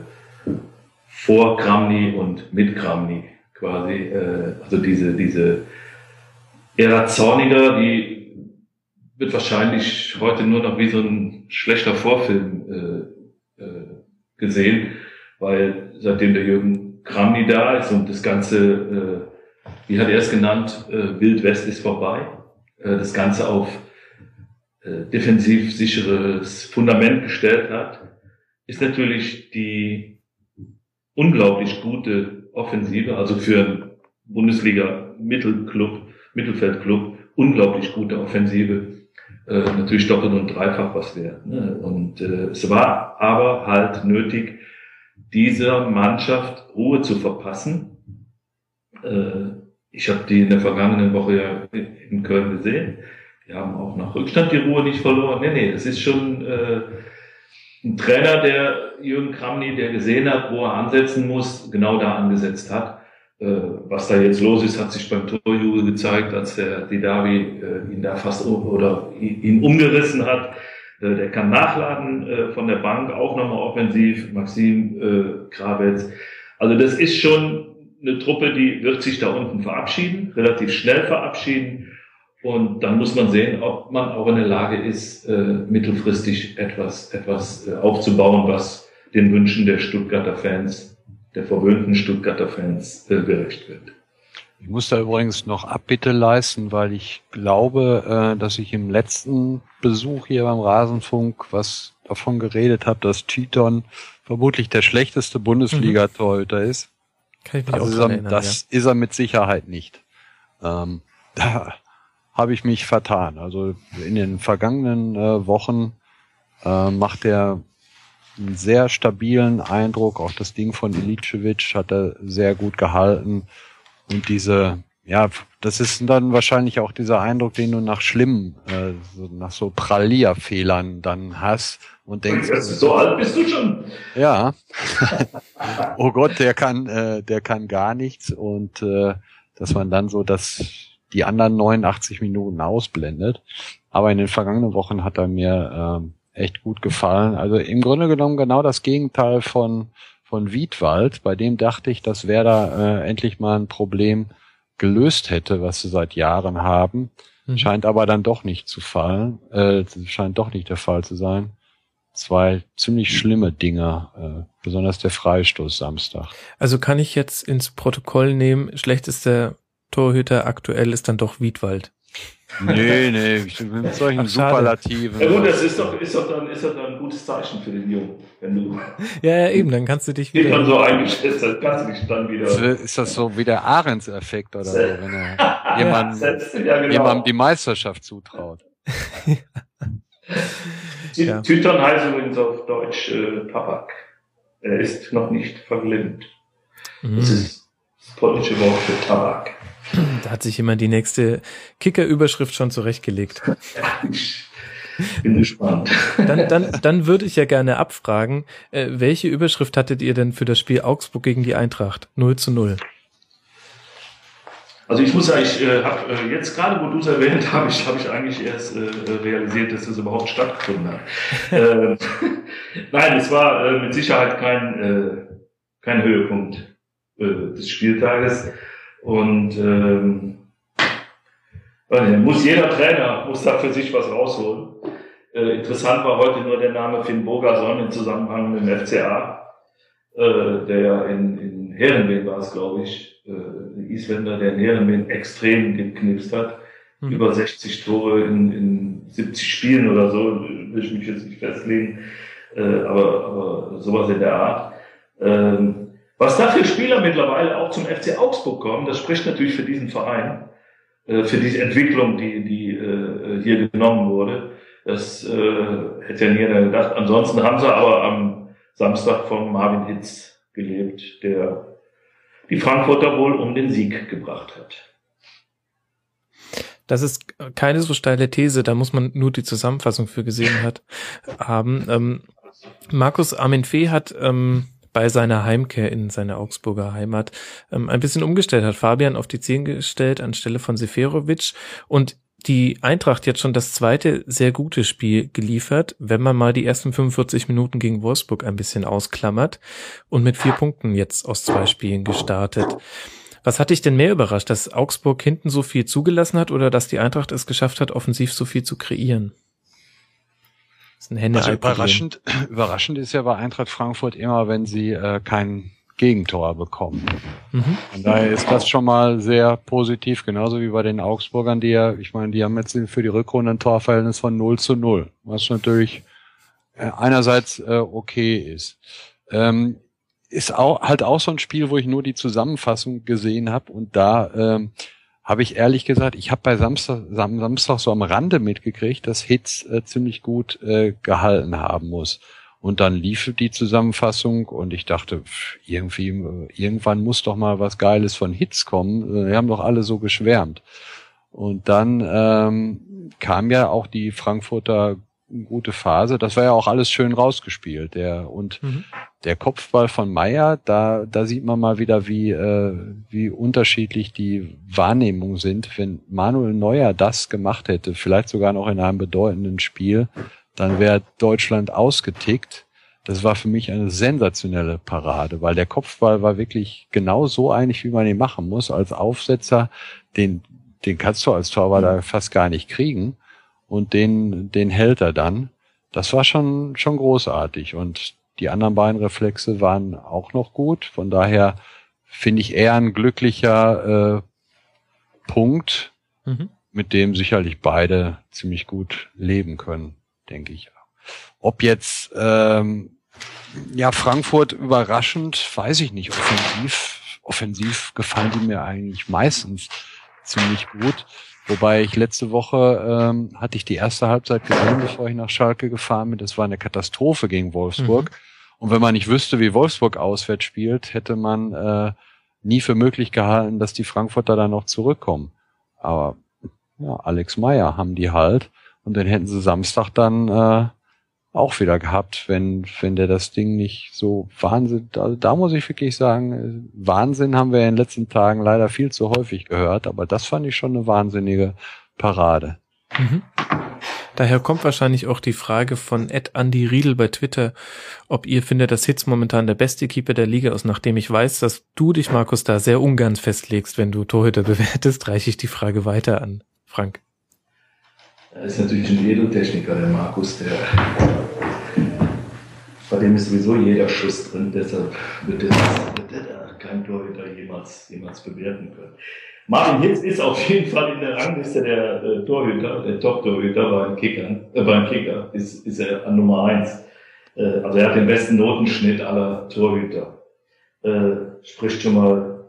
vor Kramny und mit Kramny quasi. Äh, also diese, diese Ära Zorniger, die wird wahrscheinlich heute nur noch wie so ein schlechter Vorfilm äh, äh, gesehen, weil seitdem der Jürgen Kramny da ist und das Ganze, äh, wie hat er es genannt, äh, Wild West ist vorbei, äh, das Ganze auf äh, defensiv sicheres Fundament gestellt hat, ist natürlich die unglaublich gute Offensive, also für einen Bundesliga-Mittelclub, Mittelfeldclub, unglaublich gute Offensive, äh, natürlich doppelt und dreifach was wert. Ne? Und äh, es war aber halt nötig, dieser Mannschaft Ruhe zu verpassen. Äh, ich habe die in der vergangenen Woche ja in Köln gesehen die haben auch nach Rückstand die Ruhe nicht verloren. Nee, nee, es ist schon äh, ein Trainer, der Jürgen Kramny, der gesehen hat, wo er ansetzen muss, genau da angesetzt hat. Äh, was da jetzt los ist, hat sich beim Torjubel gezeigt, als der Didavi äh, ihn da fast oder ihn umgerissen hat. Äh, der kann nachladen von der Bank, auch nochmal offensiv, Maxim Krawetz. Also das ist schon eine Truppe, die wird sich da unten verabschieden, relativ schnell verabschieden. Und dann muss man sehen, ob man auch in der Lage ist, mittelfristig etwas, etwas aufzubauen, was den Wünschen der Stuttgarter Fans, der verwöhnten Stuttgarter Fans äh, gerecht wird. Ich muss da übrigens noch Abbitte leisten, weil ich glaube, äh, dass ich im letzten Besuch hier beim Rasenfunk was davon geredet habe, dass Titon vermutlich der schlechteste Bundesliga-Torhüter ist. Kann ich mich also auch ist er, erinnern, das ja. ist er mit Sicherheit nicht. Ähm, da habe ich mich vertan. Also in den vergangenen äh, Wochen äh, macht er einen sehr stabilen Eindruck. Auch das Ding von Ilicevic hat er sehr gut gehalten. Und diese, ja, das ist dann wahrscheinlich auch dieser Eindruck, den du nach schlimmen, äh, so, nach so Pralia-Fehlern dann hast und denkst. So alt bist du schon. Ja. oh Gott, der kann, äh, der kann gar nichts und äh, dass man dann so das die anderen 89 Minuten ausblendet. Aber in den vergangenen Wochen hat er mir ähm, echt gut gefallen. Also im Grunde genommen genau das Gegenteil von von Wiedwald. Bei dem dachte ich, dass Werder äh, endlich mal ein Problem gelöst hätte, was sie seit Jahren haben. Mhm. Scheint aber dann doch nicht zu fallen. Äh, scheint doch nicht der Fall zu sein. Zwei ziemlich schlimme Dinge, äh, besonders der Freistoß Samstag. Also kann ich jetzt ins Protokoll nehmen, schlechtester Torhüter aktuell ist dann doch Wiedwald. Nee, nee, mit solchen Ach, Superlativen. Ja gut, das ist doch, ist doch dann, ist doch dann ein gutes Zeichen für den Jungen, wenn du. Ja, ja, eben, dann kannst du dich wieder. Wenn man so eingeschätzt hat, kannst du dich dann wieder. Ist das so wie der Ahrens-Effekt oder so, wenn er jemandem, ja, genau. jemandem die Meisterschaft zutraut. ja. Tütern heißt übrigens auf Deutsch äh, Tabak. Er ist noch nicht verglimmt. Mhm. Das ist das polnische Wort für Tabak. Da hat sich jemand die nächste Kicker-Überschrift schon zurechtgelegt. Bin gespannt. Dann, dann, dann würde ich ja gerne abfragen, äh, welche Überschrift hattet ihr denn für das Spiel Augsburg gegen die Eintracht? 0 zu 0. Also ich muss sagen, ich äh, habe äh, jetzt gerade, wo du es erwähnt habe ich, habe ich eigentlich erst äh, realisiert, dass das überhaupt stattgefunden hat. äh, nein, es war äh, mit Sicherheit kein, äh, kein Höhepunkt äh, des Spieltages. Und ähm, muss jeder Trainer muss da für sich was rausholen. Äh, interessant war heute nur der Name Finn Bogason im Zusammenhang mit dem FCA, äh, der ja in, in Herrenwehen war es, glaube ich, äh, ein Isländer, der in Herrenwehen extrem geknipst hat. Mhm. Über 60 Tore in, in 70 Spielen oder so, will ich mich jetzt nicht festlegen, äh, aber, aber sowas in der Art. Ähm, was da für Spieler mittlerweile auch zum FC Augsburg kommen, das spricht natürlich für diesen Verein, äh, für diese Entwicklung, die, die äh, hier genommen wurde. Das äh, hätte ja nie gedacht. Ansonsten haben sie aber am Samstag von Marvin Hitz gelebt, der die Frankfurter wohl um den Sieg gebracht hat. Das ist keine so steile These, da muss man nur die Zusammenfassung für gesehen hat, haben. Ähm, Markus Armin Fee hat ähm, bei seiner Heimkehr in seine Augsburger Heimat ähm, ein bisschen umgestellt hat. Fabian auf die Zehn gestellt anstelle von Seferovic und die Eintracht jetzt schon das zweite sehr gute Spiel geliefert, wenn man mal die ersten 45 Minuten gegen Wolfsburg ein bisschen ausklammert und mit vier Punkten jetzt aus zwei Spielen gestartet. Was hat dich denn mehr überrascht, dass Augsburg hinten so viel zugelassen hat oder dass die Eintracht es geschafft hat, offensiv so viel zu kreieren? Das ist ein Hände also überraschend, überraschend ist ja bei Eintracht Frankfurt immer, wenn sie äh, kein Gegentor bekommen. Mhm. Von daher ist das schon mal sehr positiv, genauso wie bei den Augsburgern, die ja, ich meine, die haben jetzt für die Rückrunde ein Torverhältnis von 0 zu 0, was natürlich äh, einerseits äh, okay ist. Ähm, ist auch halt auch so ein Spiel, wo ich nur die Zusammenfassung gesehen habe und da ähm, habe ich ehrlich gesagt, ich habe bei Samstag, Sam, Samstag so am Rande mitgekriegt, dass Hitz äh, ziemlich gut äh, gehalten haben muss. Und dann lief die Zusammenfassung und ich dachte, irgendwie, irgendwann muss doch mal was Geiles von Hits kommen. Wir haben doch alle so geschwärmt. Und dann ähm, kam ja auch die Frankfurter gute Phase. Das war ja auch alles schön rausgespielt. Der und mhm. Der Kopfball von Meyer, da da sieht man mal wieder, wie äh, wie unterschiedlich die Wahrnehmungen sind. Wenn Manuel Neuer das gemacht hätte, vielleicht sogar noch in einem bedeutenden Spiel, dann wäre Deutschland ausgetickt. Das war für mich eine sensationelle Parade, weil der Kopfball war wirklich genau so eigentlich, wie man ihn machen muss. Als Aufsetzer, den, den kannst du als Torwart fast gar nicht kriegen und den, den hält er dann. Das war schon, schon großartig und die anderen beiden Reflexe waren auch noch gut. Von daher finde ich eher ein glücklicher äh, Punkt, mhm. mit dem sicherlich beide ziemlich gut leben können, denke ich. Ob jetzt ähm, ja Frankfurt überraschend, weiß ich nicht. Offensiv, offensiv gefallen die mir eigentlich meistens ziemlich gut. Wobei ich letzte Woche ähm, hatte ich die erste Halbzeit gesehen, bevor ich nach Schalke gefahren bin. Das war eine Katastrophe gegen Wolfsburg. Mhm. Und wenn man nicht wüsste, wie Wolfsburg auswärts spielt, hätte man äh, nie für möglich gehalten, dass die Frankfurter da noch zurückkommen. Aber ja, Alex Meyer haben die halt und den hätten sie Samstag dann äh, auch wieder gehabt, wenn, wenn der das Ding nicht so Wahnsinn, also da muss ich wirklich sagen, Wahnsinn haben wir in den letzten Tagen leider viel zu häufig gehört, aber das fand ich schon eine wahnsinnige Parade. Mhm. Daher kommt wahrscheinlich auch die Frage von Ed Andy Riedel bei Twitter, ob ihr findet, dass Hitz momentan der beste Keeper der Liga ist. Nachdem ich weiß, dass du dich, Markus, da sehr ungern festlegst, wenn du Torhüter bewertest, reiche ich die Frage weiter an. Frank. Er ist natürlich ein Edeltechniker, der Markus, der bei dem ist sowieso jeder Schuss drin, deshalb wird er, kein Torhüter jemals, jemals bewerten können. Martin Hitz ist auf jeden Fall in der Rangliste der äh, Torhüter, der Top-Torhüter beim Kicker, äh, beim Kicker ist, ist er an Nummer eins. Äh, also er hat den besten Notenschnitt aller Torhüter. Äh, spricht schon mal,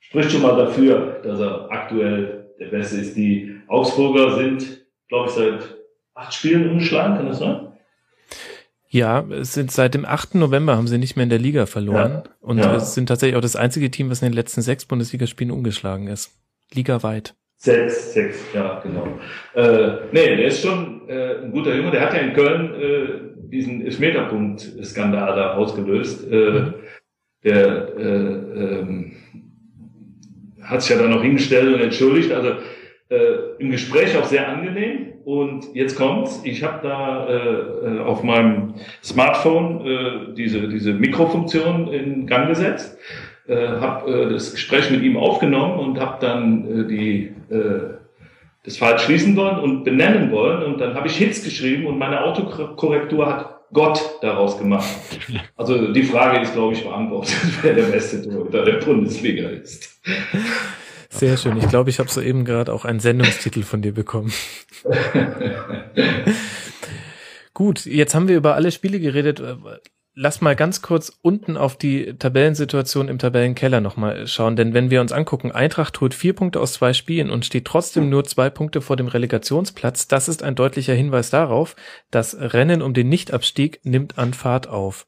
spricht schon mal dafür, dass er aktuell der Beste ist. Die Augsburger sind, glaube ich, seit acht Spielen umgeschlagen, kann das sein? Ja, es sind seit dem 8. November haben sie nicht mehr in der Liga verloren. Ja. Und ja. es sind tatsächlich auch das einzige Team, was in den letzten sechs Bundesligaspielen umgeschlagen ist. Ligaweit. Sechs, sechs, ja, genau. Äh, nee, der ist schon äh, ein guter Junge. Der hat ja in Köln äh, diesen Elfmeterpunkt-Skandal da ausgelöst. Äh, mhm. Der äh, ähm, hat sich ja dann noch hingestellt und entschuldigt. Also äh, im Gespräch auch sehr angenehm. Und jetzt kommt's. Ich habe da äh, äh, auf meinem Smartphone äh, diese, diese Mikrofunktion in Gang gesetzt, äh, habe äh, das Gespräch mit ihm aufgenommen und habe dann äh, die äh, das Fall schließen wollen und benennen wollen. Und dann habe ich Hits geschrieben und meine Autokorrektur hat Gott daraus gemacht. Also die Frage ist, glaube ich, beantwortet, wer der beste Torhüter der Bundesliga ist. Sehr schön. Ich glaube, ich habe soeben gerade auch einen Sendungstitel von dir bekommen. Gut, jetzt haben wir über alle Spiele geredet. Lass mal ganz kurz unten auf die Tabellensituation im Tabellenkeller nochmal schauen, denn wenn wir uns angucken, Eintracht holt vier Punkte aus zwei Spielen und steht trotzdem nur zwei Punkte vor dem Relegationsplatz, das ist ein deutlicher Hinweis darauf, das Rennen um den Nichtabstieg nimmt an Fahrt auf.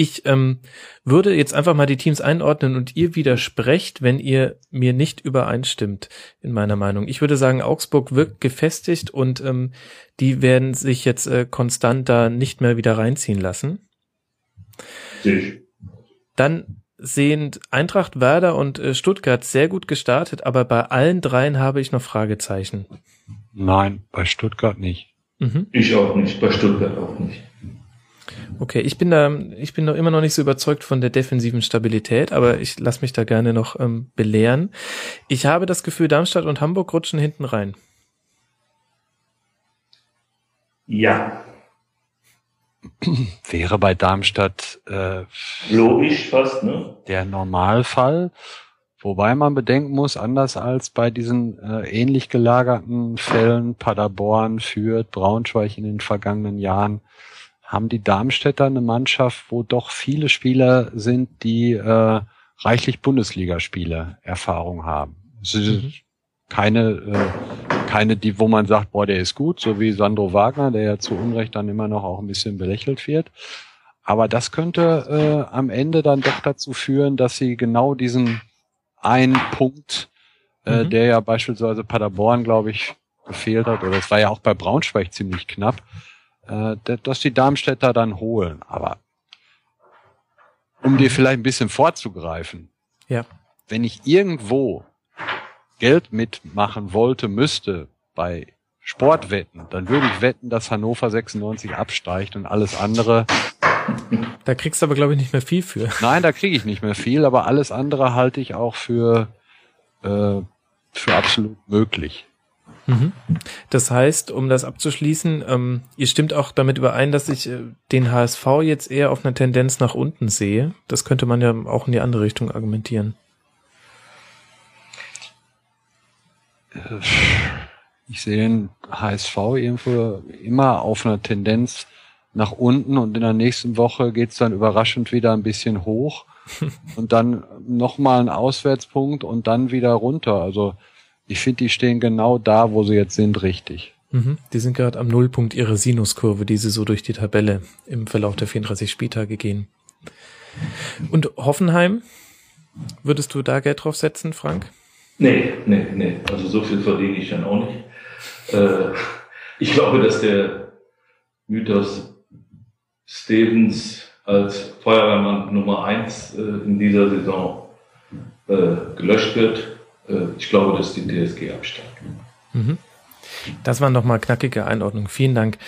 Ich ähm, würde jetzt einfach mal die Teams einordnen und ihr widersprecht, wenn ihr mir nicht übereinstimmt in meiner Meinung. Ich würde sagen, Augsburg wirkt gefestigt und ähm, die werden sich jetzt äh, konstant da nicht mehr wieder reinziehen lassen. Dann sehen Eintracht, Werder und äh, Stuttgart sehr gut gestartet, aber bei allen dreien habe ich noch Fragezeichen. Nein, bei Stuttgart nicht. Mhm. Ich auch nicht, bei Stuttgart auch nicht. Okay, ich bin da, ich bin noch immer noch nicht so überzeugt von der defensiven Stabilität, aber ich lasse mich da gerne noch ähm, belehren. Ich habe das Gefühl, Darmstadt und Hamburg rutschen hinten rein. Ja. Wäre bei Darmstadt äh, logisch fast, ne? Der Normalfall. Wobei man bedenken muss, anders als bei diesen äh, ähnlich gelagerten Fällen Paderborn, Fürth, Braunschweig in den vergangenen Jahren, haben die Darmstädter eine Mannschaft, wo doch viele Spieler sind, die äh, reichlich Bundesligaspiele Erfahrung haben. Mhm. keine, äh, keine, die, wo man sagt, boah, der ist gut, so wie Sandro Wagner, der ja zu Unrecht dann immer noch auch ein bisschen belächelt wird. Aber das könnte äh, am Ende dann doch dazu führen, dass sie genau diesen einen Punkt, äh, mhm. der ja beispielsweise Paderborn, glaube ich, gefehlt hat, oder es war ja auch bei Braunschweig ziemlich knapp, äh, dass die Darmstädter dann holen. Aber um dir vielleicht ein bisschen vorzugreifen, ja. wenn ich irgendwo Geld mitmachen wollte, müsste bei Sportwetten, dann würde ich wetten, dass Hannover 96 absteigt und alles andere. Da kriegst du aber, glaube ich, nicht mehr viel für. Nein, da kriege ich nicht mehr viel, aber alles andere halte ich auch für, äh, für absolut möglich. Mhm. Das heißt, um das abzuschließen, ähm, ihr stimmt auch damit überein, dass ich äh, den HSV jetzt eher auf einer Tendenz nach unten sehe. Das könnte man ja auch in die andere Richtung argumentieren. Ich sehe den HSV irgendwo immer auf einer Tendenz nach unten und in der nächsten Woche geht's dann überraschend wieder ein bisschen hoch und dann nochmal ein Auswärtspunkt und dann wieder runter. Also ich finde, die stehen genau da, wo sie jetzt sind, richtig. Mhm. Die sind gerade am Nullpunkt ihrer Sinuskurve, die sie so durch die Tabelle im Verlauf der 34 Spieltage gehen. Und Hoffenheim, würdest du da Geld drauf setzen, Frank? Nee, nee, nee. Also so viel verdiene ich dann auch nicht. Äh, ich glaube, dass der Mythos Stevens als Feuerwehrmann Nummer eins äh, in dieser Saison äh, gelöscht wird. Äh, ich glaube, dass die DSG absteigt. Mhm. Das waren nochmal knackige Einordnungen. Vielen Dank.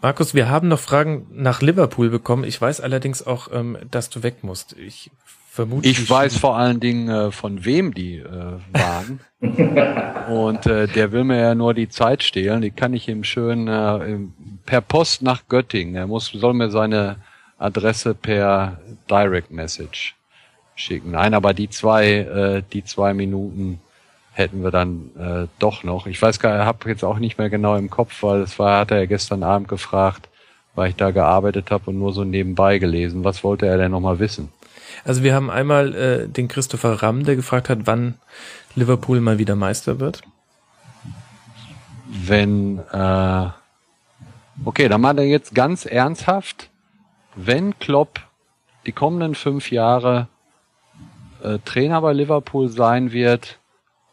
Markus, wir haben noch Fragen nach Liverpool bekommen. Ich weiß allerdings auch, ähm, dass du weg musst. Ich vermute. Ich weiß vor allen Dingen, äh, von wem die äh, waren. Und äh, der will mir ja nur die Zeit stehlen. Die kann ich ihm schön äh, per Post nach Göttingen. Er muss, soll mir seine Adresse per Direct Message schicken. Nein, aber die zwei, äh, die zwei Minuten hätten wir dann äh, doch noch. Ich weiß gar, ich habe jetzt auch nicht mehr genau im Kopf, weil es war, hat er ja gestern Abend gefragt, weil ich da gearbeitet habe und nur so nebenbei gelesen. Was wollte er denn nochmal wissen? Also wir haben einmal äh, den Christopher Ramm, der gefragt hat, wann Liverpool mal wieder Meister wird. Wenn, äh, okay, dann mal jetzt ganz ernsthaft, wenn Klopp die kommenden fünf Jahre äh, Trainer bei Liverpool sein wird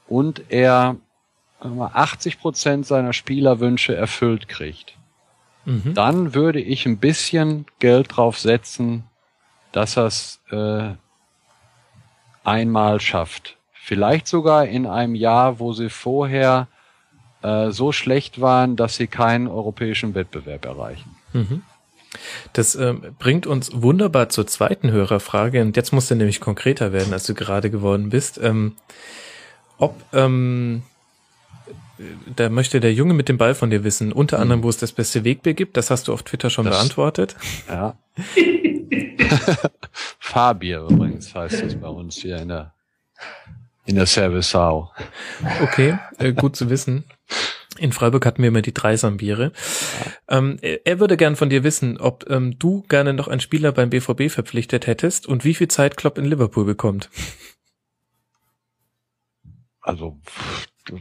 und er 80 Prozent seiner Spielerwünsche erfüllt kriegt, mhm. dann würde ich ein bisschen Geld drauf setzen, dass er es äh, einmal schafft. Vielleicht sogar in einem Jahr, wo sie vorher äh, so schlecht waren, dass sie keinen europäischen Wettbewerb erreichen. Mhm. Das ähm, bringt uns wunderbar zur zweiten Hörerfrage. Und jetzt musst du nämlich konkreter werden, als du gerade geworden bist. Ähm, ob ähm, da möchte der Junge mit dem Ball von dir wissen, unter mhm. anderem, wo es das beste Wegbier gibt. Das hast du auf Twitter schon das, beantwortet. Ja. Fabier übrigens heißt das bei uns hier in der in der Service. Okay, äh, gut zu wissen. In Freiburg hatten wir immer die Dreisambiere. Ähm, er würde gern von dir wissen, ob ähm, du gerne noch einen Spieler beim BVB verpflichtet hättest und wie viel Zeit Klopp in Liverpool bekommt. Also,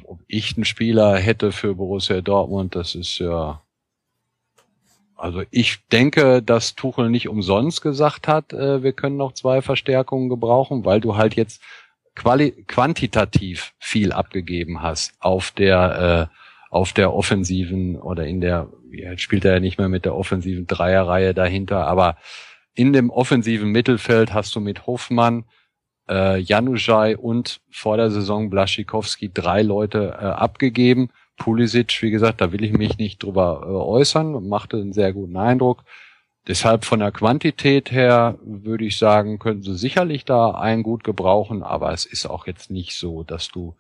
ob ich einen Spieler hätte für Borussia Dortmund, das ist ja also ich denke, dass Tuchel nicht umsonst gesagt hat, äh, wir können noch zwei Verstärkungen gebrauchen, weil du halt jetzt quali quantitativ viel abgegeben hast auf der äh, auf der offensiven oder in der, jetzt spielt er ja nicht mehr mit der offensiven Dreierreihe dahinter, aber in dem offensiven Mittelfeld hast du mit Hofmann, äh, Januzaj und vor der Saison Blaschikowski drei Leute äh, abgegeben. Pulisic, wie gesagt, da will ich mich nicht drüber äh, äußern, machte einen sehr guten Eindruck. Deshalb von der Quantität her würde ich sagen, könnten sie sicherlich da einen gut gebrauchen, aber es ist auch jetzt nicht so, dass du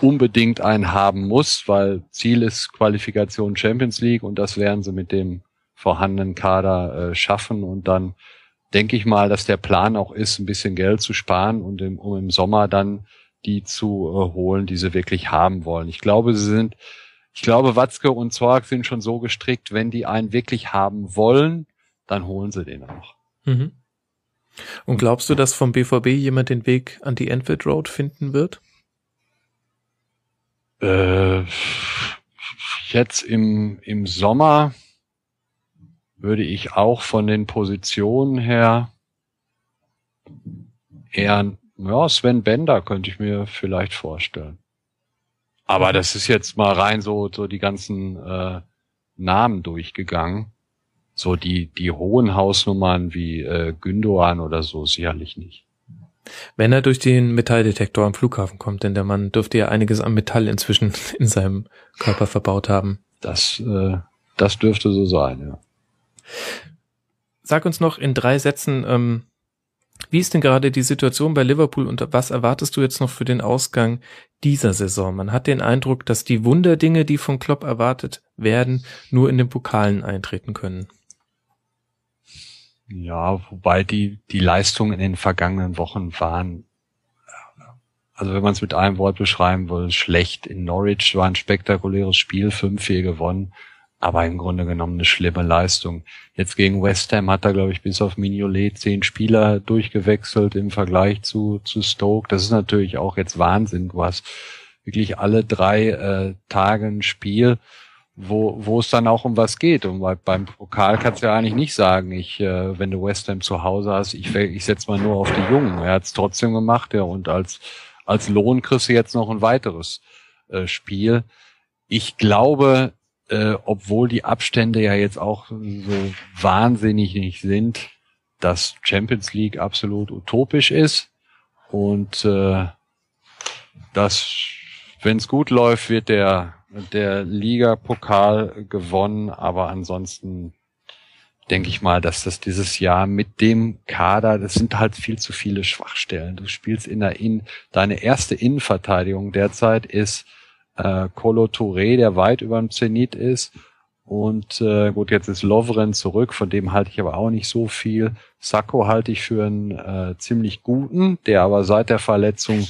unbedingt einen haben musst, weil Ziel ist Qualifikation Champions League und das werden sie mit dem vorhandenen Kader äh, schaffen und dann denke ich mal, dass der Plan auch ist, ein bisschen Geld zu sparen und im, um im Sommer dann die zu äh, holen, die sie wirklich haben wollen. Ich glaube, sie sind, ich glaube, Watzke und Zorg sind schon so gestrickt, wenn die einen wirklich haben wollen, dann holen sie den auch. Mhm. Und glaubst du, dass vom BVB jemand den Weg an die Enfield Road finden wird? Äh, jetzt im, im Sommer würde ich auch von den Positionen her eher, ja, Sven Bender könnte ich mir vielleicht vorstellen. Aber das ist jetzt mal rein so, so die ganzen äh, Namen durchgegangen. So die, die hohen Hausnummern wie äh, Gündogan oder so sicherlich nicht. Wenn er durch den Metalldetektor am Flughafen kommt, denn der Mann dürfte ja einiges an Metall inzwischen in seinem Körper verbaut haben. Das, äh, das dürfte so sein, ja. Sag uns noch in drei Sätzen, ähm, wie ist denn gerade die Situation bei Liverpool und was erwartest du jetzt noch für den Ausgang dieser Saison? Man hat den Eindruck, dass die Wunderdinge, die von Klopp erwartet werden, nur in den Pokalen eintreten können. Ja, wobei die, die Leistungen in den vergangenen Wochen waren, also wenn man es mit einem Wort beschreiben will, schlecht. In Norwich war ein spektakuläres Spiel, 5-4 gewonnen aber im Grunde genommen eine schlimme Leistung. Jetzt gegen West Ham hat er, glaube ich, bis auf Mignolet zehn Spieler durchgewechselt im Vergleich zu, zu Stoke. Das ist natürlich auch jetzt Wahnsinn. Du hast wirklich alle drei äh, Tage ein Spiel, wo, wo es dann auch um was geht. Und beim Pokal kannst du ja eigentlich nicht sagen, ich, äh, wenn du West Ham zu Hause hast, ich, ich setze mal nur auf die Jungen. Er hat es trotzdem gemacht, ja, und als, als Lohn kriegst du jetzt noch ein weiteres äh, Spiel. Ich glaube, äh, obwohl die Abstände ja jetzt auch so wahnsinnig nicht sind, dass Champions League absolut utopisch ist und äh, dass, wenn es gut läuft, wird der der Liga-Pokal gewonnen, aber ansonsten denke ich mal, dass das dieses Jahr mit dem Kader, das sind halt viel zu viele Schwachstellen. Du spielst in der In, deine erste Innenverteidigung derzeit ist äh, Colo Touré, der weit über dem Zenit ist. Und äh, gut, jetzt ist Lovren zurück, von dem halte ich aber auch nicht so viel. Sacco halte ich für einen äh, ziemlich guten, der aber seit der Verletzung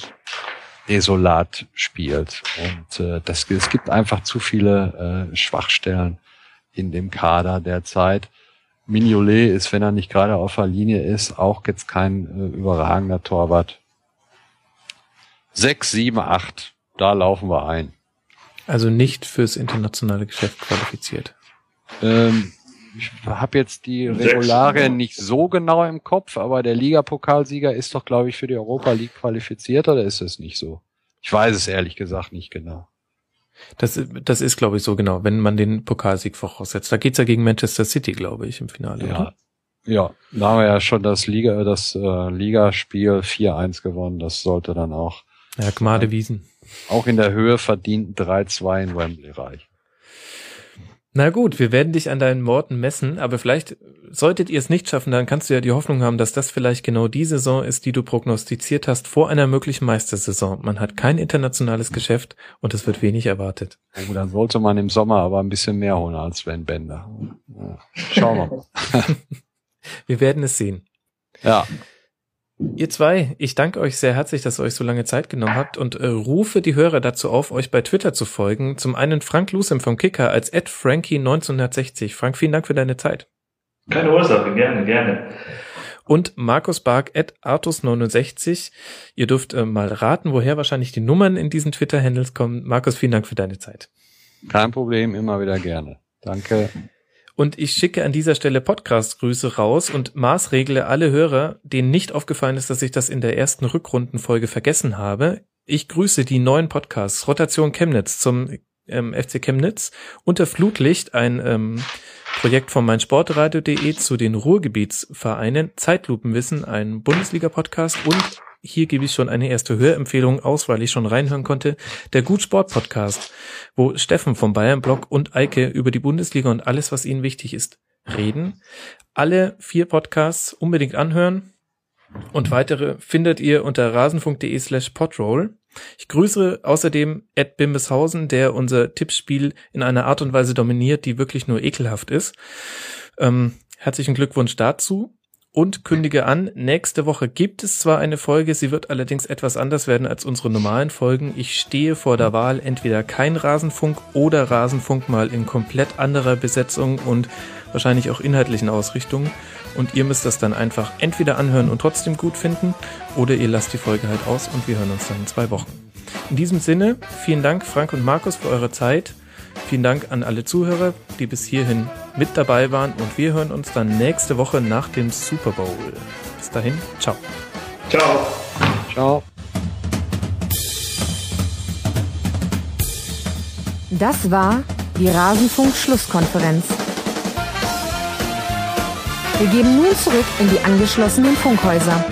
desolat spielt. Und äh, das, es gibt einfach zu viele äh, Schwachstellen in dem Kader derzeit. Mignolet ist, wenn er nicht gerade auf der Linie ist, auch jetzt kein äh, überragender Torwart. Sechs, sieben, acht, da laufen wir ein. Also nicht fürs internationale Geschäft qualifiziert. Ähm, ich habe jetzt die Regularien nicht so genau im Kopf, aber der Ligapokalsieger ist doch, glaube ich, für die Europa League qualifiziert oder ist es nicht so? Ich weiß es ehrlich gesagt nicht genau. Das, das ist, glaube ich, so genau, wenn man den Pokalsieg voraussetzt. Da geht's ja gegen Manchester City, glaube ich, im Finale. Ja, oder? ja da haben wir ja schon das Liga, das äh, Ligaspiel 4-1 gewonnen. Das sollte dann auch. Ja, Gmade Wiesen auch in der Höhe verdienten 3-2 in Wembley reich. Na gut, wir werden dich an deinen Worten messen, aber vielleicht solltet ihr es nicht schaffen, dann kannst du ja die Hoffnung haben, dass das vielleicht genau die Saison ist, die du prognostiziert hast vor einer möglichen Meistersaison. Man hat kein internationales Geschäft und es wird wenig erwartet. Oh, dann sollte man im Sommer aber ein bisschen mehr holen als Sven Bender. Schauen wir mal. wir werden es sehen. Ja. Ihr zwei, ich danke euch sehr herzlich, dass ihr euch so lange Zeit genommen habt und äh, rufe die Hörer dazu auf, euch bei Twitter zu folgen. Zum einen Frank Lusem vom Kicker als @frankie1960. Frank, vielen Dank für deine Zeit. Keine Ursache, gerne, gerne. Und Markus Bark at Artus69. Ihr dürft äh, mal raten, woher wahrscheinlich die Nummern in diesen Twitter-Handles kommen. Markus, vielen Dank für deine Zeit. Kein Problem, immer wieder gerne. Danke. Und ich schicke an dieser Stelle Podcast-Grüße raus und maßregle alle Hörer, denen nicht aufgefallen ist, dass ich das in der ersten Rückrundenfolge vergessen habe. Ich grüße die neuen Podcasts. Rotation Chemnitz zum ähm, FC Chemnitz, Unter Flutlicht, ein ähm, Projekt von meinsportradio.de zu den Ruhrgebietsvereinen, Zeitlupenwissen, ein Bundesliga-Podcast und hier gebe ich schon eine erste Hörempfehlung aus, weil ich schon reinhören konnte. Der Gut Sport Podcast, wo Steffen vom Bayern Blog und Eike über die Bundesliga und alles, was ihnen wichtig ist, reden. Alle vier Podcasts unbedingt anhören. Und weitere findet ihr unter rasenfunk.de slash podroll. Ich grüße außerdem Ed Bimbeshausen, der unser Tippspiel in einer Art und Weise dominiert, die wirklich nur ekelhaft ist. Ähm, herzlichen Glückwunsch dazu und kündige an, nächste Woche gibt es zwar eine Folge, sie wird allerdings etwas anders werden als unsere normalen Folgen. Ich stehe vor der Wahl, entweder kein Rasenfunk oder Rasenfunk mal in komplett anderer Besetzung und wahrscheinlich auch inhaltlichen Ausrichtungen. Und ihr müsst das dann einfach entweder anhören und trotzdem gut finden oder ihr lasst die Folge halt aus und wir hören uns dann in zwei Wochen. In diesem Sinne, vielen Dank Frank und Markus für eure Zeit. Vielen Dank an alle Zuhörer, die bis hierhin mit dabei waren und wir hören uns dann nächste Woche nach dem Super Bowl. Bis dahin, ciao. Ciao. Ciao. Das war die Rasenfunk-Schlusskonferenz. Wir geben nun zurück in die angeschlossenen Funkhäuser.